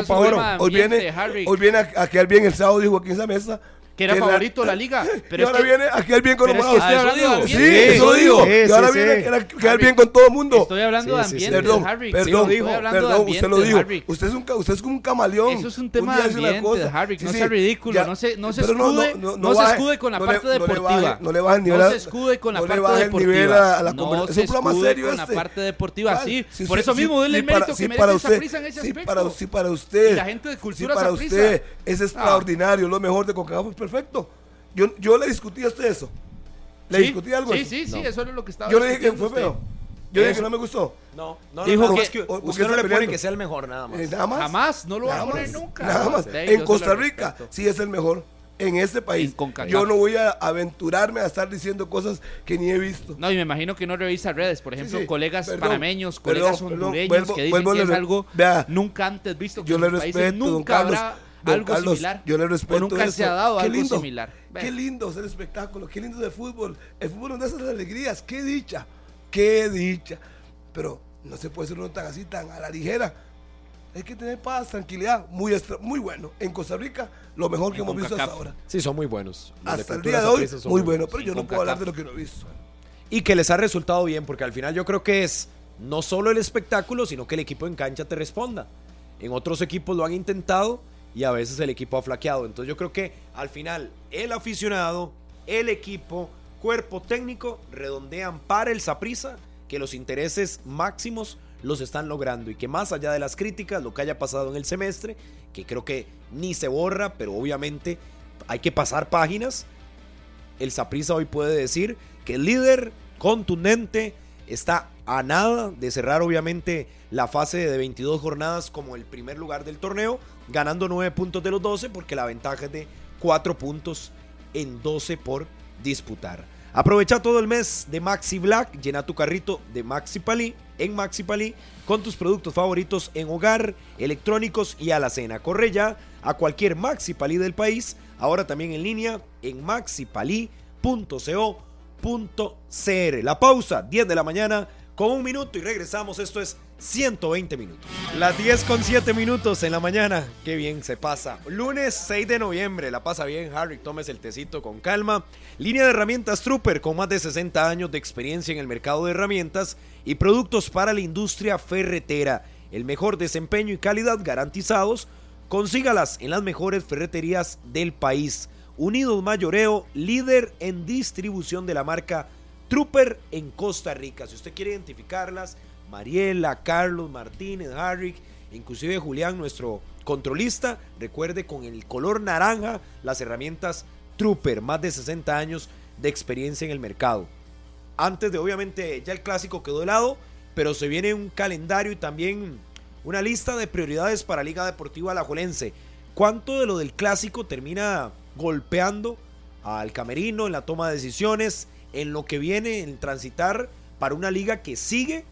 hoy viene a, a quedar bien el sábado, dijo aquí en esa mesa. Que era favorito de la liga. Pero y ahora que- viene a quedar bien con los es que. Sí, eso digo. Y ahora sí. viene a quedar, bien con todo el mundo. Estoy hablando de ambiente, Perdón, Harry. perdón, perdón, de usted ambiente, lo dijo. Usted es un, usted es un camaleón. Eso es un tema de ambiente, cosa. Harry, que no Sí, sea sí, ridículo, ya. no se, no se Pero escude, no, se escude con la parte deportiva. No le baje el nivel No se escude con la no le parte deportiva. nivel a- la no conversación. se Es un programa escude serio con la parte deportiva, sí. Por eso mismo, denle mérito que merece prisa en ese aspecto. sí, para usted. Y la gente de cultura Sí, para Saprissa. usted. Es extraordinario, lo mejor de Concacaf es perfecto. Yo, yo le discutí a usted eso. Le Sí, discutí algo. Sí, eso? sí, sí, eso es lo que estaba Yo le dije que fue feo. Yo le dije que no me gustó. No, no, Dijo no, no, que- es que usted no le pone que sea el mejor nada más. Eh, nada más. Jamás, no lo va a poner nunca. Nada más. En Costa Rica sí es el mejor. En este país. CONCACAF. Yo no voy a aventurarme a estar diciendo cosas que ni he visto. No, y me imagino que no revisa redes, por ejemplo, sí. colegas Perdón, panameños, perdón, colegas perdón, hondureños vuelvo- que dicen vuelvo que a es algo vea, nunca antes visto. que Yo le respeto, don nunca Carlos. habrá don algo Carlos, similar. Yo le respeto. O nunca eso. se ha dado Qué algo lindo, similar. Qué Ve. lindo es el espectáculo, qué lindo es el fútbol. El fútbol nos da esas alegrías, qué dicha, qué dicha. Pero no se puede ser uno tan así, tan a la ligera. Hay que tener paz, tranquilidad, muy, extra- muy bueno. En Costa Rica, lo mejor que En hemos visto hasta ahora. Sí, son muy buenos. Los Hasta el día de hoy, muy bueno. buenos. Pero yo no puedo hablar de lo que no he visto. Y que les ha resultado bien, porque al final yo creo que es no solo el espectáculo, sino que el equipo en cancha te responda. En otros equipos lo han intentado y a veces el equipo ha flaqueado. Entonces yo creo que al final el aficionado, el equipo, cuerpo técnico redondean para el Saprissa que los intereses máximos los están logrando y que más allá de las críticas, lo que haya pasado en el semestre, que creo que ni se borra, pero obviamente hay que pasar páginas, el Saprissa hoy puede decir que el líder contundente está a nada de cerrar obviamente la fase de 22 jornadas como el primer lugar del torneo, ganando 9 puntos de los 12 porque la ventaja es de 4 puntos en 12 por disputar. Aprovecha todo el mes de Maxi Black, llena tu carrito de Maxi Palí en Maxi Palí con tus productos favoritos en hogar, electrónicos y alacena. Corre ya a cualquier Maxi Palí del país, ahora también en línea en maxipalí.co.cr. La pausa, 10 de la mañana con un minuto y regresamos. Esto es 120 minutos. Las 10 con 7 minutos en la mañana. Qué bien se pasa. Lunes 6 de noviembre. La pasa bien, Harry. Tomes el tecito con calma. Línea de herramientas Trooper con más de 60 años de experiencia en el mercado de herramientas y productos para la industria ferretera. El mejor desempeño y calidad garantizados. Consígalas en las mejores ferreterías del país. Unidos Mayoreo, líder en distribución de la marca Trooper en Costa Rica. Si usted quiere identificarlas, Mariela, Carlos, Martínez, Harry, inclusive Julián, nuestro controlista, recuerde con el color naranja las herramientas Trooper, más de 60 años de experiencia en el mercado. Antes de obviamente ya el clásico quedó de lado, pero se viene un calendario y también una lista de prioridades para Liga Deportiva Alajuelense. ¿Cuánto de lo del clásico termina golpeando al camerino en la toma de decisiones, en lo que viene en transitar para una liga que sigue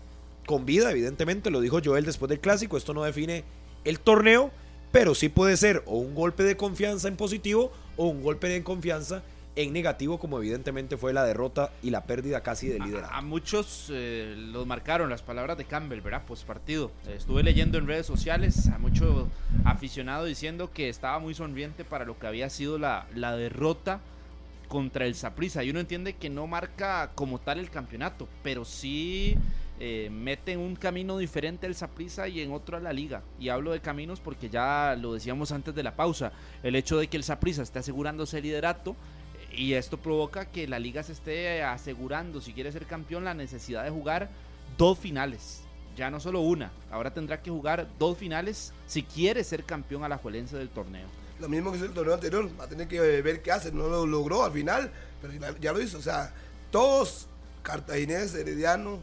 con vida, evidentemente, lo dijo Joel después del clásico, esto no define el torneo, pero sí puede ser o un golpe de confianza en positivo o un golpe de confianza en negativo, como evidentemente fue la derrota y la pérdida casi de liderazgo. a muchos eh, los marcaron las palabras de Campbell, ¿verdad? Post partido. estuve leyendo en redes sociales a mucho aficionado diciendo que estaba muy sonriente para lo que había sido la, la derrota contra el Saprissa. Y uno entiende que no marca como tal el campeonato, pero sí eh, mete en un camino diferente el Saprissa y en otro a la liga. Y hablo de caminos porque ya lo decíamos antes de la pausa. El hecho de que el Saprissa esté asegurándose el liderato y esto provoca que la liga se esté asegurando, si quiere ser campeón, la necesidad de jugar dos finales. Ya no solo una. Ahora tendrá que jugar dos finales si quiere ser campeón alajuelense del torneo. Lo mismo que hizo el torneo anterior, va a tener que ver qué hace. No lo logró al final, pero ya- lo hizo. O sea, todos, Cartaginés, Herediano,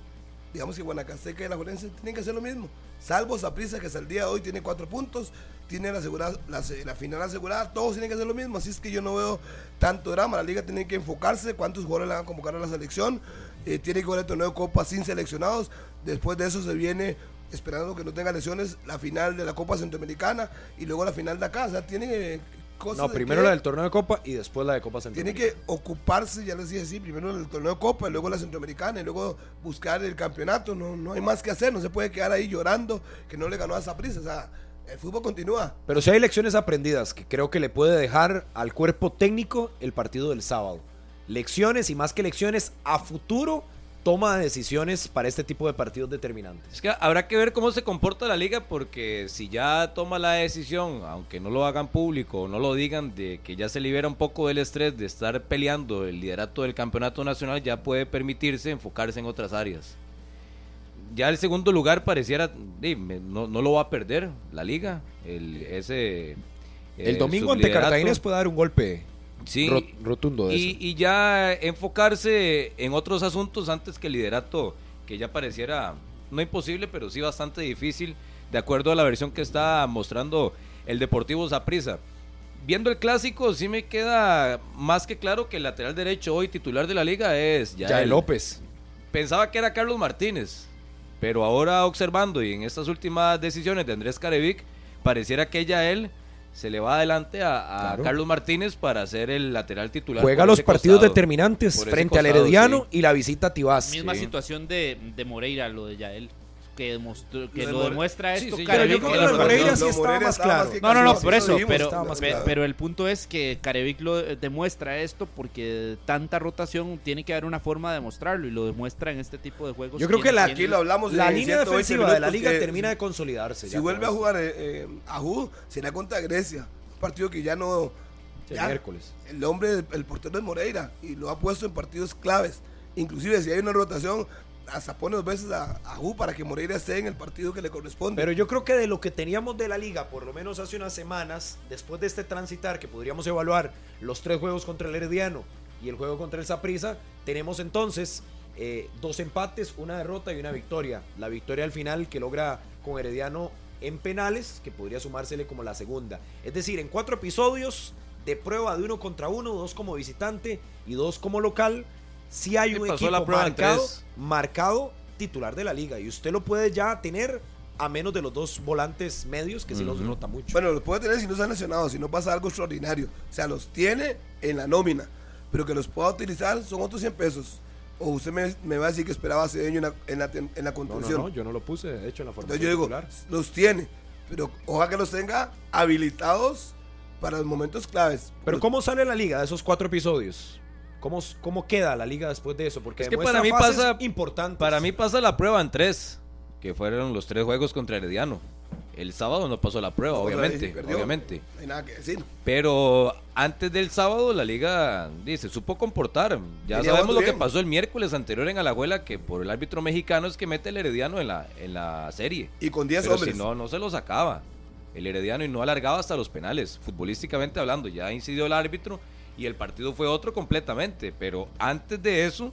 digamos que Guanacasteca y la Juelense, tienen que hacer lo mismo. Salvo Saprissa, que hasta el día de hoy tiene cuatro puntos, tiene la, la, la, final asegurada, todos tienen que hacer lo mismo, así es que yo no veo tanto drama, la liga tiene que enfocarse, cuántos jugadores le van a convocar a la selección, eh, tiene que jugar el torneo de Copa sin seleccionados, después de eso se viene esperando que no tenga lesiones, la final de la Copa Centroamericana y luego la final de acá. O sea, tiene cosas. No, primero la del torneo de Copa y después la de Copa Centroamericana. Tiene que ocuparse, ya les dije así, primero el torneo de Copa y luego la Centroamericana y luego buscar el campeonato. No, no hay más que hacer, no se puede quedar ahí llorando que no le ganó a esa prisa. O sea, el fútbol continúa. Pero si hay lecciones aprendidas que creo que le puede dejar al cuerpo técnico el partido del sábado. Lecciones y más que lecciones a futuro toma de decisiones para este tipo de partidos determinantes. Es que habrá que ver cómo se comporta la liga porque si ya toma la decisión, aunque no lo hagan público o no lo digan, de que ya se libera un poco del estrés de estar peleando el liderato del campeonato nacional, ya puede permitirse enfocarse en otras áreas. Ya el segundo lugar pareciera, no, no lo va a perder la liga. El, ese, el eh, domingo ante Cartagena puede dar un golpe sí, rotundo y, ya enfocarse en otros asuntos antes que el liderato, que ya pareciera no imposible, pero sí bastante difícil, de acuerdo a la versión que está mostrando el Deportivo Zaprisa. Viendo el clásico, sí me queda más que claro que el lateral derecho hoy titular de la liga es ya López. Pensaba que era Carlos Martínez, pero ahora observando y en estas últimas decisiones de Andrés Carevic, pareciera que ya él se le va adelante a, Carlos Martínez para ser el lateral titular. Juega los partidos determinantes frente al Herediano y la visita a Tibás. Misma situación de, de, Moreira, lo de Yael que, demostró, que lo, demuestra esto. Sí, pero yo creo que Moreira sí estaba más claro. No, no, no, por eso. Pero, pero el punto es que Carevic lo demuestra esto porque tanta rotación tiene que haber una forma de demostrarlo y lo demuestra en este tipo de juegos. Yo creo que la, aquí lo hablamos la línea defensiva de la liga termina de consolidarse. Si vuelve a jugar eh, eh, a Ju, será contra Grecia. Un partido que ya no. Ya, miércoles. El hombre, el portero de Moreira y lo ha puesto en partidos claves. Inclusive si hay una rotación, hasta pone dos veces a, a para que Moreira esté en el partido que le corresponde. Pero yo creo que de lo que teníamos de la liga, por lo menos hace unas semanas, después de este transitar, que podríamos evaluar los tres juegos contra el Herediano y el juego contra el Saprissa, tenemos entonces eh, dos empates, una derrota y una victoria. La victoria al final que logra con Herediano en penales, que podría sumársele como la segunda. Es decir, en cuatro episodios de prueba de uno contra uno, dos como visitante y dos como local, si hay un equipo marcado, marcado titular de la liga y usted lo puede ya tener a menos de los dos volantes medios que se los nota mucho. Bueno, los puede tener si no se han lesionado, si no pasa algo extraordinario. O sea, los tiene en la nómina, pero que los pueda utilizar son otros 100 pesos. O usted me, va a decir que esperaba a Cedeño en la, en la, en la contención. No, no, yo no lo puse, de hecho, en la formación Entonces yo digo, los tiene, pero ojalá que los tenga habilitados para los momentos claves. Pero ¿cómo sale la liga de esos cuatro episodios? ¿Cómo, ¿Cómo queda la liga después de eso? Porque es que para mí pasa importante. Para mí pasa la prueba en tres, que fueron los tres juegos contra Herediano. El sábado no pasó la prueba, obviamente, obviamente. No hay nada que decir. Pero antes del sábado la liga dice, supo comportar. Ya sabemos lo que pasó el miércoles anterior en Alajuela, que por el árbitro mexicano es que mete el Herediano en la, en la serie. Y con 10 hombres. si no, no se lo sacaba. El Herediano y no alargaba hasta los penales, futbolísticamente hablando. Ya incidió el árbitro y el partido fue otro completamente. Pero antes de eso,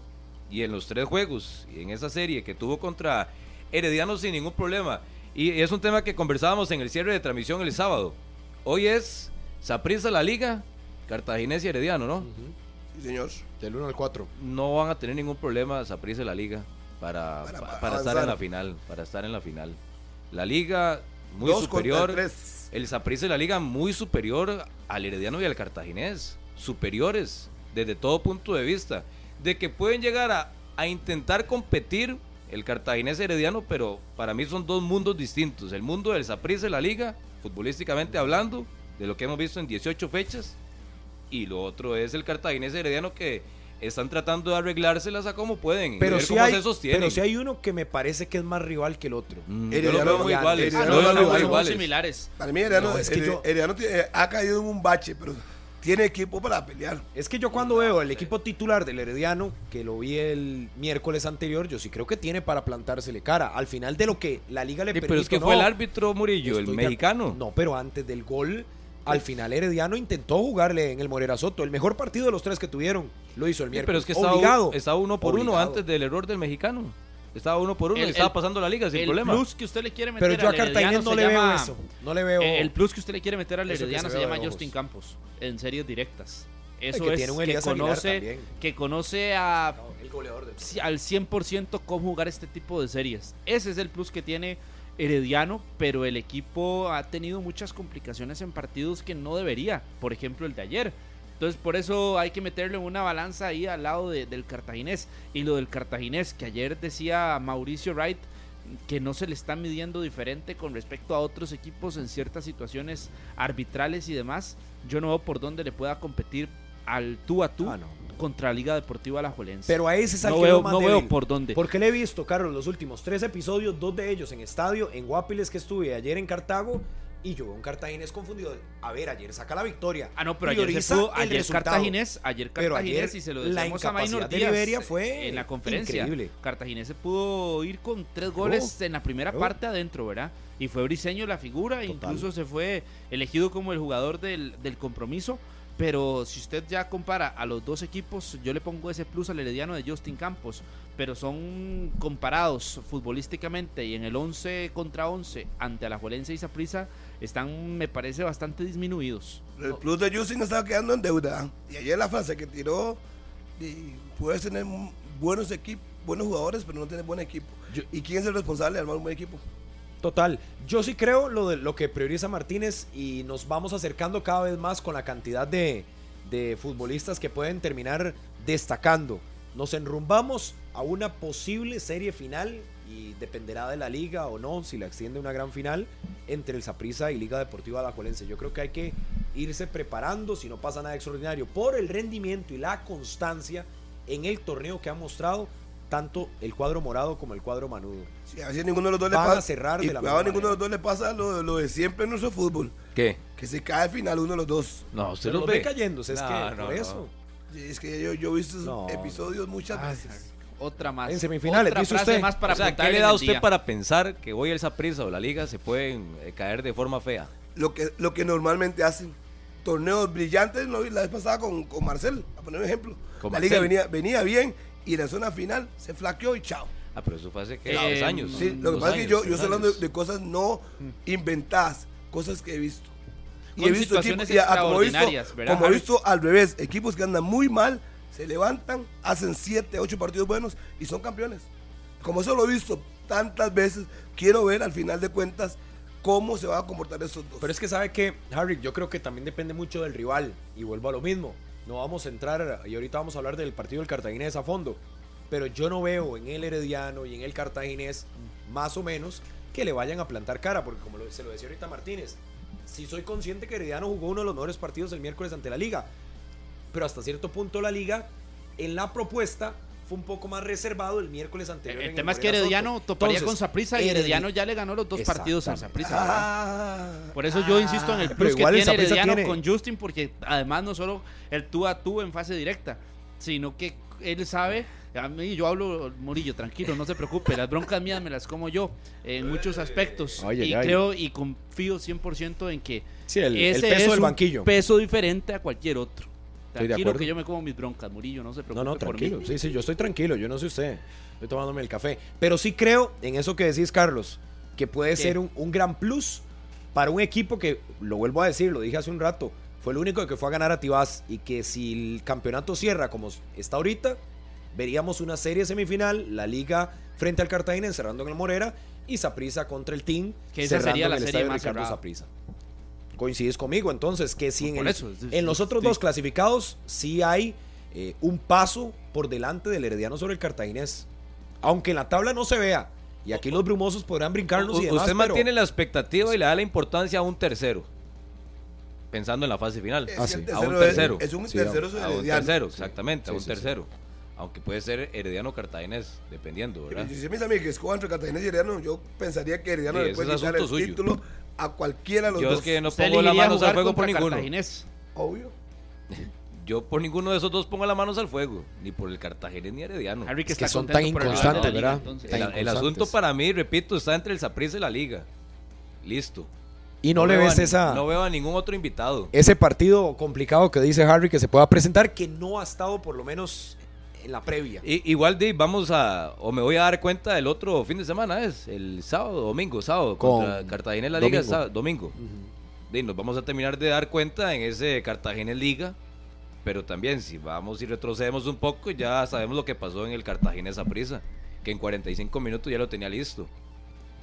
y en los tres juegos, y en esa serie que tuvo contra Herediano sin ningún problema, y es un tema que conversábamos en el cierre de transmisión el sábado. Hoy es Saprissa la Liga, Cartaginés y Herediano, ¿no? Sí, señor. Del 1 al 4. No van a tener ningún problema Saprissa la Liga para, para, estar en la final. Para estar en la final. La Liga muy superior. El Saprissa y la Liga muy superior al Herediano y al Cartaginés superiores desde todo punto de vista, de que pueden llegar a, a intentar competir el cartaginés herediano, pero para mí son dos mundos distintos. El mundo del Saprissa de la liga, futbolísticamente hablando, de lo que hemos visto en 18 fechas, y lo otro es el cartaginés herediano que están tratando de arreglárselas a como pueden. Pero si, hay, pero si hay uno que me parece que es más rival que el otro. Mm, Herediano, muy iguales. Herediano, similares. Para mí Herediano, es que Herediano ha caído en un bache, pero tiene equipo para pelear. Es que yo cuando veo el equipo titular del Herediano, que lo vi el miércoles anterior, yo sí creo que tiene para plantársele cara. Al final de lo que la liga le sí, Pero es que fue el árbitro Murillo, el mexicano. No, pero antes del gol, al final Herediano intentó jugarle en el Morera Soto. El mejor partido de los tres que tuvieron lo hizo el miércoles. pero es que estaba, uno por uno antes del error del mexicano. Estaba uno por uno El- y estaba el- pasando la liga sin el problema. plus que usted le quiere meter Pero yo a Cartaginés no le veo llama- eso. No le veo. El plus que usted le quiere meter al Herediano se se llama. Justin Campos en series directas. Eso que es tiene un que conoce, que conoce a el goleador de al 100% cómo jugar este tipo de series. Ese es el plus que tiene Herediano, pero el equipo ha tenido muchas complicaciones en partidos que no debería, por ejemplo el de ayer. Entonces por eso hay que meterle una balanza ahí al lado de- del cartaginés. Y lo del cartaginés, que ayer decía Mauricio Wright, que no se le está midiendo diferente con respecto a otros equipos en ciertas situaciones arbitrales y demás, yo no veo por dónde le pueda competir al tú a tú Ah, no. contra Liga Deportiva Alajuelense. Pero a ese es al no que veo, más no veo por dónde. Porque le he visto, Carlos, los últimos tres episodios, dos de ellos en estadio, en Guapiles que estuve ayer en Cartago, y yo veo un cartaginés confundido. A ver, ayer saca la victoria. Ah, no, pero ayer se pudo, ayer. Cartaginés, ayer Cartaginés, ayer y se lo la decimos a Maynor de Liberia fue en la conferencia. increíble. Cartaginés se pudo ir con tres goles en la primera Oh. parte adentro, ¿verdad? Y fue Briseño la figura, Total. incluso se fue elegido como el jugador del, del compromiso. Pero si usted ya compara a los dos equipos, yo le pongo ese plus al Herediano de Justin Campos. Pero son comparados futbolísticamente y en el 11 contra 11 ante Alajuelense y Saprissa están, me parece, bastante disminuidos. El plus de Justin estaba quedando en deuda. Y ayer la frase que tiró, y puedes tener buenos equipos, buenos jugadores, pero no tienes buen equipo. Yo- ¿Y quién es el responsable de armar un buen equipo? Total. Yo sí creo lo, de, lo que prioriza Martínez y nos vamos acercando cada vez más con la cantidad de, de futbolistas que pueden terminar destacando. Nos enrumbamos a una posible serie final y dependerá de la liga o no, si la extiende una gran final entre el Saprissa y Liga Deportiva Alajuelense. Yo creo que hay que irse preparando si no pasa nada extraordinario por el rendimiento y la constancia en el torneo que ha mostrado tanto el cuadro morado como el cuadro manudo. Si a veces ninguno de los dos le Van a pasa. cerrar de y la misma ninguno de los dos le pasa lo, lo de siempre en nuestro fútbol. ¿Qué? Que se cae al final uno de los dos. No, usted Se los ve cayéndose, es No, que no, por no. eso. Es que yo, yo he visto esos No. episodios muchas Ah, veces. Otra más. En semifinales, Otra dice frase usted. más para o sea, ¿qué le da a usted día. para pensar que hoy el Saprissa o la liga se pueden eh, caer de forma fea? Lo que, lo que normalmente hacen. Torneos brillantes, vi la vez pasada con, con Marcel, a poner un ejemplo. Con la liga Marcel. venía, venía bien y en la zona final se flaqueó y chao. Ah, pero eso fue hace ¿qué? Eh, dos años. Sí, lo que pasa es que años, yo, yo estoy hablando de, años. de cosas no inventadas, cosas que he visto. Y Con he visto situaciones equipos, y a- como he visto, extraordinarias, ¿verdad, como he visto al revés, equipos que andan muy mal, se levantan, hacen 7, 8 partidos buenos y son campeones. Como eso lo he visto tantas veces, quiero ver al final de cuentas cómo se van a comportar esos dos. Pero es que sabe que, Harry, yo creo que también depende mucho del rival. Y vuelvo a lo mismo. No vamos a entrar, y ahorita vamos a hablar del partido del Cartaginés a fondo. Pero yo no veo en el Herediano y en el Cartaginés, más o menos, que le vayan a plantar cara. Porque como se lo decía ahorita Martínez, sí soy consciente que Herediano jugó uno de los mejores partidos el miércoles ante la liga. Pero hasta cierto punto la liga, en la propuesta, fue un poco más reservado el miércoles anterior. El tema es que Morera Soto. Herediano toparía Entonces, con Saprissa y Heredi- Herediano ya le ganó los dos partidos a Saprissa. ¿verdad? Ah, Por eso yo insisto en el pero plus que el tiene Herediano tiene- con Justin, porque además no solo el tú a tú en fase directa, sino que él sabe. A mí yo hablo, Murillo, tranquilo, no se preocupe, las broncas mías me las como yo en muchos aspectos. Y creo y confío 100% en que Sí, el, el ese peso es del un banquillo. peso diferente a cualquier otro. Estoy de Tranquilo acuerdo. que yo me como mis broncas, Murillo, no se preocupe No, no, por tranquilo. mí. Sí, sí, yo estoy tranquilo, yo no sé usted. Estoy tomándome el café. Pero sí creo en eso que decís, Carlos, que puede ¿Qué? ser un, un gran plus para un equipo que, lo vuelvo a decir, lo dije hace un rato, fue el único que fue a ganar a Tibás y que si el campeonato cierra como está ahorita, veríamos una serie semifinal, la liga frente al Cartagena encerrando en el Morera y Saprissa contra el Team Que esa cerrando sería en la el serie estadio más Ricardo. Coincides conmigo, entonces, que si en, el- eso, es- en los otros sí. dos clasificados sí hay eh, un paso por delante del Herediano sobre el Cartaginés. Aunque en la tabla no se vea. Y aquí los brumosos podrán brincarnos U- y demás, usted pero- mantiene la expectativa y le da la importancia a un tercero. Pensando en la fase final. Es Ah, sí. A un tercero. Es, es un Sí, tercero a- un Herediano. tercero, exactamente, Sí, a un sí, sí. tercero. Aunque puede ser Herediano Cartaginés, dependiendo, ¿verdad? Si mis amigos escojan entre Cartagena y Herediano, yo pensaría que Herediano Sí, le puede quitar el suyo. título a cualquiera de los Yo dos. es que no pongo las manos al fuego por ninguno. Cartaginés. Obvio. Yo por ninguno de esos dos pongo las manos al fuego, ni por el Cartaginés ni Herediano. Harry, que Es que está son tan inconstantes, ¿verdad? entonces. Tan El, asunto para mí, repito, está entre el Saprissa y la Liga. Listo. Y no, le ves a- esa, No veo a ningún otro invitado. ese partido complicado que dice Harry que se pueda presentar, que no ha estado por lo menos en la previa. I- igual, Dave, vamos a. O me voy a dar cuenta el otro fin de semana, es el sábado, domingo, sábado, Con contra Cartagena en la Liga, domingo. sábado- domingo. Di, nos vamos a terminar de dar cuenta en ese Cartagena en Liga. Pero también, si vamos y retrocedemos un poco, ya sabemos lo que pasó en el Cartagena Saprisa. Que en 45 minutos ya lo tenía listo.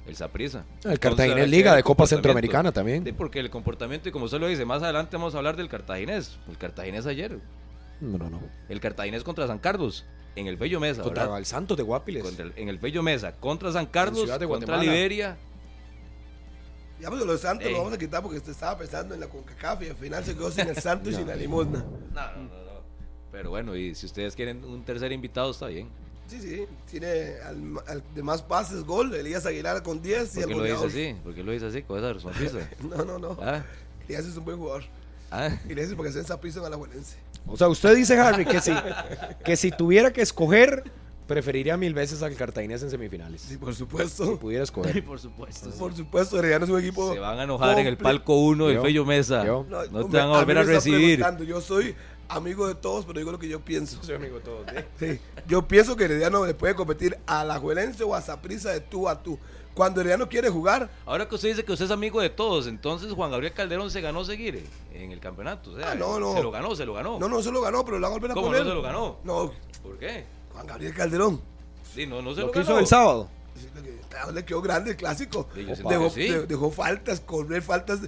El Saprisa. El Cartagena en Liga de Copa Centroamericana también. Sí, porque el comportamiento, y como usted lo dice, más adelante vamos a hablar del Cartaginés. El Cartaginés ayer. No, no, no. El Cartaginés contra San Carlos. En el Bello Mesa. Contra ¿verdad? el Santos de Guapiles. Contra el- en el Bello Mesa. Contra San Carlos. Ciudad de contra Guatemala. Liberia. Ya porque los Santos Ey. lo vamos a quitar porque usted estaba pensando en la CONCACAF y al final se quedó sin el Santos y sin la limosna. No, no, no, no. Pero bueno, y si ustedes quieren un tercer invitado, está bien. Sí, sí, tiene al, al de más pases gol, Elías Aguilar con 10 y ¿Por el qué lo dice goleador. así? ¿Por qué lo dice así? Con esa sonrisa. No, no, no. ¿Ah? Elías es un buen jugador. ¿Ah? Elías es porque se en Alajuelense. O sea, usted dice, Harry, que si, que si tuviera que escoger, preferiría mil veces al Cartaginés en semifinales. Sí, por Si supuesto. pudiera escoger. por supuesto. sí. Por supuesto, Herediano es un equipo. Se van a enojar en el palco 1 del Yo, Fello Mesa. yo. No, te van a volver a, recibir. Yo soy amigo de todos, pero digo lo que yo pienso. Soy amigo de todos. ¿eh? Sí, yo pienso que Herediano le puede competir a la Juelense o a Saprissa de tú a tú. Cuando Herediano quiere jugar, Ahora que usted dice que usted es amigo de todos, entonces Juan Gabriel Calderón se ganó seguir en el campeonato. O sea, Ah, no, no. Se lo ganó, se lo ganó. no, no se lo ganó, pero lo van a volver a ¿Cómo poner. no se lo ganó? No, ¿Por qué? Juan Gabriel Calderón. Sí, no, no se Lo lo, que ganó. hizo el sábado. Le quedó- Le quedó grande el clásico. Dejó, que sí. de- dejó faltas, correr faltas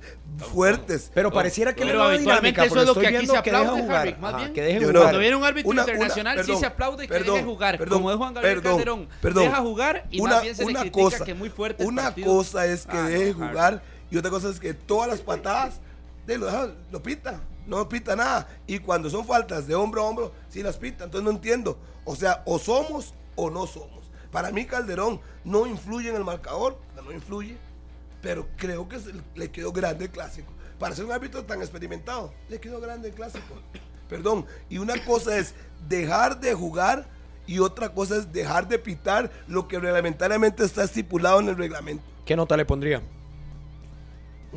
fuertes. Pero pareciera que pero le habitualmente dinámica, eso pero es lo estoy que aquí viendo se que deja aplaude, jugar. Harry, más Ajá, bien. que deje jugar. Cuando viene un árbitro Una- internacional una- sí se aplaude que perdón, deje jugar, perdón, como es Juan Gabriel perdón, Calderón. perdón. Deja jugar y más bien se le una critica cosa, que muy fuerte el Una partido. cosa es que Ah, deje jugar y otra cosa es que todas las patadas de lo, deja- lo pita. No pita nada. Y cuando son faltas de hombro a hombro, sí las pita. Entonces no entiendo. O sea, o somos o no somos. Para mí Calderón no influye en el marcador, no influye, pero creo que le quedó grande el clásico. Para ser un árbitro tan experimentado, le quedó grande el clásico. Perdón, y una cosa es dejar de jugar y otra cosa es dejar de pitar lo que reglamentariamente está estipulado en el reglamento. ¿Qué nota le pondría?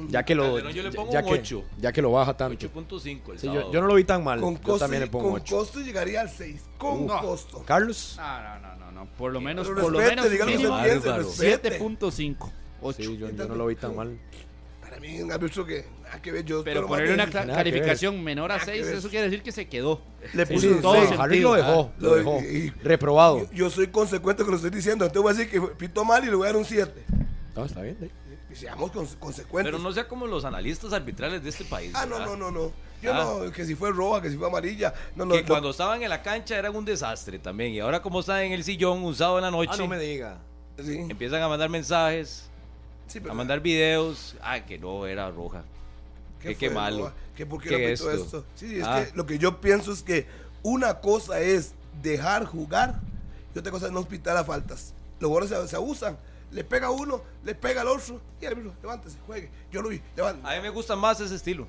Ya que lo, Calderón yo le pongo ya un que, ya que lo baja tanto. 8.5 el Sí, sábado. yo, yo no lo vi tan mal. Con yo costo, también le pongo con 8. costo llegaría al 6. Con costo. Carlos. No, no, no, no, no. Por lo menos, Pero por lo menos dígalo que mínimo se piense, Bárbaro. respete. 7.5. 8. Sí, yo, yo no lo vi tan mal. Para mí un árbitro que que ver yo. Pero ponerle una calificación menor a Nada que 6, ver. eso quiere decir que se quedó. Le Sí, puse sí, un todo sí. Harry lo dejó. Lo Lo de- dejó. y- Reprobado. Yo, yo soy consecuente con lo que estoy diciendo. Entonces voy a decir que pito mal y le voy a dar un 7. No, está bien. sí. Seamos cons- consecuentes. Pero no sea como los analistas arbitrales de este país. ah, no, ¿verdad? no, no, no. Yo Ah. no, que si fue roja, que si fue amarilla. No, no. que no. cuando estaban en la cancha eran un desastre también. Y ahora como están en el sillón un sábado en la noche, Ah, no me diga. Sí, empiezan a mandar mensajes, sí, pero- a mandar videos. Ah, que no, era roja. ¿Qué que qué malo. ¿Por qué, ¿Qué esto? esto? Sí, es Ah. que lo que yo pienso es que una cosa es dejar jugar y otra cosa es no pitar a faltas. Los jugadores se, se abusan. Le pega a uno, le pega al otro y el árbitro, levántese, juegue. Yo lo vi, levántese. A mí me gusta más ese estilo.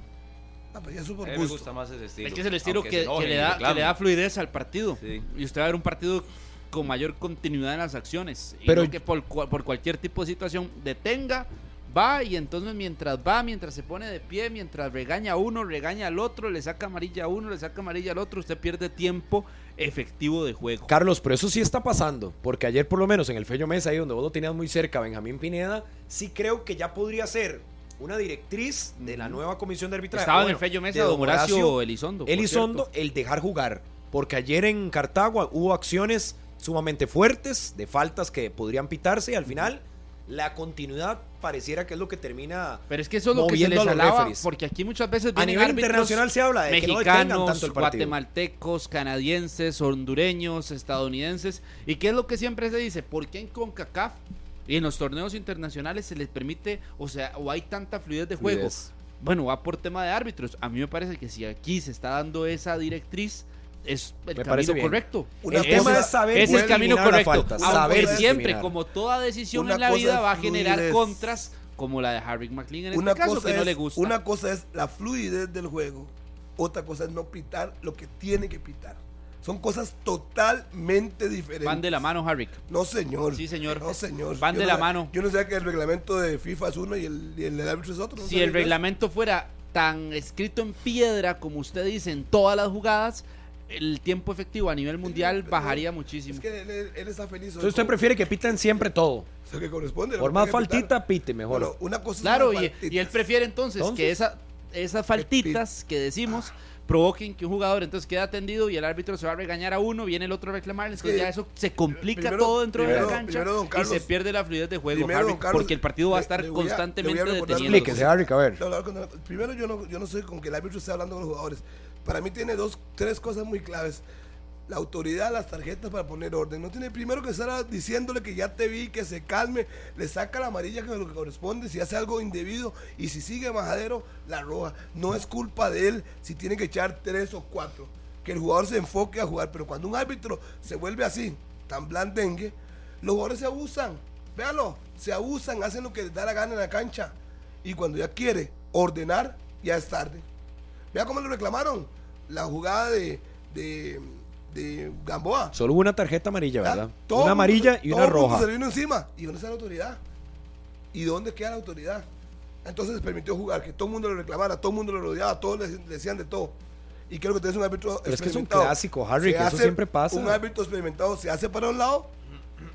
Ah, pues ya eso A mí me gusta más ese estilo. Es que es el estilo que, le y da, que reclamen. le da fluidez al partido. Sí. Y usted va a ver un partido con mayor continuidad en las acciones. Y Pero- no que por cualquier tipo de situación detenga, va y entonces mientras va, mientras se pone de pie, mientras regaña a uno, regaña al otro, le saca amarilla a uno, le saca amarilla al otro, usted pierde tiempo efectivo de juego. Carlos, pero eso sí está pasando, porque ayer por lo menos en el Fello Mesa, ahí donde vos lo tenías muy cerca, Benjamín Pineda, sí creo que ya podría ser una directriz de la nueva comisión de arbitraje. Estaba en el Fello de Mesa don Horacio, Horacio Elizondo. Elizondo, el dejar jugar, porque ayer en Cartago hubo acciones sumamente fuertes, de faltas que podrían pitarse y al final la continuidad pareciera que es lo que termina Pero es que eso es lo que se les alaba, porque aquí muchas veces A nivel internacional se habla de que no mexicanos, tanto el guatemaltecos, canadienses, hondureños, estadounidenses. ¿Y qué es lo que siempre se dice? ¿Por qué en CONCACAF y en los torneos internacionales se les permite, o sea, o hay tanta fluidez de juego? Fluidez. Bueno, va por tema de árbitros. A mí me parece que si aquí se está dando esa directriz, es el Me camino correcto. Una el tema es saber Es el camino correcto. saber siempre, como toda decisión Una en la vida, va a generar contras, como la de Harry McLean en Una este caso, cosa que no le gusta. Una cosa es la fluidez del juego, otra cosa es no pitar lo que tiene que pitar. Son cosas totalmente diferentes. Van de la mano, Harry. No, señor. Sí, señor. No, señor. Van Yo de no la sé- mano. Yo no sé que el reglamento de FIFA es uno y el, y el del árbitro es otro. no Si el reglamento fuera tan escrito en piedra como usted dice en todas las jugadas, el tiempo efectivo a nivel mundial bajaría muchísimo. Es que él, él- está feliz. Entonces usted prefiere que piten siempre todo. o sea, que corresponde. lo Por más faltita, pite mejor. Bueno, una cosa Claro, y, él prefiere entonces, Entonces. que esa, esas faltitas que decimos provoquen que un jugador entonces quede atendido y el árbitro se va a regañar a uno, viene el otro a reclamar, entonces que ya eso se complica primero- todo dentro de primero- la cancha primero, don y Carlos, se pierde la fluidez de juego, primero, Harry, Carlos, porque el partido va a estar le constantemente le voy a deteniendo. Explíquese, Harry, a ver. No, no, no, primero, yo no, yo no soy con que el árbitro esté hablando con los jugadores. Para mí tiene dos, tres cosas muy claves. La autoridad, las tarjetas para poner orden. No tiene primero que estar diciéndole que ya te vi, que se calme, le saca la amarilla que lo que corresponde, si hace algo indebido y si sigue majadero, la roja. No es culpa de él si tiene que echar tres o cuatro. Que el jugador se enfoque a jugar. Pero cuando un árbitro se vuelve así, tan blandengue, los jugadores se abusan. Véalo, se abusan, hacen lo que les da la gana en la cancha. Y cuando ya quiere ordenar, ya es tarde. Vea cómo le reclamaron la jugada de, de, de Gamboa. Solo hubo una tarjeta amarilla, ¿verdad? ¿verdad? Todo Una mundo amarilla se- y todo una mundo roja. Se le vino encima. ¿Y dónde está la autoridad? ¿Y dónde queda la autoridad? Entonces se permitió jugar, que todo el mundo lo reclamara, todo el mundo lo rodeaba, todos le, decían de todo. Y creo que tenés un árbitro Pero es que es un experimentado. clásico, Harry, Se que eso siempre pasa. Un árbitro experimentado se hace para un lado,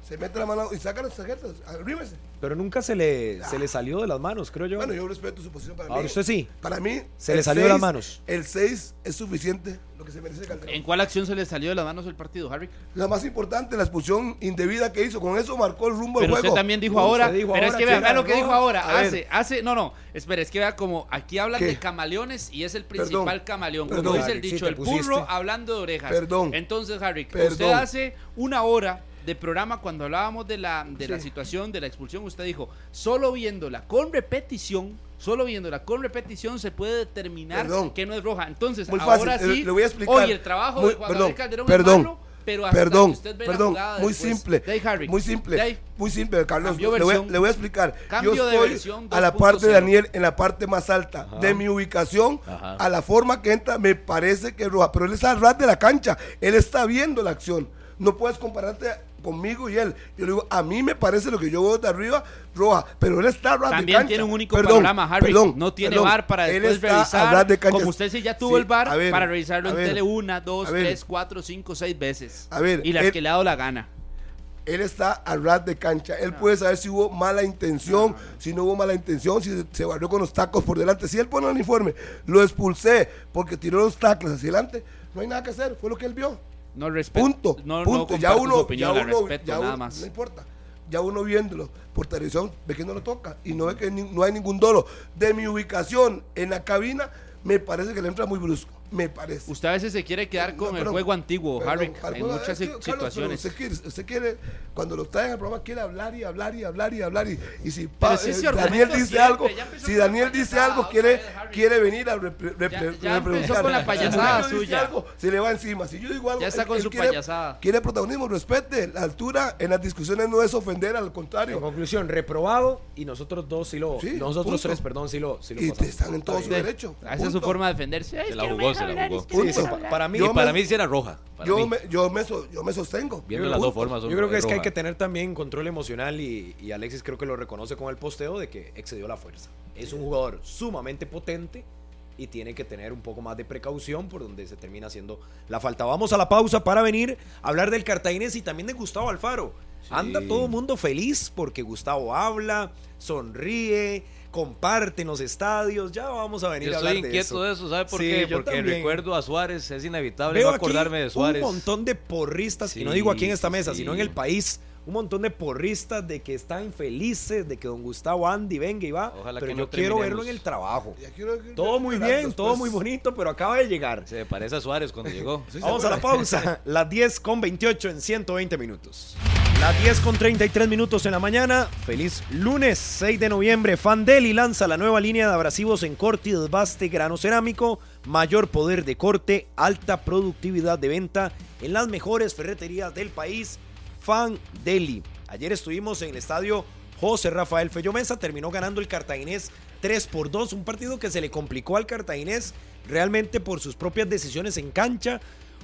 se mete la mano y saca las tarjetas. Arrímese. Pero nunca se le, se le salió de las manos, creo yo. Bueno, yo respeto su posición para Ahora mí. usted sí. Para mí. Se el le salió de las manos. El 6 es suficiente lo que se merece Calderón. ¿En cuál acción se le salió de las manos el partido, Harry? La más importante, la expulsión indebida que hizo. Con eso marcó el rumbo del Pero juego. usted también dijo No, ahora, dijo pero es ahora que que vea, lo que dijo ahora, hace, hace, no, no, espere, es que vea como aquí hablan ¿Qué? de camaleones y es el principal Perdón. camaleón, Perdón. como dice el Harry, dicho, el pusiste. burro hablando de orejas. Perdón. Entonces, Harry, Perdón. usted hace una hora de programa cuando hablábamos de la de la situación de la expulsión, usted dijo, solo viéndola con repetición, solo viéndola con repetición se puede determinar Perdón. que no es roja. Entonces, Muy ahora eh, sí, le voy a explicar. hoy el trabajo Muy- de Juan perdón, Calderón perdón, es malo, pero hasta Perdón, que usted ve la perdón, jugada muy después. simple. Harry. Muy simple. Ahí. Muy simple, Carlos. Le voy, versión. le voy a explicar. Yo de estoy a la parte de 2.0. Daniel en la parte más alta de mi ubicación. Ajá. A la forma que entra, me parece que es roja. Pero él está al ras de la cancha. Él está viendo la acción. No puedes compararte conmigo y él. Yo le digo, a mí me parece lo que yo veo de arriba roja, pero él está a ras de También cancha. tiene un único Perdón, panorama, Harry. perdón, no tiene perdón. VAR para Él después está a revisar. de. Como usted sí ya tuvo Sí, el ver, para revisarlo en ver, tele una, dos, ver. tres, cuatro, cinco, seis veces. A ver, y las él- que le ha dado la gana. Él está a ras de cancha. Él puede saber si hubo mala intención, si no hubo mala intención, si se- se barrió con los tacos por delante. Si él pone el uniforme, lo expulsé porque tiró los tacos hacia adelante, no hay nada que hacer. Fue lo que él vio. No respeto. Punto. No, no punto. ya uno, opinión, ya uno, respeto, ya nada más. no importa. Ya uno viéndolo por televisión ve que no lo toca y no ve que ni- no hay ningún dolo. De mi ubicación en la cabina, me parece que le entra muy brusco. Me parece. Usted a veces se quiere quedar No, con el juego antiguo, perdón, Harry, en muchas es que, si- Carlos, pero situaciones. Usted quiere, usted quiere, cuando lo traen al programa, quiere hablar y hablar y hablar y hablar. Y, y si Pero pa- si eh, Daniel dice siempre, algo, si Daniel dice algo, quiere, quiere venir a repreguntar. con la Si payasada suya. algo, se le va encima. Si yo digo algo, Ya está él- con él su quiere- payasada. Quiere protagonismo, respete. La altura en las discusiones no es ofender, al En contrario. conclusión, reprobado y nosotros dos sí lo. Sí, nosotros punto. tres, perdón, sí lo, sí lo Y te pasamos. están en todo su derecho. Esa es su forma de defenderse. Se la jugó, se la jugó. Sí, sí, para mí. Yo y para me- mí sí era roja. Yo mí. me, yo, me, so- yo me sostengo. Viendo Yo las dos formas. Yo creo que es que hay que tener también control emocional y, y Alexis creo que lo reconoce con el posteo de que excedió la fuerza. Es un jugador sumamente potente y tiene que tener un poco más de precaución por donde se termina haciendo la falta. Vamos a la pausa para venir a hablar del cartaginés y también de Gustavo Alfaro. Anda todo el mundo feliz porque Gustavo habla, sonríe, comparte en los estadios. Ya vamos a venir Yo a estoy hablar de inquieto eso. de eso, ¿sabe por Sí, qué? Porque recuerdo a Suárez, es inevitable Veo no acordarme aquí de Suárez. un montón de porristas, y no Sí, digo aquí en esta sí, mesa, sí. sino en el país, un montón de porristas de que están felices, de que don Gustavo Andy venga y va, Ojalá pero que yo no quiero verlo en el trabajo. Todo muy bien, todo después. muy bonito, pero acaba de llegar. Se parece a Suárez cuando llegó. Sí, Vamos a la pausa, las 10 con 28 en 120 minutos. Las 10 con 33 minutos en la mañana. Feliz lunes 6 de noviembre. Fandeli lanza la nueva línea de abrasivos en corte y desbaste grano cerámico. Mayor poder de corte, alta productividad de venta en las mejores ferreterías del país. Fandeli. Ayer estuvimos en el estadio José Rafael Fello Mesa. Terminó ganando el cartaginés 3 por 2. Un partido que se le complicó al cartaginés realmente por sus propias decisiones en cancha.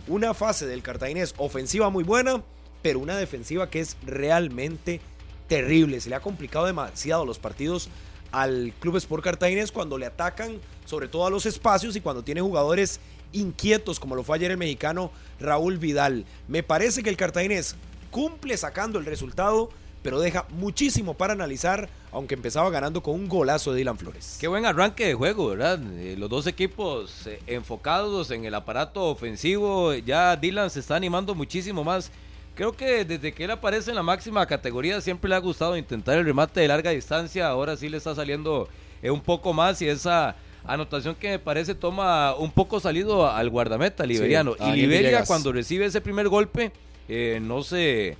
Una fase del cartaginés ofensiva muy buena, pero una defensiva que es realmente terrible. Se le ha complicado demasiado los partidos al Club Sport Cartaginés cuando le atacan, sobre todo a los espacios y cuando tiene jugadores inquietos como lo fue ayer el mexicano Raúl Vidal. Me parece que el cartaginés cumple sacando el resultado, pero deja muchísimo para analizar, aunque empezaba ganando con un golazo de Dylan Flores. Qué buen arranque de juego, ¿verdad? Eh, los dos equipos eh, enfocados en el aparato ofensivo. Ya Dylan se está animando muchísimo más. Creo que desde que él aparece en la máxima categoría siempre le ha gustado intentar el remate de larga distancia. Ahora sí le está saliendo eh, un poco más y esa anotación que me parece toma un poco salido al guardameta liberiano. Sí, y Liberia Villegas. cuando recibe ese primer golpe eh, no se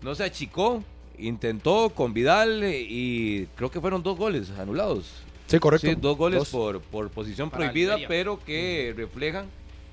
no se achicó, intentó con Vidal eh, y creo que fueron dos goles anulados. Sí, correcto. Sí, dos goles Dos. Por, por posición Para prohibida, pero que reflejan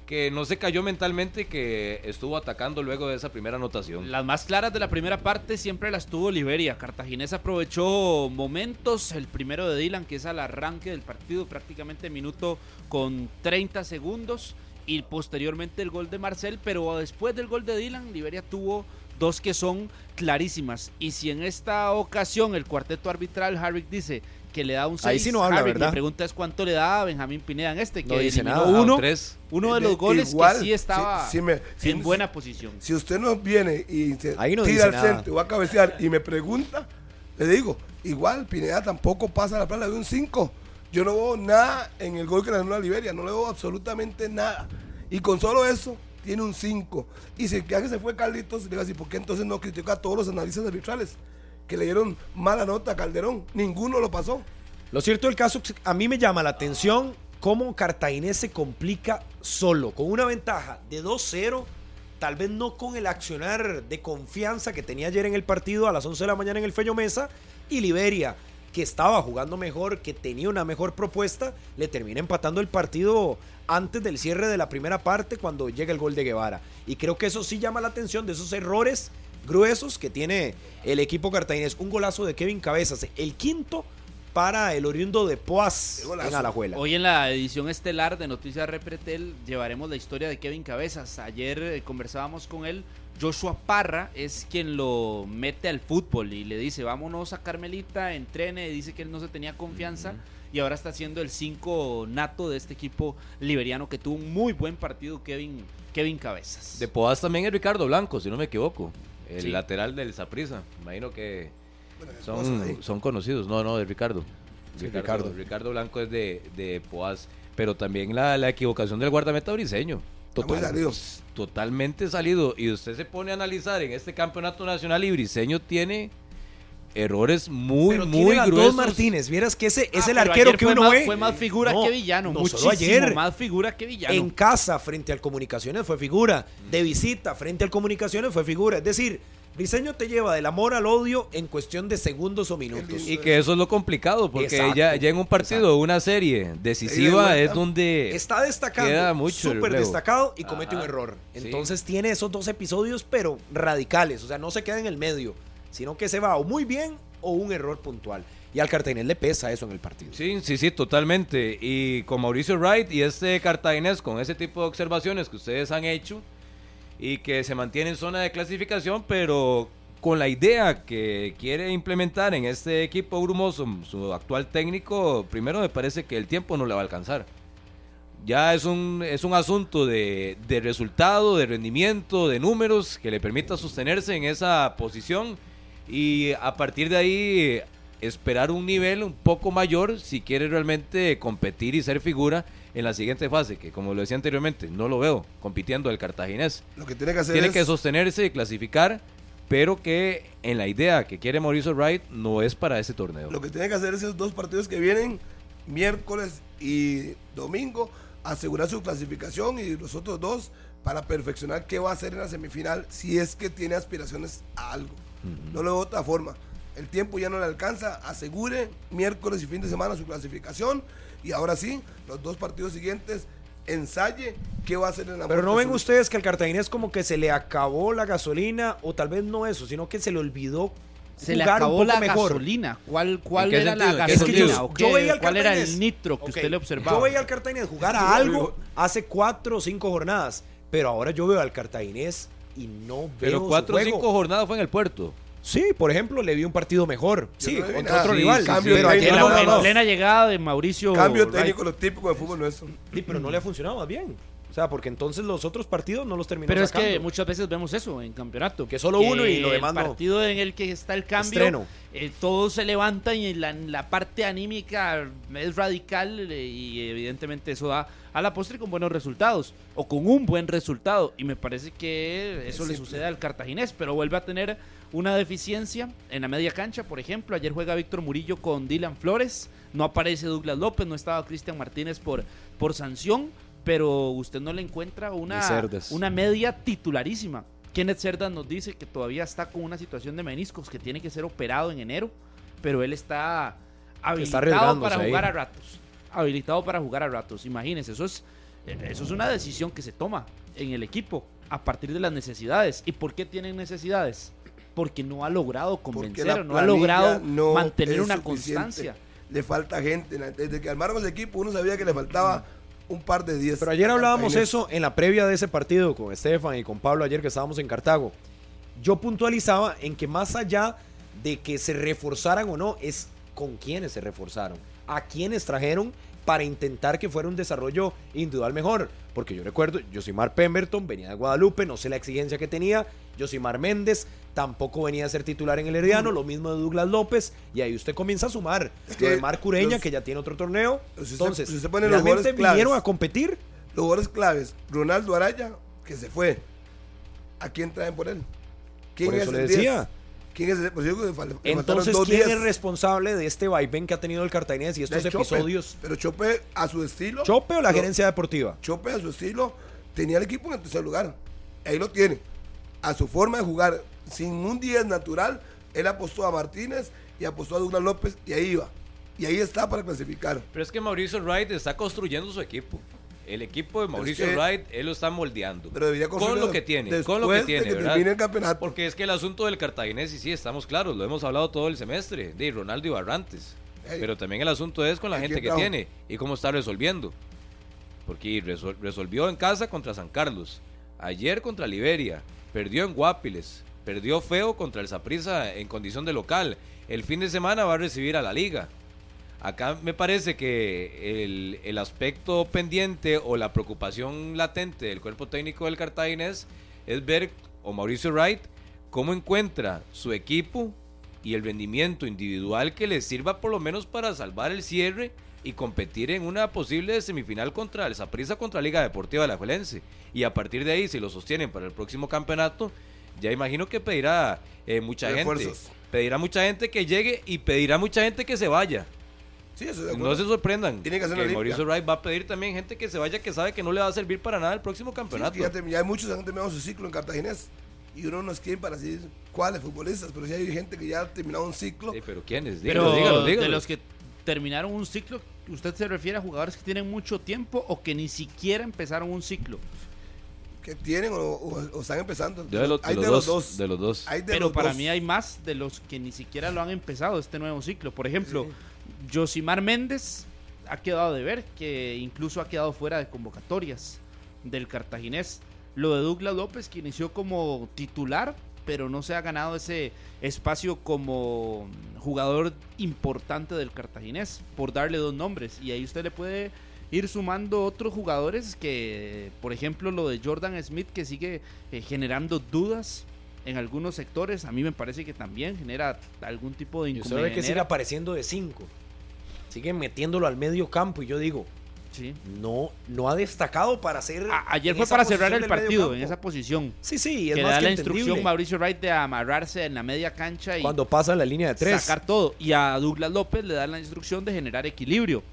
que no se cayó mentalmente, que estuvo atacando luego de esa primera anotación. Las más claras de la primera parte siempre las tuvo Liberia. Cartaginés aprovechó momentos. El primero de Dylan, que es al arranque del partido, prácticamente minuto con 30 segundos. Y posteriormente el gol de Marcel. Pero después del gol de Dylan, Liberia tuvo dos que son clarísimas. Y si en esta ocasión el cuarteto arbitral, Harvick dice que le da un 6, Ahí sí no habla, Harvick, ¿verdad? Mi pregunta es cuánto le da a Benjamín Pineda en este, que No dice eliminó nada. uno, tres. uno de los goles igual, que sí estaba si- si me- si- en buena posición. Si usted no viene y se Ahí no tira al centro va a cabecear y me pregunta, le digo, igual Pineda tampoco pasa la plana de un 5. Yo no veo nada en el gol que le ganó a Liberia, no le veo absolutamente nada. Y con solo eso, tiene un 5. Y si ya que se fue Carlitos, le digo así, ¿por qué entonces no critica a todos los analistas arbitrales que le dieron mala nota a Calderón? Ninguno lo pasó. Lo cierto del caso, a mí me llama la atención cómo Cartaginés se complica solo, con una ventaja de 2-0, tal vez no con el accionar de confianza que tenía ayer en el partido a las 11 de la mañana en el Feño Mesa, y Liberia, que estaba jugando mejor, que tenía una mejor propuesta, le termina empatando el partido antes del cierre de la primera parte cuando llega el gol de Guevara. Y creo que eso sí llama la atención de esos errores gruesos que tiene el equipo cartaginés. Un golazo de Kevin Cabezas, el quinto para el oriundo de golazo. en Alajuela. Hoy en la edición estelar de Noticias Repretel llevaremos la historia de Kevin Cabezas. Ayer eh, conversábamos con él. Joshua Parra es quien lo mete al fútbol y le dice, vámonos a Carmelita, entrene. Dice que él no se tenía confianza y ahora está siendo el 5 nato de este equipo liberiano que tuvo un muy buen partido Kevin, Kevin Cabezas. De Poás también es Ricardo Blanco, si no me equivoco. El Sí. lateral del Saprissa. Imagino que son, son conocidos. No, no, de Ricardo. Sí, Ricardo, Ricardo. Ricardo Blanco es de, de Poás. Pero también la, la equivocación del guardameta briseño. Muy salido. Totalmente salido. Y usted se pone a analizar en este campeonato nacional y Briseño tiene errores muy, Pero muy tiene gruesos. dos Martínez. Vieras que ese es Ah, el pero arquero que uno más- ve. Fue más figura No, que villano. no, muchísimo ayer. más figura que villano. En casa, frente al Comunicaciones, fue figura. De visita, frente al Comunicaciones, fue figura. Es decir, Briseño te lleva del amor al odio en cuestión de segundos o minutos. Y que eso es lo complicado, porque Exacto, ya, ya en un partido, una serie decisiva y es donde Está queda destacando, mucho el súper destacado y comete Ajá, un error. sí. Entonces tiene esos dos episodios, pero radicales. O sea, no se queda en el medio, sino que se va o muy bien o un error puntual. Y al Cartaginés le pesa eso en el partido. Sí, sí, sí, totalmente. Y con Mauricio Wright y este cartaginés, con ese tipo de observaciones que ustedes han hecho y que se mantiene en zona de clasificación, pero con la idea que quiere implementar en este equipo brumoso, su actual técnico, primero me parece que el tiempo no le va a alcanzar. Ya es un, es un asunto de, de resultado, de rendimiento, de números que le permita sostenerse en esa posición y a partir de ahí esperar un nivel un poco mayor si quiere realmente competir y ser figura en la siguiente fase, que como lo decía anteriormente, no lo veo compitiendo el cartaginés. Lo que tiene que hacer Tiene es... que sostenerse y clasificar, pero que en la idea que quiere Mauricio Wright no es para ese torneo. Lo que tiene que hacer es esos dos partidos que vienen, miércoles y domingo, asegurar su clasificación y los otros dos para perfeccionar qué va a hacer en la semifinal si es que tiene aspiraciones a algo. No lo veo de otra forma. El tiempo ya no le alcanza, asegure miércoles y fin de semana su clasificación y ahora sí, los dos partidos siguientes, ensaye qué va a hacer en la Pero no ven sur. ustedes que al Cartaginés como que se le acabó la gasolina, o tal vez no eso, sino que se le olvidó Se le un acabó poco la mejor. gasolina. ¿Cuál, cuál ¿En qué era la gasolina? Yo veía al ¿Cuál era Cartaginés. el nitro que usted le observaba? Yo veía al Cartaginés jugar a algo hace cuatro o cinco jornadas, pero ahora yo veo al Cartaginés y no veo Pero cuatro o juego. cinco jornadas fue en el puerto. Sí, por ejemplo, le vi un partido mejor. Yo Sí, no contra nada. otro Sí, rival. sí, Cambio pero de ayer en, técnico, la, no, en no, no. plena llegada de Mauricio Cambio Wright. técnico, lo típico de fútbol nuestro. Sí, pero no le ha funcionado más bien. O sea, porque entonces los otros partidos no los terminó Pero es que muchas veces vemos eso en campeonato. Que solo uno y lo demás no. El partido en el que está el cambio, Estreno. eh, todos se levantan y la, la parte anímica es radical eh, y evidentemente eso da a la postre con buenos resultados o con un buen resultado. Y me parece que eso le simple. sucede al cartaginés, pero vuelve a tener una deficiencia en la media cancha, por ejemplo. Ayer juega Víctor Murillo con Dylan Flores, no aparece Douglas López, no estaba Cristian Martínez por, por sanción, pero usted no le encuentra una, una media titularísima. Kenneth Cerdas nos dice que todavía está con una situación de meniscos que tiene que ser operado en enero, pero él está habilitado para ahí. jugar a ratos. Habilitado para jugar a ratos. Imagínense, eso es, eh, eso es una decisión que se toma en el equipo a partir de las necesidades. ¿Y por qué tienen necesidades? Porque no ha logrado convencer, no ha logrado no mantener una suficiente. constancia. Le falta gente. Desde que armaron el equipo, uno sabía que le faltaba un par de 10. Pero ayer hablábamos eso en la previa de ese partido con Estefan y con Pablo ayer que estábamos en Cartago. Yo puntualizaba en que más allá de que se reforzaran o no, es con quiénes se reforzaron, a quiénes trajeron para intentar que fuera un desarrollo individual mejor. Porque yo recuerdo, Josimar Pemberton venía de Guadalupe, no sé la exigencia que tenía. Josimar Méndez tampoco venía a ser titular en el Herediano, lo mismo de Douglas López. Y ahí usted comienza a sumar. Es lo de que Marc Ureña, los- que ya tiene otro torneo. Si usted- Entonces, si usted pone los ¿realmente jugadores claves- vinieron a competir? Los jugadores claves. Ronaldo Araya, que se fue. ¿A quién traen por él? ¿Quién Por eso es le el 10? decía. ¿Quién es el pues yo le Entonces, ¿quién 10? es responsable de este vaivén que ha tenido el Cartaginés y estos De Chope. episodios? Pero Chope, a su estilo. ¿Chope o la gerencia deportiva? Chope, a su estilo, tenía el equipo en el tercer lugar. Ahí lo tiene. A su forma de jugar, sin un 10 natural, él apostó a Martínez y apostó a Douglas López y ahí iba. Y ahí está para clasificar. Pero es que Mauricio Wright está construyendo su equipo. El equipo de Mauricio que- Wright, él lo está moldeando. Pero debería con lo que tiene, con lo que tiene, que ¿verdad? el campeonato. Porque es que el asunto del cartaginés, y sí, estamos claros, lo hemos hablado todo el semestre, de Ronaldo y Barrantes. Pero también el asunto es con la ¿Y gente que tiene y cómo está resolviendo. Porque resol- resolvió en casa contra San Carlos, ayer contra Liberia, perdió en Guapiles, perdió feo contra el Saprissa en condición de local. El fin de semana va a recibir a la liga. Acá me parece que el, el aspecto pendiente o la preocupación latente del cuerpo técnico del Cartaginés es ver, o Mauricio Wright, cómo encuentra su equipo y el rendimiento individual que le sirva por lo menos para salvar el cierre y competir en una posible semifinal contra el Saprissa contra Liga Deportiva de la Juelense. Y a partir de ahí, si lo sostienen para el próximo campeonato, ya imagino que pedirá eh, mucha gente. Pedirá mucha gente que llegue y pedirá mucha gente que se vaya. Sí, eso No se sorprendan. Tiene que hacer limpia. Mauricio Wright va a pedir también gente que se vaya que sabe que no le va a servir para nada el próximo Sí, campeonato. es que ya, hay muchos que han terminado su ciclo en Cartaginés. Y uno no es quien para decir cuáles futbolistas, pero sí hay gente que ya ha terminado un ciclo. Sí, pero ¿quiénes? Pero Dígalo, dígalo, de los que terminaron un ciclo, ¿usted se refiere a jugadores que tienen mucho tiempo o que ni siquiera empezaron un ciclo? Que tienen o, o- o están empezando. Yo de, lo- de hay los de dos, los dos. De los dos. Hay de Pero los para dos. mí hay más de los que ni siquiera lo han empezado este nuevo ciclo. Por ejemplo, Josimar Méndez ha quedado de ver, que incluso ha quedado fuera de convocatorias del cartaginés. Lo de Douglas López, que inició como titular, pero no se ha ganado ese espacio como jugador importante del cartaginés, por darle dos nombres. Y ahí usted le puede ir sumando otros jugadores que, por ejemplo, lo de Jordan Smith, que sigue eh, generando dudas en algunos sectores, a mí me parece que también genera algún tipo de Y usted ve que sigue inconveniente. apareciendo de 5. Siguen metiéndolo al medio campo. Y yo digo, Sí. no, no ha destacado para hacer. A- ayer fue para cerrar el partido, en esa posición. Sí, sí, es que más da que la entendible. instrucción Mauricio Wright de amarrarse en la media cancha y Cuando pasa la línea de tres. sacar todo. Y a Douglas López le da la instrucción de generar equilibrio.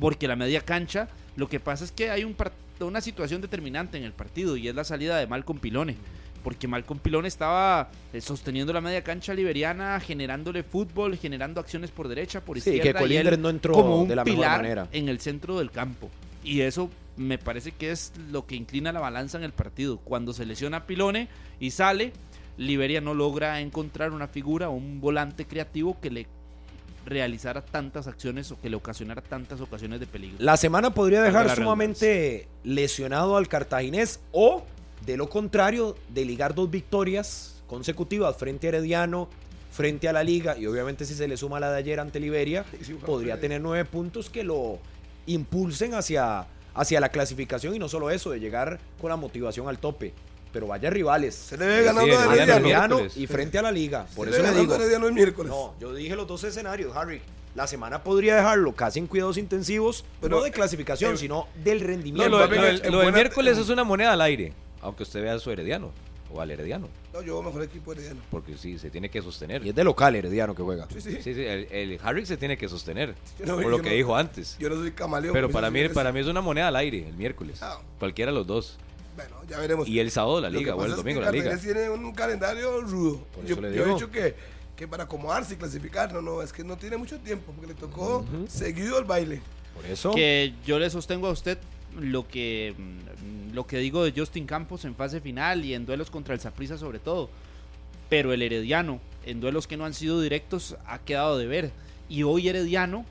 Porque la media cancha, lo que pasa es que hay un una situación determinante en el partido y es la salida de Malcolm Pilone. Porque Malcolm Pilone estaba eh, sosteniendo la media cancha liberiana, generándole fútbol, generando acciones por derecha, por Sí, izquierda. que él Colindres no entró como un de la mejor pilar manera. en el centro del campo. Y eso me parece que es lo que inclina la balanza en el partido. Cuando se lesiona Pilone y sale, Liberia no logra encontrar una figura o un volante creativo que le realizara tantas acciones o que le ocasionara tantas ocasiones de peligro. La semana podría dejar sumamente lesionado al cartaginés o, de lo contrario, de ligar dos victorias consecutivas frente a Herediano, frente a la Liga y obviamente si se le suma la de ayer ante Liberia, Sí, sí, ojalá. podría tener nueve puntos que lo impulsen hacia, hacia la clasificación y no solo eso, de llegar con la motivación al tope. Pero vaya rivales. Se le ve ganando sí, a Herediano. Y frente a la liga. Por Se eso le le digo. a Herediano el miércoles. No, yo dije los dos escenarios, Harry. La semana podría dejarlo casi en cuidados intensivos, Pero, no de clasificación, eh, sino del No, rendimiento. lo, Vuelven lo del- miércoles es una moneda al aire, aunque usted vea a su herediano o al herediano, No, yo mejor equipo Herediano. porque sí, se tiene que sostener. Y es de local Herediano que juega. Sí, sí. Sí, sí, el, el Harry se tiene que sostener, no- por lo que no- dijo antes. Yo no soy camaleón. Pero pues, para mí, para mí es una moneda al aire el miércoles. Ah. Cualquiera de los dos. Bueno, ya veremos. Y el sábado la liga o el es que domingo la liga. Tiene un calendario rudo. Por Yo, he dicho que, que para acomodarse y clasificar, no, no, es que no tiene mucho tiempo, porque le tocó seguido el baile. Por eso. Que yo le sostengo a usted lo que mm, lo que digo de Justin Campos en fase final y en duelos contra el Saprissa sobre todo. Pero el Herediano, en duelos que no han sido directos, ha quedado de ver. Y hoy Herediano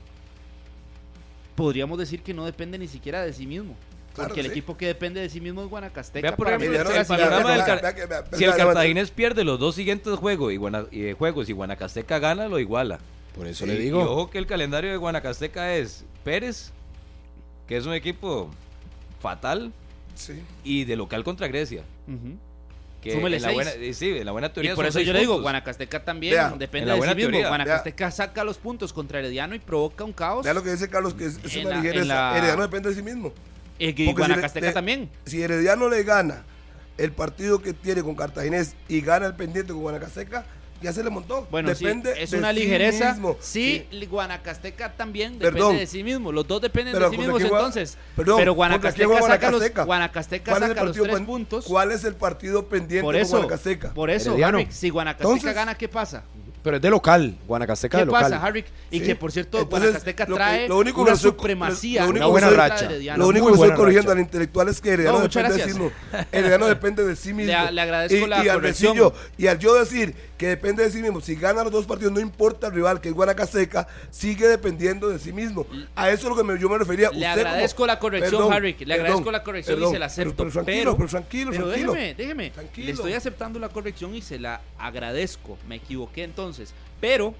podríamos decir que no depende ni siquiera de sí mismo. Claro Porque que el sí. equipo que depende de sí mismo es Guanacasteca. Vea, por ejemplo, el panorama del. Car- Vea vea, Si el Cartaginés pierde los dos siguientes juegos y, Guana- y juegos y Guanacasteca gana, lo iguala. Por eso Y- le Y digo. ojo que el calendario de Guanacasteca es Pérez, que es un equipo fatal, Sí. y de local contra Grecia. Ujú. Que Súmele en la seis. buena, eh, sí, en la buena teoría Y por son eso seis yo le digo, puntos. Guanacasteca también Vea, depende la de sí mismo. teoría. Guanacasteca saca los puntos contra Herediano y provoca un caos. Vea lo que dice Carlos, que es, es En una la- ligereza. en la- Herediano depende de sí mismo. Y Porque si Guanacasteca le- también. Si Herediano le gana el partido que tiene con Cartaginés y gana el pendiente con Guanacasteca, ya se le montó. Bueno, depende sí, es de una sí ligereza. mismo. Sí, Guanacasteca también Perdón. depende de sí mismo. Los dos dependen Pero de sí ¿contra mismos entonces. Perdón, Pero ¿contra quién Guanacasteca saca los, Guanacasteca? Guanacasteca ¿Cuál es el saca los partido tres puntos. ¿Cuál es el partido pendiente Por con eso, Guanacasteca? por eso, si Guanacasteca Entonces- gana, ¿qué pasa? Pero es de local. Guanacasteca ¿Qué de local. pasa, Harry? Y Sí. que por cierto, Entonces, Guanacasteca lo que- trae lo único que una estoy- supremacía. lo único Una buena que estoy-. Lo único Muy que estoy corrigiendo racha. al intelectual es que Herediano No, muchas depende de sí gracias. mismo. Herediano depende de sí mismo. Le- le agradezco y, la y al corrección. decir yo- y al yo decir que depende de sí mismo, si gana los dos partidos, no importa el rival, que es Guanacasteca, sigue dependiendo de sí mismo. A eso es lo que me- yo me refería. Le Usted como- agradezco la corrección, Perdón, Harry. Le agradezco perdón, la corrección perdón, y se la acepto. Pero, pero tranquilo, pero, pero tranquilo, pero tranquilo. déjeme, déjeme. Tranquilo. Le estoy aceptando la corrección y se la agradezco. Me equivoqué entonces. Pero,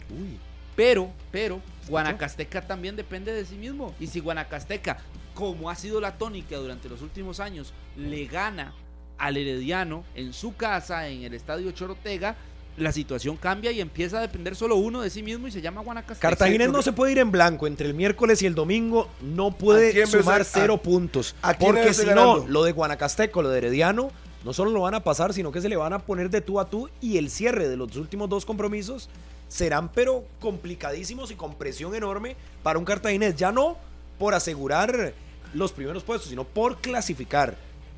pero, pero, Guanacasteca también depende de sí mismo. Y si Guanacasteca, como ha sido la tónica durante los últimos años, le gana al Herediano en su casa, en el estadio Chorotega, la situación cambia y empieza a depender solo uno de sí mismo y se llama Guanacasteca. Cartaginés Sí, no se puede ir en blanco entre el miércoles y el domingo, no ¿A puede ves sumar cero a- puntos. a Porque si no, lo de Guanacasteco, lo de Herediano, no solo lo van a pasar, sino que se le van a poner de tú a tú y el cierre de los últimos dos compromisos serán pero complicadísimos y con presión enorme para un Cartaginés. Ya no por asegurar los primeros puestos, sino por clasificar.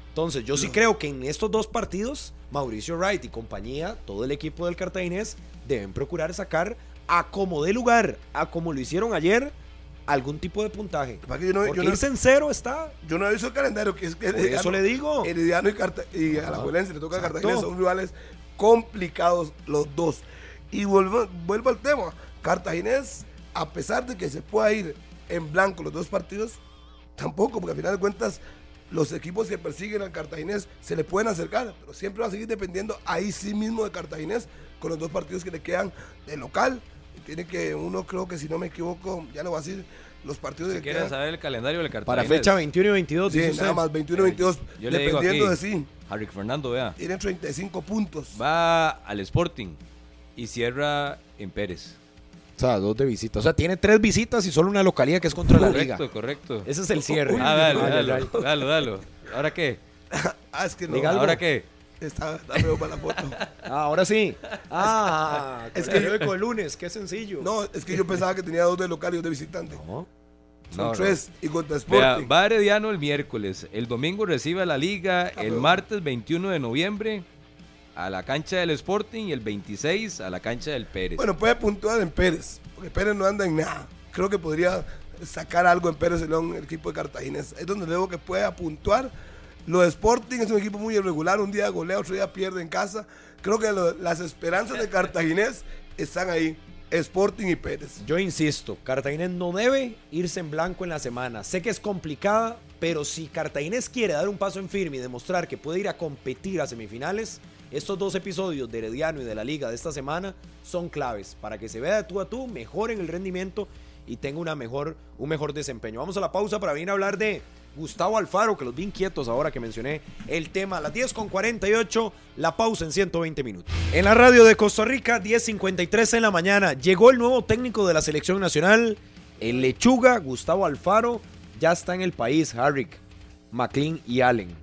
Entonces, yo sí creo que en estos dos partidos, Mauricio Wright y compañía, todo el equipo del Cartaginés, deben procurar sacar a como de lugar, a como lo hicieron ayer, algún tipo de puntaje. Para que yo no- yo Porque no- irse en cero está. Yo no he visto el calendario, que es que Por eso le digo. Herediano y, Carta y a la Juelense le toca a Exacto. Cartagena, son rivales complicados los dos. Y vuelvo, vuelvo al tema, Cartaginés, a pesar de que se pueda ir en blanco los dos partidos, tampoco, porque al final de cuentas los equipos que persiguen al Cartaginés se le pueden acercar, pero siempre va a seguir dependiendo ahí sí mismo de Cartaginés con los dos partidos que le quedan de local. Y tiene que, uno creo que si no me equivoco, ya lo voy a decir, los partidos que Si quieren quedan. saber el calendario del Para Cartaginés. fecha 21 y 22, Sí, dice nada usted. más, 21-22, Yo le digo dependiendo aquí, de sí. Harry Fernando, vea. Tienen 35 puntos. Va al Sporting y cierra en Pérez. O sea, dos de visita. O sea, tiene tres visitas y solo una localidad que es contra la liga. Correcto, correcto. Ese es el cierre. Ah, dale, dale, dale, dale. ¿Ahora qué? Ah, es que no. Diga. ¿Ahora qué? Está, está feo para la foto. Ah, ahora sí. Ah, Es que- que periódico el lunes, qué sencillo. No, es que yo pensaba que tenía dos de local y dos de visitante. No. Son No, no. tres. Y contra Vea, Sporting. va Herediano el miércoles. El domingo recibe a la Liga. El pero- martes 21 de noviembre a la cancha del Sporting. Y el 26 a la cancha del Pérez. Bueno, puede puntuar en Pérez. Porque Pérez no anda en nada. Creo que podría sacar algo en Pérez León, el equipo de Cartaginés. Es donde luego que puede puntuar. Lo de Sporting es un equipo muy irregular. Un día golea, otro día pierde en casa. Creo que las esperanzas de Cartaginés están ahí. Sporting y Pérez. Yo insisto, Cartaginés no debe irse en blanco en la semana. Sé que es complicada, pero si Cartaginés quiere dar un paso en firme y demostrar que puede ir a competir a semifinales, estos dos episodios de Herediano y de la Liga de esta semana son claves para que se vea de tú a tú, mejoren el rendimiento y tenga una mejor, un mejor desempeño. Vamos a la pausa para venir a hablar de Gustavo Alfaro, que los vi inquietos ahora que mencioné el tema. A las 10 con 48, la pausa en 120 minutos. En la radio de Costa Rica, 10.53 en la mañana, llegó el nuevo técnico de la selección nacional, el Lechuga, Gustavo Alfaro, ya está en el país, Harrick, McLean y Allen.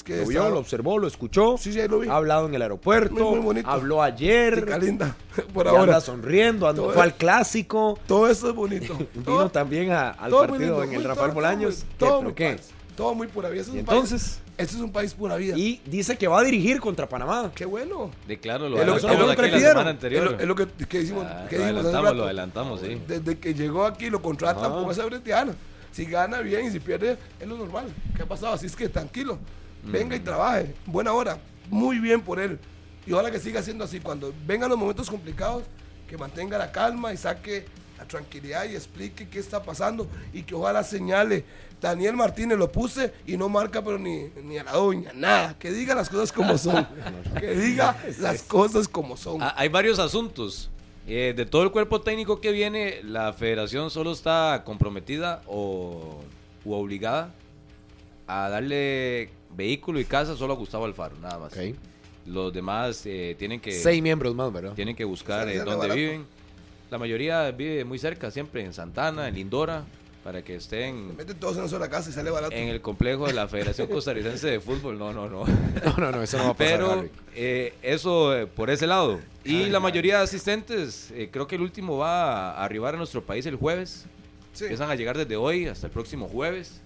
Es que Lo vio, lo observó, lo escuchó. Sí, sí, ahí lo vi. Ha hablado en el aeropuerto. Muy, muy bonito. Habló ayer. Chica linda, por y ahora. anda sonriendo. anda- fue es- al clásico. Todo eso es bonito. Vino Todo- también a- al partido lindo, en el Rafael todo- Bolaños. Todo, ¿Qué? todo ¿Pero muy qué? todo muy pura vida. Es un entonces, país, este es un país pura vida. y dice que va a dirigir contra Panamá. Qué bueno. De claro, lo Es lo- adelantamos es lo que aquí la pidieron. semana Es anterior. lo, es lo que, que hicimos, Ah, que lo dijimos hace adelantamos, rato. lo adelantamos, sí. Desde que llegó aquí lo contratan Ah. por esa breteana. Si gana bien y si pierde es lo normal. ¿Qué ha pasado? Así es que tranquilo. Venga y trabaje. Buena hora. Muy bien por él. Y ojalá que siga siendo así. Cuando vengan los momentos complicados, que mantenga la calma y saque la tranquilidad y explique qué está pasando y que ojalá señale. Daniel Martínez lo puse y no marca pero ni, ni a la doña, nada. Que diga las cosas como son. que diga las cosas como son. Ah, Hay varios asuntos. Eh, de todo el cuerpo técnico que viene, la federación solo está comprometida o u obligada a darle vehículo y casa solo a Gustavo Alfaro, nada más. Los demás eh, tienen que Seis miembros más, ¿verdad? tienen que buscar eh, dónde barato. viven. La mayoría vive muy cerca, siempre en Santana, en Lindora, para que estén Mete todos en una sola casa y sale barato. en el complejo de la Federación Costarricense de Fútbol. No, no, no. No, no, no, eso no va a pasar. Pero eh, eso eh, por ese lado. Y la mayoría de asistentes, eh, creo que el último va a arribar a nuestro país el jueves. Sí. Empiezan a llegar desde hoy hasta el próximo jueves.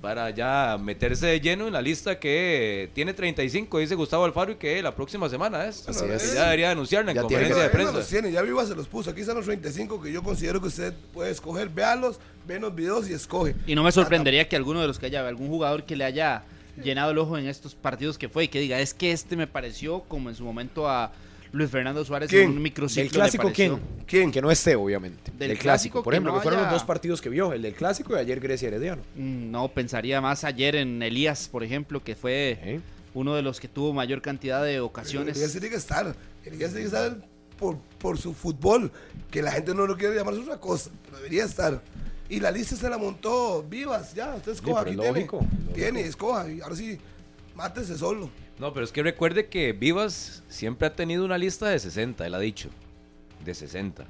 Para ya meterse de lleno en la lista que tiene 35, dice Gustavo Alfaro, y que la próxima semana es. Así es. Ya debería anunciarla en Ya tiene conferencia de prensa. los tiene, ya Viva se los puso. Aquí están los 35 que yo considero que usted puede escoger. Véalos, ve los videos y escoge. Y no me sorprendería que alguno de los que haya, algún jugador que le haya llenado el ojo en estos partidos que fue y que diga, es que este me pareció como en su momento a Luis Fernando Suárez ¿Quién? en un microciclo. ¿Del le clásico quién? ¿Quién? Que no esté, obviamente. Del Del, clásico clásico, por que ejemplo, no que fueron haya- los dos partidos que vio, el del clásico y ayer Grecia Herediano. Mm, No, pensaría más ayer en Elías, por ejemplo, que fue ¿Eh? uno de los que tuvo mayor cantidad de Elías ocasiones. tiene que estar. Elías tiene que estar por, por su fútbol. Que la gente no lo quiere llamar otra cosa. Pero debería estar. Y la lista se la montó Vivas. Ya, usted escoja. aquí tiene. lógico, Tiene, escoja. Y ahora sí, mátese solo. No, pero es que recuerde que Vivas siempre ha tenido una lista de 60, él ha dicho. De 60.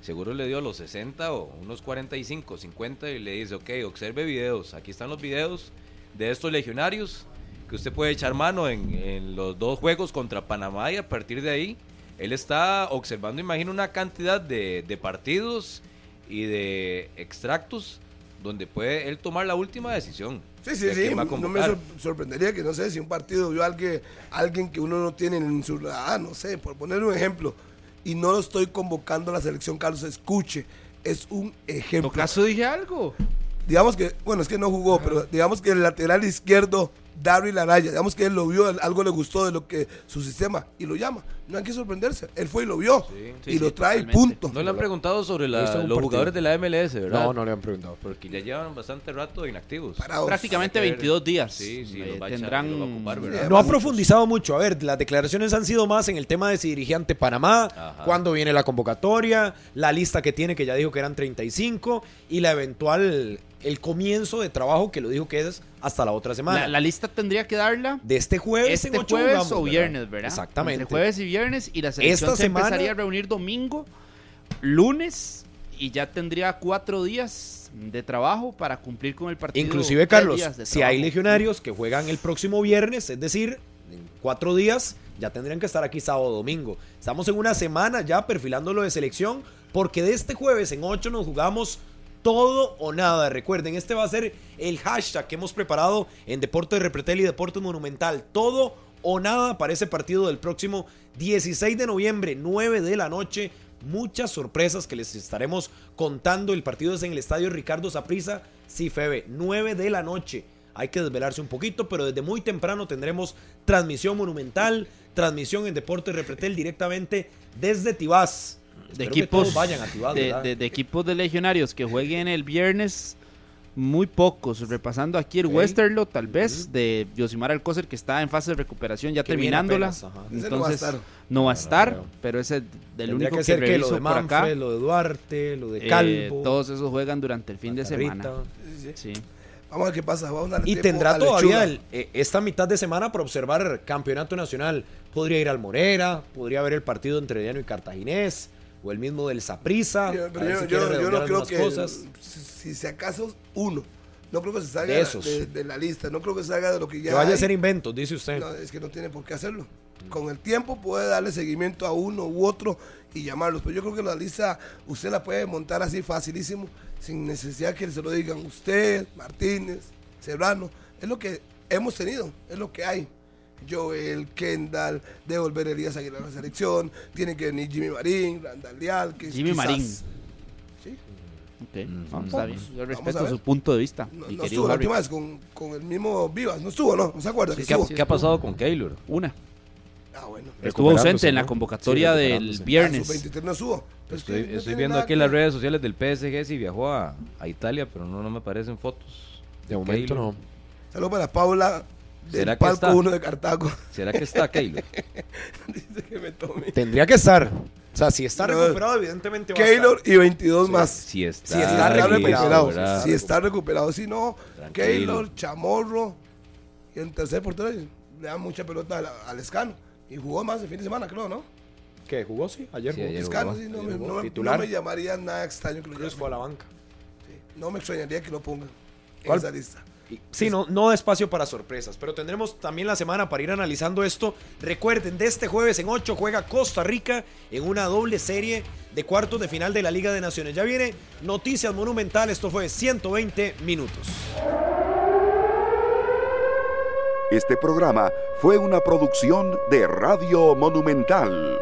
Seguro le dio los 60 o unos 45, 50 y le dice, ok, observe videos. Aquí están los videos de estos legionarios que usted puede echar mano en, los dos juegos contra Panamá y a partir de ahí él está observando, imagino, una cantidad de, de partidos y de extractos donde puede él tomar la última decisión. Sí, sí, sí. No me sorprendería que, no sé, si un partido vio a alguien, alguien que uno no tiene en su. Ah, no sé, por poner un ejemplo. Y no lo estoy convocando a la selección, Carlos. Escuche, es un ejemplo. ¿Acaso dije algo? digamos que, bueno, es que no jugó, pero digamos que el lateral izquierdo, Daryl Araya, digamos que él lo vio, algo le gustó de lo que su sistema y lo llama. No hay que sorprenderse. Él fue y lo vio Sí, y lo sí, trae, totalmente. punto. No le han preguntado sobre la- los partido. jugadores de la MLS, ¿verdad? No, no le han preguntado. Porque ya llevan bastante rato inactivos. Parados. Prácticamente Hay que ver. 22 días. Sí, sí, Eh, los va a echar, tendrán a ocupar, No ha profundizado mucho. A ver, las declaraciones han sido más en el tema de si dirigía ante Panamá, Ajá. cuándo viene la convocatoria, la lista que tiene, que ya dijo que eran 35, y la eventual, el comienzo de trabajo que lo dijo que es hasta la otra semana. La, la lista tendría que darla de este jueves este en ocho jueves jugamos, o ¿verdad? viernes, ¿verdad? Exactamente. Entre jueves y viernes y la selección Esta se semana- empezaría a reunir domingo, lunes y ya tendría cuatro días de trabajo para cumplir con el partido. Inclusive, Carlos, si hay legionarios que juegan el próximo viernes, es decir, en cuatro días, ya tendrían que estar aquí sábado domingo. Estamos en una semana ya perfilándolo de selección, porque de este jueves en ocho nos jugamos todo o nada. Recuerden, este va a ser el hashtag que hemos preparado en Deportes Repretel y Deportes Monumental. Todo o nada para ese partido del próximo 16 de noviembre, 9 de la noche. Muchas sorpresas que les estaremos contando. El partido es en el estadio Ricardo Saprissa. Sí, Febe, 9 de la noche. Hay que desvelarse un poquito, pero desde muy temprano tendremos transmisión monumental, transmisión en Deportes Repretel directamente desde Tibás. de Espero equipos vayan a Tibás, de- de equipos de legionarios que jueguen el viernes muy pocos repasando aquí el. Westerlo tal vez de Yosimar Alcócer que está en fase de recuperación ya Que terminándola apenas, ajá. Ese no va a entonces estar. no va a No, no estar pero ese del Tendría único que que, ser que lo reviso de por acá Manfred, lo de Duarte, lo de eh, Calvo, todos esos juegan durante el fin de semana Sí, sí. sí Vamos a ver qué pasa. Vamos a Y tendrá a todavía el- eh, esta mitad de semana para observar campeonato nacional. Podría ir al Morera, podría ver el partido entre Herediano y Cartaginés, o el mismo del Saprissa. Yo, pero yo- yo- yo no creo que cosas. si, si acaso uno, no creo que se salga De esos. de la lista, no creo que se salga de lo que ya Que vaya a ser inventos, dice usted. No, es que no tiene por qué hacerlo. Con el tiempo puede darle seguimiento a uno u otro y llamarlos. Pero yo creo que la lista usted la puede montar así facilísimo, sin necesidad que se lo digan usted, Martínez, Serrano. Es lo que hemos tenido, es lo que hay. Joel, Kendall, devolver Elías Aguilar a la selección, tiene que venir Jimmy Marín, Randall Leal, que Jimmy quizás- Marín. Sí, Ok, no, está bien. Yo respeto a ver. su punto de vista. no, mi no querido estuvo la última vez con, con el mismo Vivas, no estuvo, ¿no? ¿No se acuerda? que ¿Qué, ha- estuvo? qué ha pasado con Keylor? Una. Ah, bueno. Estuvo ausente en la convocatoria Sí, del. Ah, viernes. Sub-23 no estuvo. Pues Estoy, que no estoy viendo aquí en las que- redes sociales del PSG si viajó a, a Italia, pero no, no me aparecen fotos. De momento Keylor. no. Saludos para Paula ¿Será que Palco está? 1 de Cartago. ¿Será que está Keylor? Dice que me tome. Tendría que estar. O sea, si está No. recuperado, evidentemente va a Keylor estar. y 22 más. Si está, Si está recuperado. ¿verdad? Si está recuperado. Si no, Tranquilo. Keylor, Chamorro. Y en tercer portero le dan mucha pelota al, al Escano. Y jugó más el fin de semana, creo, ¿no? ¿Qué? ¿Jugó? Sí, ayer Sí, jugó. ayer Escano, jugó. sí, no, Ayer me, jugó. no me- Titular. no me llamaría nada extraño que lo fue a la banca. Sí, No me extrañaría que lo pongan en esa lista. Sí, no, no espacio para sorpresas, pero tendremos también la semana para ir analizando esto. Recuerden, de este jueves en 8 juega Costa Rica en una doble serie de cuartos de final de la Liga de Naciones. Ya viene Noticias Monumental, esto fue 120 minutos. Este programa fue una producción de Radio Monumental.